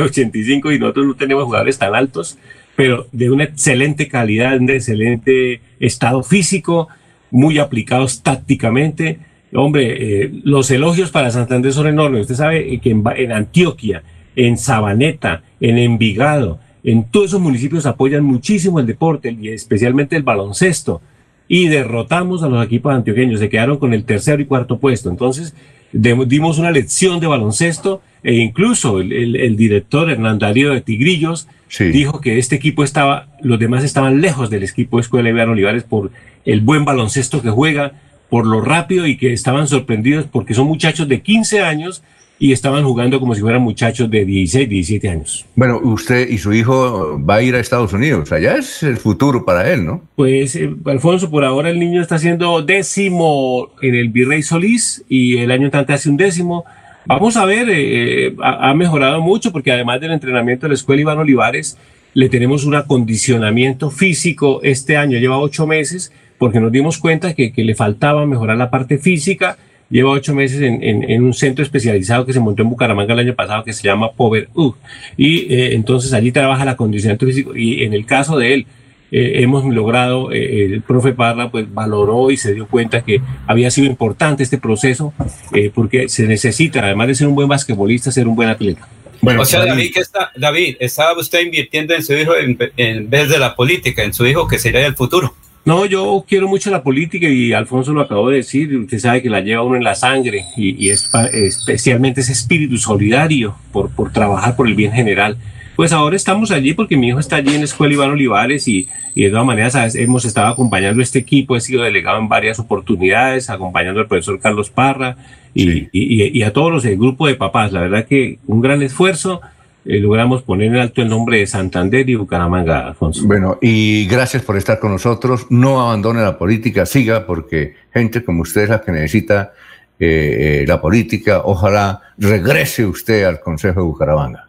85 y nosotros no tenemos jugadores tan altos, pero de una excelente calidad, de excelente estado físico, muy aplicados tácticamente. Hombre, eh, los elogios para Santander son enormes. Usted sabe que en, en Antioquia, en Sabaneta, en Envigado, en todos esos municipios apoyan muchísimo el deporte y especialmente el baloncesto. Y derrotamos a los equipos antioqueños, se quedaron con el tercero y cuarto puesto. Entonces, dimos una lección de baloncesto e incluso el, director Hernán Darío de Tigrillos dijo que este equipo estaba, los demás estaban lejos del equipo de Escuela Iván Olivares por el buen baloncesto que juega, por lo rápido y que estaban sorprendidos porque son muchachos de 15 años y estaban jugando como si fueran muchachos de 16, 17 años. Bueno, usted y su hijo va a ir a Estados Unidos, allá es el futuro para él, ¿no? Pues, eh, Alfonso, por ahora el niño está haciendo décimo en el Virrey Solís y el año entrante hace un décimo. Vamos a ver, eh, eh, ha, mejorado mucho porque además del entrenamiento de la Escuela Iván Olivares, le tenemos un acondicionamiento físico este año, lleva ocho meses, porque nos dimos cuenta que, que le faltaba mejorar la parte física lleva ocho meses en, en, un centro especializado que se montó en Bucaramanga el año pasado que se llama Power U. Y eh, entonces allí trabaja la condición físico. Y en el caso de él, eh, hemos logrado, eh, el profe Parra pues valoró y se dio cuenta que había sido importante este proceso porque se necesita, además de ser un buen basquetbolista, ser un buen atleta. Bueno, o sea, David, ¿qué está, David, estaba usted invirtiendo en su hijo en, en vez de la política, en su hijo que sería el futuro. No, yo quiero mucho la política y Alfonso lo acabó de decir, usted sabe que la lleva uno en la sangre y, es especialmente ese espíritu solidario por, por trabajar por el bien general. Pues ahora estamos allí porque mi hijo está allí en la escuela Iván Olivares y, y de todas maneras hemos estado acompañando a este equipo, he sido delegado en varias oportunidades, acompañando al profesor Carlos Parra y, y, y a todos los del grupo de papás. La verdad que un gran esfuerzo eh, logramos poner en alto el nombre de Santander y Bucaramanga, Alfonso. Bueno, y gracias por estar con nosotros. No abandone la política, siga, porque gente como usted es la que necesita eh, la política. Ojalá regrese usted al Consejo de Bucaramanga.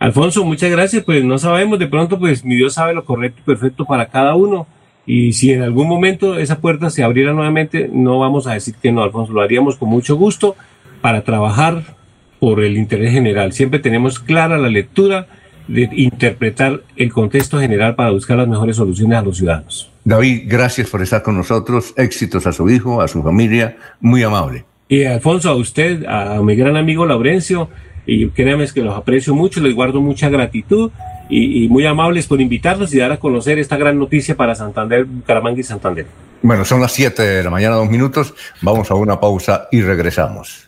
Alfonso, muchas gracias. Pues no sabemos, de pronto, pues mi Dios sabe lo correcto y perfecto para cada uno. Y si en algún momento esa puerta se abriera nuevamente, no vamos a decir que no, Alfonso, lo haríamos con mucho gusto para trabajar por el interés general. Siempre tenemos clara la lectura de interpretar el contexto general para buscar las mejores soluciones a los ciudadanos. David, gracias por estar con nosotros. Éxitos a su hijo, a su familia. Muy amable. Y Alfonso, a usted, a mi gran amigo Laurencio, y créanme que los aprecio mucho, les guardo mucha gratitud y, muy amables por invitarnos y dar a conocer esta gran noticia para Santander, Bucaramanga y Santander. Bueno, son las 7 de la mañana, dos minutos. Vamos a una pausa y regresamos.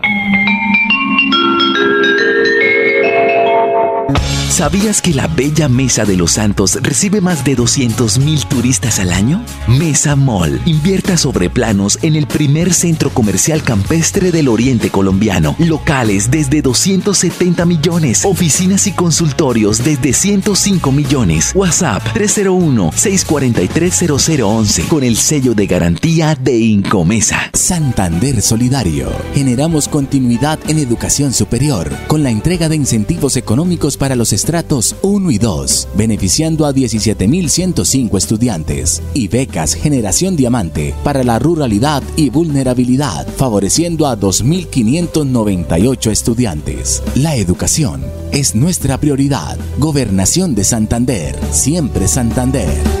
¿Sabías que la bella Mesa de los Santos recibe más de 200.000 turistas al año? Mesa Mall invierta sobre planos en el primer centro comercial campestre del oriente colombiano. Locales desde 270 millones. Oficinas y consultorios desde 105 millones. WhatsApp 301-643-0011 con el sello de garantía de Incomesa. Santander Solidario. Generamos continuidad en educación superior con la entrega de incentivos económicos para los estratos 1 y 2, beneficiando a 17.105 estudiantes, y becas Generación Diamante para la ruralidad y vulnerabilidad, favoreciendo a 2.598 estudiantes. La educación es nuestra prioridad. Gobernación de Santander, siempre Santander.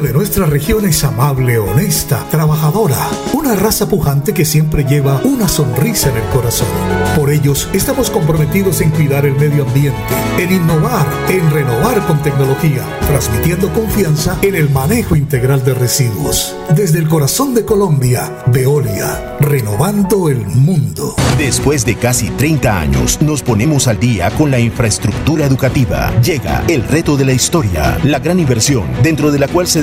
de nuestra región es amable, honesta, trabajadora, una raza pujante que siempre lleva una sonrisa en el corazón. Por ellos estamos comprometidos en cuidar el medio ambiente, en innovar, en renovar con tecnología, transmitiendo confianza en el manejo integral de residuos. Desde el corazón de Colombia, Veolia, renovando el mundo. Después de casi 30 años, nos ponemos al día con la infraestructura educativa. Llega el reto de la historia, la gran inversión dentro de la cual se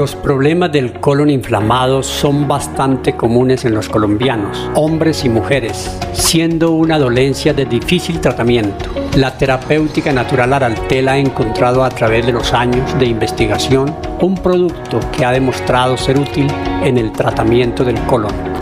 Los problemas del colon inflamado son bastante comunes en los colombianos, hombres y mujeres, siendo una dolencia de difícil tratamiento. La terapéutica natural Araltela ha encontrado a través de los años de investigación un producto que ha demostrado ser útil en el tratamiento del colon.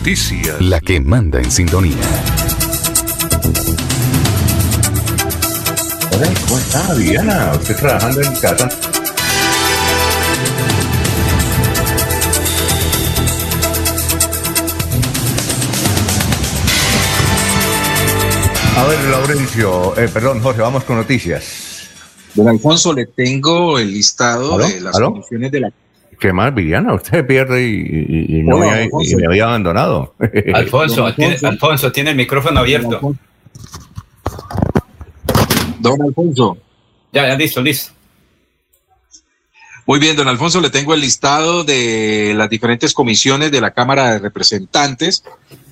Noticias. La que manda en sintonía. Hola, ¿cómo está, Diana? ¿Usted trabajando en casa? A ver, Laurencio, eh, perdón, Jorge, vamos con noticias. Don Alfonso, le tengo el listado ¿Aló? de las ¿Aló? comisiones de la ¿Qué más, Viviana? Usted pierde y, y- y no Hola, me, Alfonso. y me había abandonado. [laughs] Alfonso, tiene, Alfonso, tiene el micrófono abierto. Don Alfonso. Ya, ya, listo, listo. Muy bien, don Alfonso, le tengo el listado de las diferentes comisiones de la Cámara de Representantes,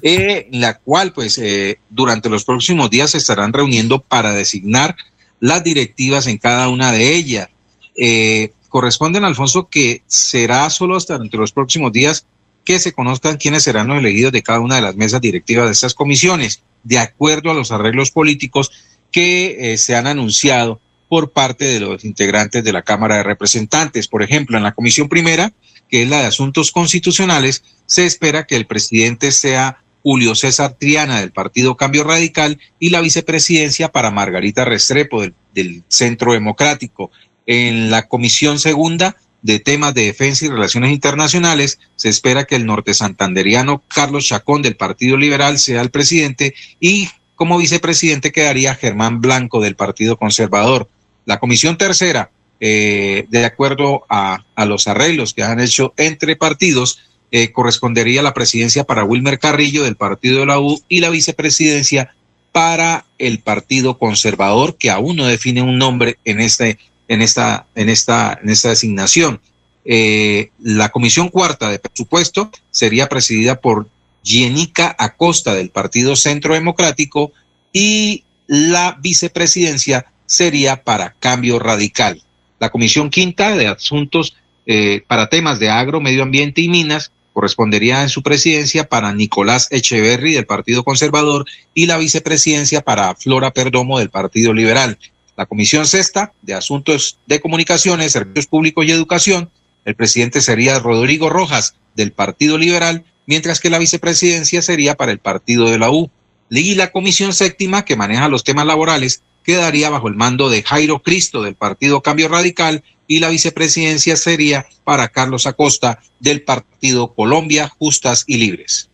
eh, en la cual, pues, eh, durante los próximos días se estarán reuniendo para designar las directivas en cada una de ellas. Eh, corresponden, Alfonso, que será solo hasta entre los próximos días que se conozcan quiénes serán los elegidos de cada una de las mesas directivas de estas comisiones, de acuerdo a los arreglos políticos que eh, se han anunciado por parte de los integrantes de la Cámara de Representantes. Por ejemplo, en la comisión primera, que es la de asuntos constitucionales, se espera que el presidente sea Julio César Triana del Partido Cambio Radical y la vicepresidencia para Margarita Restrepo del, del Centro Democrático. En la comisión segunda de temas de defensa y relaciones internacionales, se espera que el norte santanderiano Carlos Chacón del Partido Liberal sea el presidente y como vicepresidente quedaría Germán Blanco del Partido Conservador. La comisión tercera, eh, de acuerdo a, los arreglos que han hecho entre partidos, eh, correspondería la presidencia para Wilmer Carrillo del Partido de la U y la vicepresidencia para el Partido Conservador, que aún no define un nombre en, este, en, esta, en, esta, en esta designación. Eh, la comisión cuarta de presupuesto sería presidida por Jenica Acosta del Partido Centro Democrático y la vicepresidencia sería para Cambio Radical. La Comisión Quinta de Asuntos eh, para temas de agro, medio ambiente y minas correspondería en su presidencia para Nicolás Echeverry del Partido Conservador y la vicepresidencia para Flora Perdomo del Partido Liberal. La Comisión Sexta de Asuntos de Comunicaciones, Servicios Públicos y Educación, el presidente sería Rodrigo Rojas del Partido Liberal, mientras que la vicepresidencia sería para el Partido de la U. Y la Comisión Séptima, que maneja los temas laborales, quedaría bajo el mando de Jairo Cristo del Partido Cambio Radical y la vicepresidencia sería para Carlos Acosta del Partido Colombia Justas y Libres.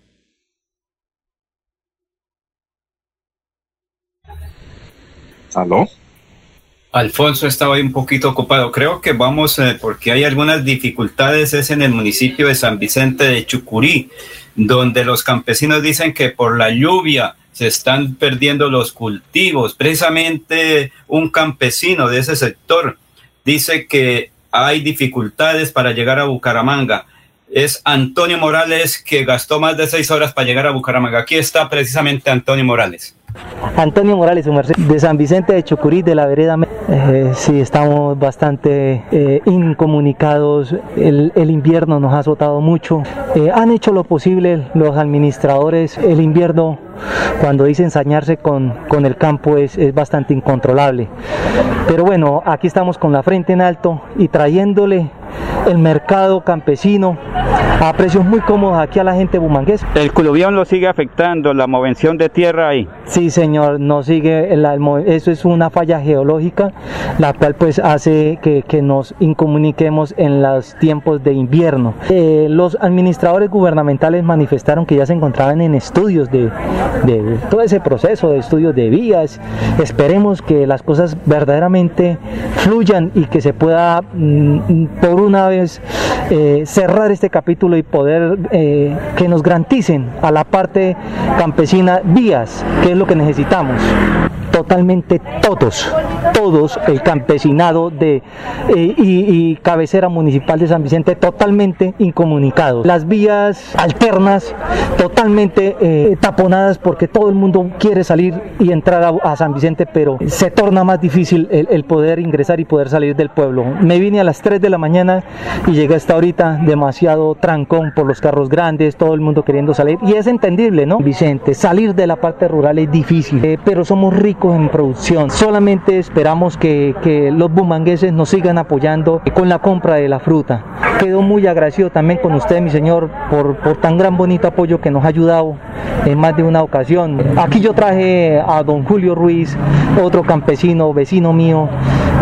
¿Aló? Alfonso estaba un poquito ocupado. Creo que vamos, eh, porque hay algunas dificultades, es en el municipio de San Vicente de Chucurí, donde los campesinos dicen que por la lluvia se están perdiendo los cultivos. Precisamente un campesino de ese sector dice que hay dificultades para llegar a Bucaramanga. Es Antonio Morales que gastó más de seis horas para llegar a Bucaramanga. Aquí está precisamente Antonio Morales. Antonio Morales, de San Vicente de Chucurí, de la vereda. Eh, sí, estamos bastante eh, incomunicados. El, el, invierno nos ha azotado mucho. Eh, han hecho lo posible los administradores. El invierno, cuando dicen sañarse con, con el campo, es, es bastante incontrolable. Pero bueno, aquí estamos con la frente en alto y trayéndole el mercado campesino a precios muy cómodos aquí a la gente bumanguesa. ¿El coluvión lo sigue afectando, la movención de tierra ahí? Sí, señor, no sigue, el, eso es una falla geológica, la cual pues hace que, nos incomuniquemos en los tiempos de invierno. Eh, los administradores gubernamentales manifestaron que ya se encontraban en estudios de, de todo ese proceso, de estudios de vías. Esperemos que las cosas verdaderamente fluyan y que se pueda mm, por una vez eh, cerrar este capítulo y poder eh, que nos garanticen a la parte campesina vías, que es lo que necesitamos. Totalmente todos, todos, el campesinado de, eh, y, cabecera municipal de San Vicente totalmente incomunicados. Las vías alternas totalmente eh, taponadas porque todo el mundo quiere salir y entrar a, San Vicente, pero se torna más difícil el, el, poder ingresar y poder salir del pueblo. Me vine a las 3 de la mañana y llegué hasta ahorita demasiado trancón por los carros grandes, todo el mundo queriendo salir y es entendible, ¿no? Vicente, salir de la parte rural es difícil, eh, pero somos ricos en producción. Solamente esperamos que, que los bumangueses nos sigan apoyando con la compra de la fruta. Quedo muy agradecido también con usted, mi señor, por, por tan gran bonito apoyo que nos ha ayudado en más de una ocasión. Aquí yo traje a don Julio Ruiz, otro campesino, vecino mío.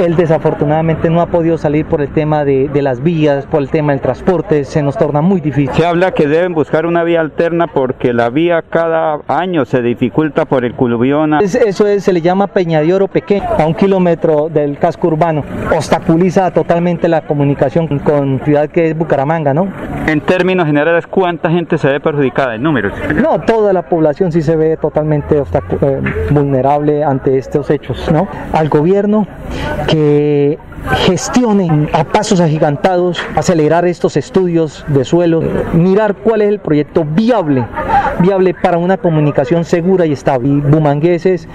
Él desafortunadamente no ha podido salir por el tema de, de las vías, por el tema del transporte, se nos torna muy difícil. Se habla que deben buscar una vía alterna porque la vía cada año se dificulta por el culuvión. Es- eso es, se le llama Peña de Oro Pequeño, a un kilómetro del casco urbano. Obstaculiza totalmente la comunicación con ciudad que es Bucaramanga, ¿no? En términos generales, ¿cuánta gente se ve perjudicada en números? No, toda la población sí se ve totalmente eh, vulnerable ante estos hechos, ¿no? Al gobierno que gestione a pasos agigantados, acelerar estos estudios de suelo, mirar cuál es el proyecto viable, viable para una comunicación segura y estable. Y bumangueses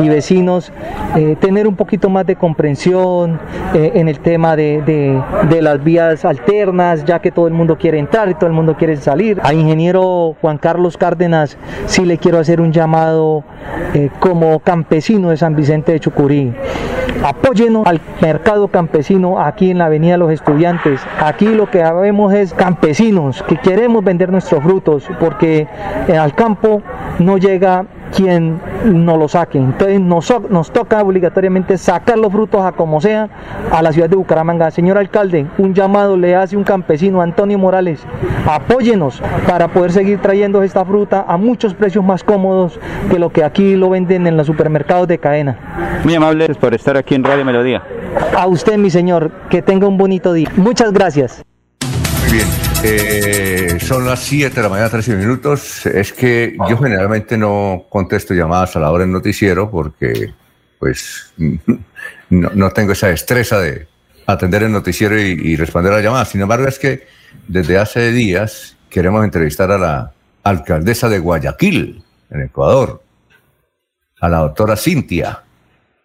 y vecinos, eh, tener un poquito más de comprensión eh, en el tema de, de- de las vías alternas, ya que todo el mundo quiere entrar y todo el mundo quiere salir. Al ingeniero Juan Carlos Cárdenas sí le quiero hacer un llamado eh, como campesino de San Vicente de Chucurí. Apóyenos al mercado campesino aquí en la Avenida los Estudiantes. Aquí lo que vemos es campesinos que queremos vender nuestros frutos porque eh, al campo no llega quien nos lo saque. Entonces nos, nos toca obligatoriamente sacar los frutos a como sea a la ciudad de Bucaramanga. Señor alcalde, un llamado le hace un campesino, Antonio Morales, apóyenos para poder seguir trayendo esta fruta a muchos precios más cómodos que lo que aquí lo venden en los supermercados de cadena. Muy amables por estar aquí en Radio Melodía. A usted, mi señor, que tenga un bonito día. Muchas gracias. Muy bien, eh, son las 7 de la mañana, 13 minutos. Es que yo generalmente no contesto llamadas a la hora del noticiero porque, pues, [laughs] no, no tengo esa destreza de atender el noticiero y, y responder a las llamadas. Sin embargo, es que desde hace días queremos entrevistar a la alcaldesa de Guayaquil, en Ecuador, a la doctora Cintia.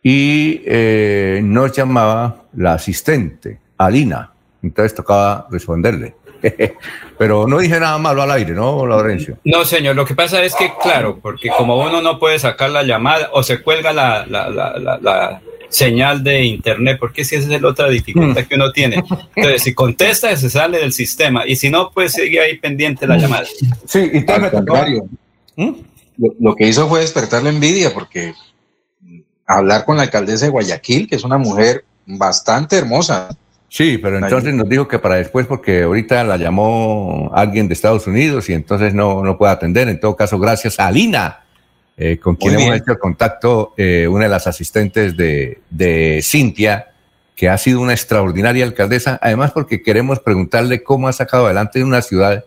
Y eh, nos llamaba la asistente, Alina. Entonces tocaba responderle. [laughs] Pero no dije nada malo al aire, ¿no, Laurencio? No, señor, lo que pasa es que, claro, porque como uno no puede sacar la llamada o se cuelga la, la, la, la, la señal de internet, porque esa es la otra dificultad que uno tiene. Entonces, si contesta, se sale del sistema, y si no, pues sigue ahí pendiente la llamada. Sí, y Al contrario, lo, lo que hizo fue despertar la envidia, porque mm, hablar con la alcaldesa de Guayaquil, que es una mujer bastante hermosa. Sí, pero entonces nos dijo que para después, porque ahorita la llamó alguien de Estados Unidos y entonces no, no puede atender. En todo caso, gracias a Alina, eh, con quien hemos hecho contacto, eh, una de las asistentes de, de Cintia, que ha sido una extraordinaria alcaldesa, además porque queremos preguntarle cómo ha sacado adelante una ciudad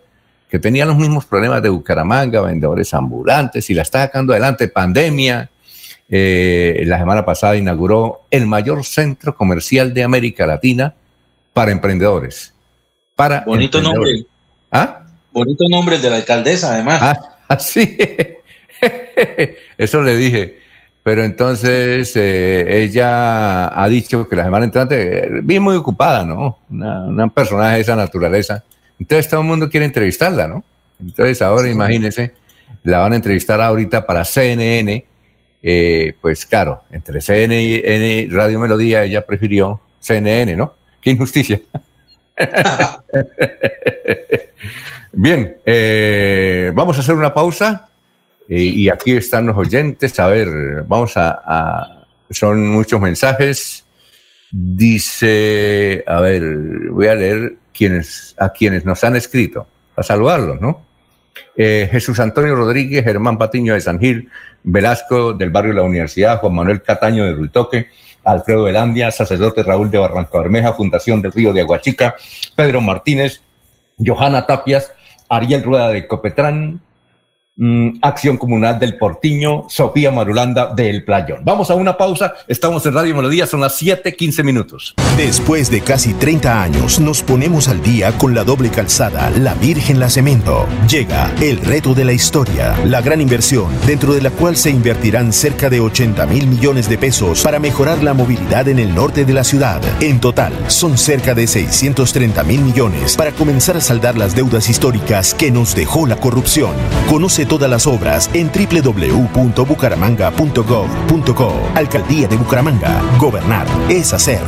que tenía los mismos problemas de Bucaramanga, vendedores ambulantes, y la está sacando adelante, pandemia. Eh, la semana pasada inauguró el mayor centro comercial de América Latina para emprendedores. Para Bonito emprendedores. nombre. ¿Ah? Bonito nombre el de la alcaldesa, además. Ah, [laughs] sí. [laughs] Eso le dije. Pero entonces eh, ella ha dicho que la semana entrante, eh, bien muy ocupada, ¿no? Una, una personaje de esa naturaleza. Entonces todo el mundo quiere entrevistarla, ¿no? Entonces ahora imagínense, la van a entrevistar ahorita para CNN. Eh, pues claro, entre CNN y Radio Melodía ella prefirió CNN, ¿no? Qué injusticia. [laughs] Bien, eh, vamos a hacer una pausa eh, y aquí están los oyentes. A ver, vamos a, a- Son muchos mensajes. Dice, a ver, voy a leer quienes, a quienes nos han escrito, a saludarlos, ¿no? Eh, Jesús Antonio Rodríguez, Germán Patiño de San Gil, Velasco del barrio de la Universidad, Juan Manuel Cataño de Ruitoque, Alfredo Velandia, sacerdote Raúl de Barranca Bermeja, Fundación del Río de Aguachica, Pedro Martínez, Johanna Tapias, Ariel Rueda de Copetrán, mm, Acción Comunal del Portiño, Sofía Marulanda del Playón. Vamos a una pausa, estamos en Radio Melodía, son las 7:15 minutos. Después de casi 30 años, nos ponemos al día con la doble calzada La Virgen La Cemento. Llega el reto de la historia, la gran inversión, dentro de la cual se invertirán cerca de 80 mil millones de pesos para mejorar la movilidad en el norte de la ciudad. En total, son cerca de 630 mil millones para comenzar a saldar las deudas históricas que nos dejó la corrupción. Conoce todas las obras en www.bucaramanga.gov.co. Alcaldía de Bucaramanga. Gobernar es hacer.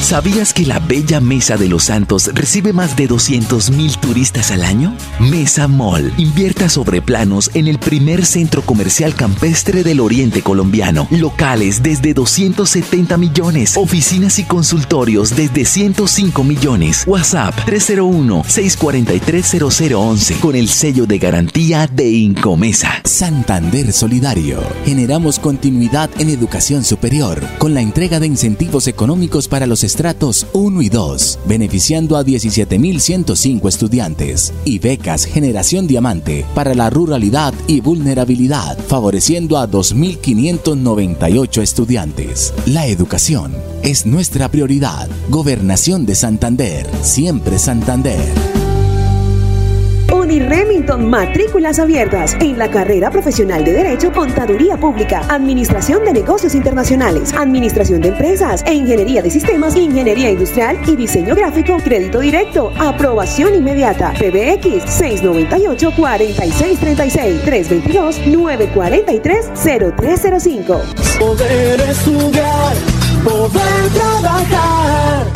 ¿Sabías que la bella Mesa de los Santos recibe más de 200.000 turistas al año? Mesa Mall invierta sobre planos en el primer centro comercial campestre del oriente colombiano. Locales desde 270 millones. Oficinas y consultorios desde 105 millones. WhatsApp 301-643-0011 con el sello de garantía de Incomesa. Santander Solidario. Generamos continuidad en educación superior con la entrega de incentivos económicos para los estratos 1 y 2, beneficiando a 17.105 estudiantes, y becas Generación Diamante para la ruralidad y vulnerabilidad, favoreciendo a 2.598 estudiantes. La educación es nuestra prioridad. Gobernación de Santander, siempre Santander. Y Remington, matrículas abiertas en la carrera profesional de Derecho, Contaduría Pública, Administración de Negocios Internacionales, Administración de Empresas e Ingeniería de Sistemas, Ingeniería Industrial y Diseño Gráfico, Crédito Directo, Aprobación Inmediata, PBX 698-4636, 322-943-0305. Poder estudiar, poder trabajar.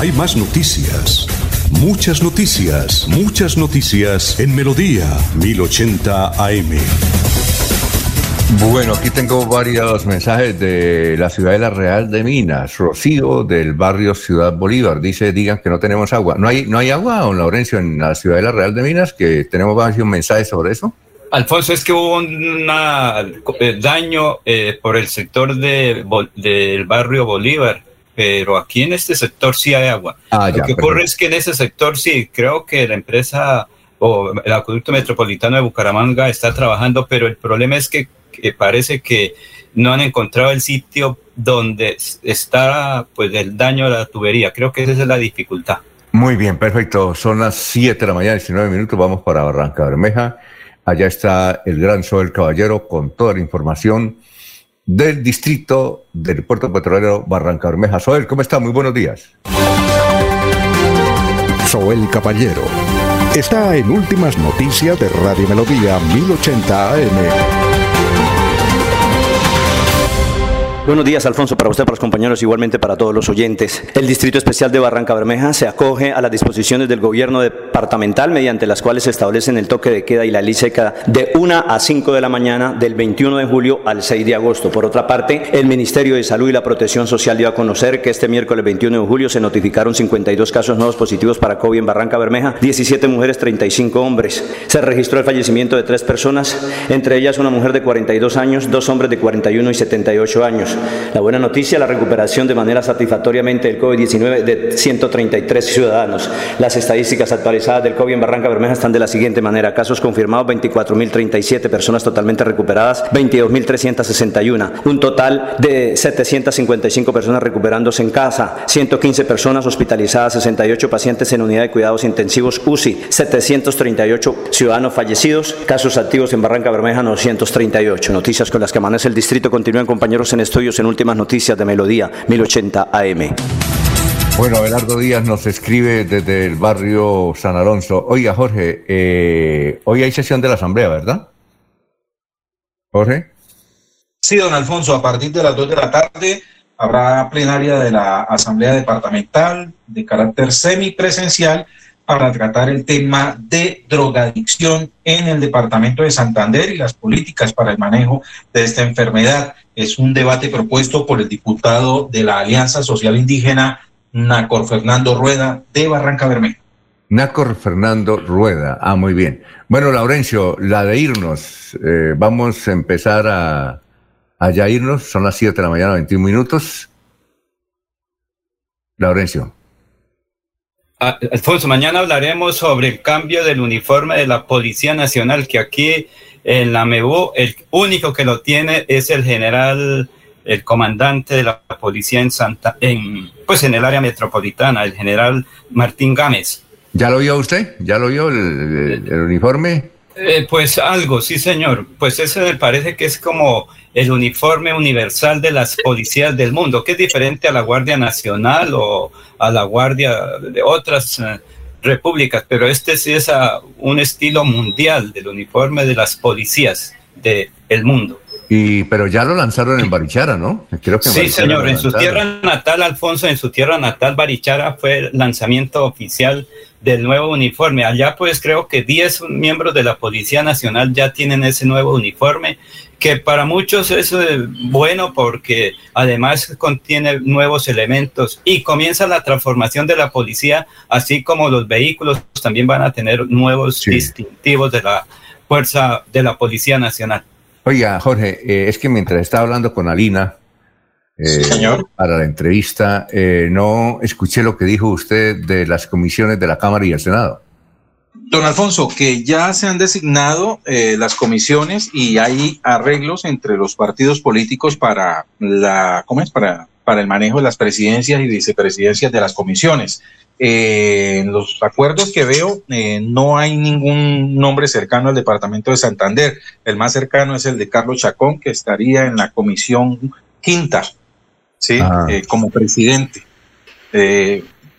Hay más noticias. Muchas noticias, muchas noticias en Melodía 1080 AM. Bueno, aquí tengo varios mensajes de la Ciudadela Real de Minas. Rocío del barrio Ciudad Bolívar dice, digan que no tenemos agua. ¿No hay, no hay agua, don Laurencio, en la Ciudadela Real de Minas? Que tenemos varios mensajes sobre eso. Alfonso, es que hubo un daño eh, por el sector de, del barrio Bolívar, pero aquí en este sector sí hay agua. Ah, Lo que ocurre es que en ese sector sí, creo que la empresa o el acueducto metropolitano de Bucaramanga está trabajando, pero el problema es que, que parece que no han encontrado el sitio donde está pues el daño a la tubería. Creo que esa es la dificultad. Muy bien, perfecto. Son las 7 de la mañana, 19 minutos. Vamos para Barranca Bermeja. Allá está el gran Soel Caballero con toda la información del distrito del puerto petrolero Barranca Bermeja. Soel, ¿cómo está? Muy buenos días. Soel Caballero está en Últimas Noticias de Radio Melodía 1080 AM. Buenos días, Alfonso, para usted, para los compañeros, igualmente para todos los oyentes. El Distrito Especial de Barranca Bermeja se acoge a las disposiciones del gobierno departamental mediante las cuales se establecen el toque de queda y la ley seca de 1 a 5 de la mañana del 21 de julio al 6 de agosto. Por otra parte, el Ministerio de Salud y la Protección Social dio a conocer que este miércoles 21 de julio se notificaron 52 casos nuevos positivos para COVID en Barranca Bermeja, 17 mujeres, 35 hombres. Se registró el fallecimiento de tres personas, entre ellas una mujer de 42 años, dos hombres de 41 y 78 años. La buena noticia, la recuperación de manera satisfactoriamente del COVID-19 de 133 ciudadanos. Las estadísticas actualizadas del COVID en Barranca Bermeja están de la siguiente manera. Casos confirmados 24.037, personas totalmente recuperadas 22.361. Un total de 755 personas recuperándose en casa, 115 personas hospitalizadas, 68 pacientes en unidad de cuidados intensivos UCI, 738 ciudadanos fallecidos, casos activos en Barranca Bermeja 938. Noticias con las que amanece el distrito continúan compañeros en estudios en últimas noticias de Melodía 1080 AM. Bueno, Abelardo Díaz nos escribe desde el barrio San Alonso. Oiga, Jorge, eh, hoy hay sesión de la Asamblea, ¿verdad? Jorge. Sí, don Alfonso, a partir de las 2 de la tarde habrá plenaria de la Asamblea Departamental de carácter semipresencial para tratar el tema de drogadicción en el departamento de Santander y las políticas para el manejo de esta enfermedad. Es un debate propuesto por el diputado de la Alianza Social Indígena, Nacor Fernando Rueda, de Barranca Bermeja. Nacor Fernando Rueda. Ah, muy bien. Bueno, Laurencio, la de irnos. Eh, vamos a empezar a, a ya irnos. Son las 7 de la mañana, 21 minutos. Laurencio. Ah, Alfonso, mañana hablaremos sobre el cambio del uniforme de la Policía Nacional, que aquí en la MEBU el único que lo tiene es el general, el comandante de la policía en Santa, en, pues en el área metropolitana, el general Martín Gámez. ¿Ya lo vio usted? ¿Ya lo vio el, el uniforme? Eh, pues algo, sí señor. Pues ese me parece que es como el uniforme universal de las policías del mundo, que es diferente a la Guardia Nacional o a la Guardia de otras eh, repúblicas, pero este sí es a un estilo mundial del uniforme de las policías del el mundo. Y, pero ya lo lanzaron en Barichara, ¿no? Creo que en sí, Barichara señor. En su tierra natal, Alfonso, en su tierra natal, Barichara, fue el lanzamiento oficial del nuevo uniforme. Allá, pues creo que 10 miembros de la Policía Nacional ya tienen ese nuevo uniforme, que para muchos es eh, bueno porque además contiene nuevos elementos y comienza la transformación de la policía, así como los vehículos también van a tener nuevos distintivos de la fuerza de la Policía Nacional. Oiga, Jorge, eh, es que mientras estaba hablando con Alina eh, para la entrevista, eh, no escuché lo que dijo usted de las comisiones de la Cámara y el Senado. Don Alfonso, que ya se han designado las comisiones y hay arreglos entre los partidos políticos para la, ¿cómo es? Para, para el manejo de las presidencias y vicepresidencias de las comisiones. Eh, en los acuerdos que veo, eh, no hay ningún nombre cercano al departamento de Santander. El más cercano es el de Carlos Chacón, que estaría en la comisión quinta, ¿sí? Ah. Eh, como presidente.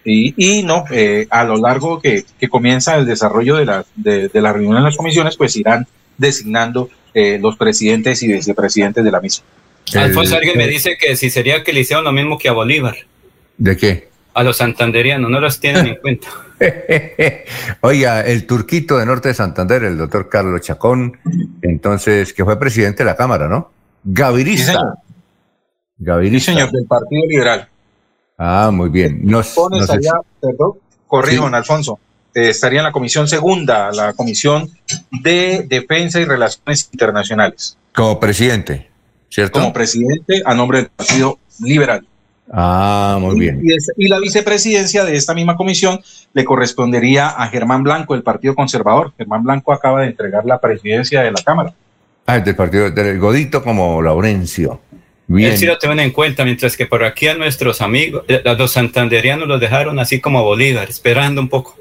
Y, no, a lo largo que, comienza el desarrollo de la, de, la reunión en las comisiones, pues irán designando los presidentes y vicepresidentes de la misma. Alfonso, alguien me dice que si sería que le hicieron lo mismo que a Bolívar. ¿De qué? a los santanderianos, no los tienen en cuenta. [laughs] Oiga, el turquito de Norte de Santander, el doctor Carlos Chacón, entonces, que fue presidente de la Cámara, ¿no? Gavirista. Sí, Gavirista. señor, del Partido Liberal. Ah, muy bien. Nos, nos perdón, corrijo, Alfonso, eh, estaría en la comisión segunda, la comisión de Defensa y Relaciones Internacionales. Como presidente, ¿cierto? Como presidente a nombre del Partido Liberal. Ah, muy bien. Y, la vicepresidencia de esta misma comisión le correspondería a Germán Blanco, del Partido Conservador. Germán Blanco acaba de entregar la presidencia de la Cámara. Ah, del partido del Godito como Laurencio. Bien. Él sí lo tienen en cuenta, mientras que por aquí a nuestros amigos, eh, a los santanderianos los dejaron así como Bolívar, esperando un poco.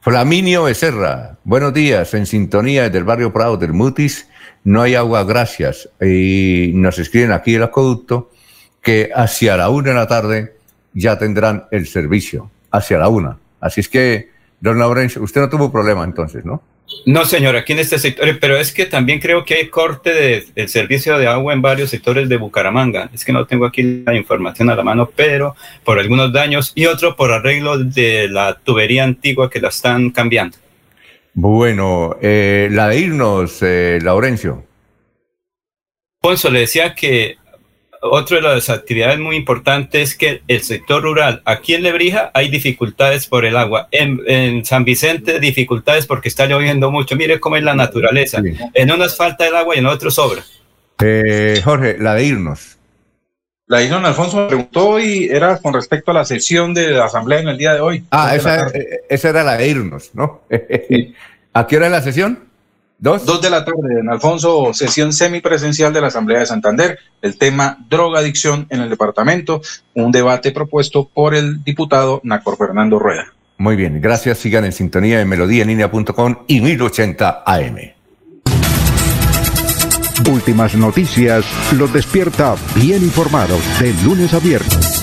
Flaminio Becerra, buenos días, en sintonía desde el barrio Prado del Mutis, no hay agua, gracias. Y nos escriben aquí el acueducto que hacia la una de la tarde ya tendrán el servicio, hacia la una. Así es que, don Laurencio, usted no tuvo problema entonces, ¿no? No, señor, aquí en este sector, pero es que también creo que hay corte del servicio de agua en varios sectores de Bucaramanga. Es que no tengo aquí la información a la mano, pero por algunos daños y otro por arreglo de la tubería antigua que la están cambiando. Bueno, eh, la de irnos, eh, Laurencio. Ponzo, le decía que otra de las actividades muy importantes es que el sector rural, aquí en Lebrija hay dificultades por el agua, en, San Vicente dificultades porque está lloviendo mucho, mire cómo es la naturaleza, en unas falta el agua y en otros sobra. Eh, Jorge, la de irnos. La de irnos, Alfonso me preguntó y era con respecto a la sesión de la asamblea en el día de hoy. Ah, esa, eh, esa, era la de irnos, ¿no? [laughs] ¿A qué hora es la sesión? Dos. Dos de la tarde, en Alfonso, sesión semipresencial de la Asamblea de Santander. El tema drogadicción en el departamento, un debate propuesto por el diputado Nacor Fernando Rueda. Muy bien, gracias. Sigan en sintonía en melodíaenlínea.com y 1080 AM. Últimas noticias los despierta bien informados de lunes a viernes.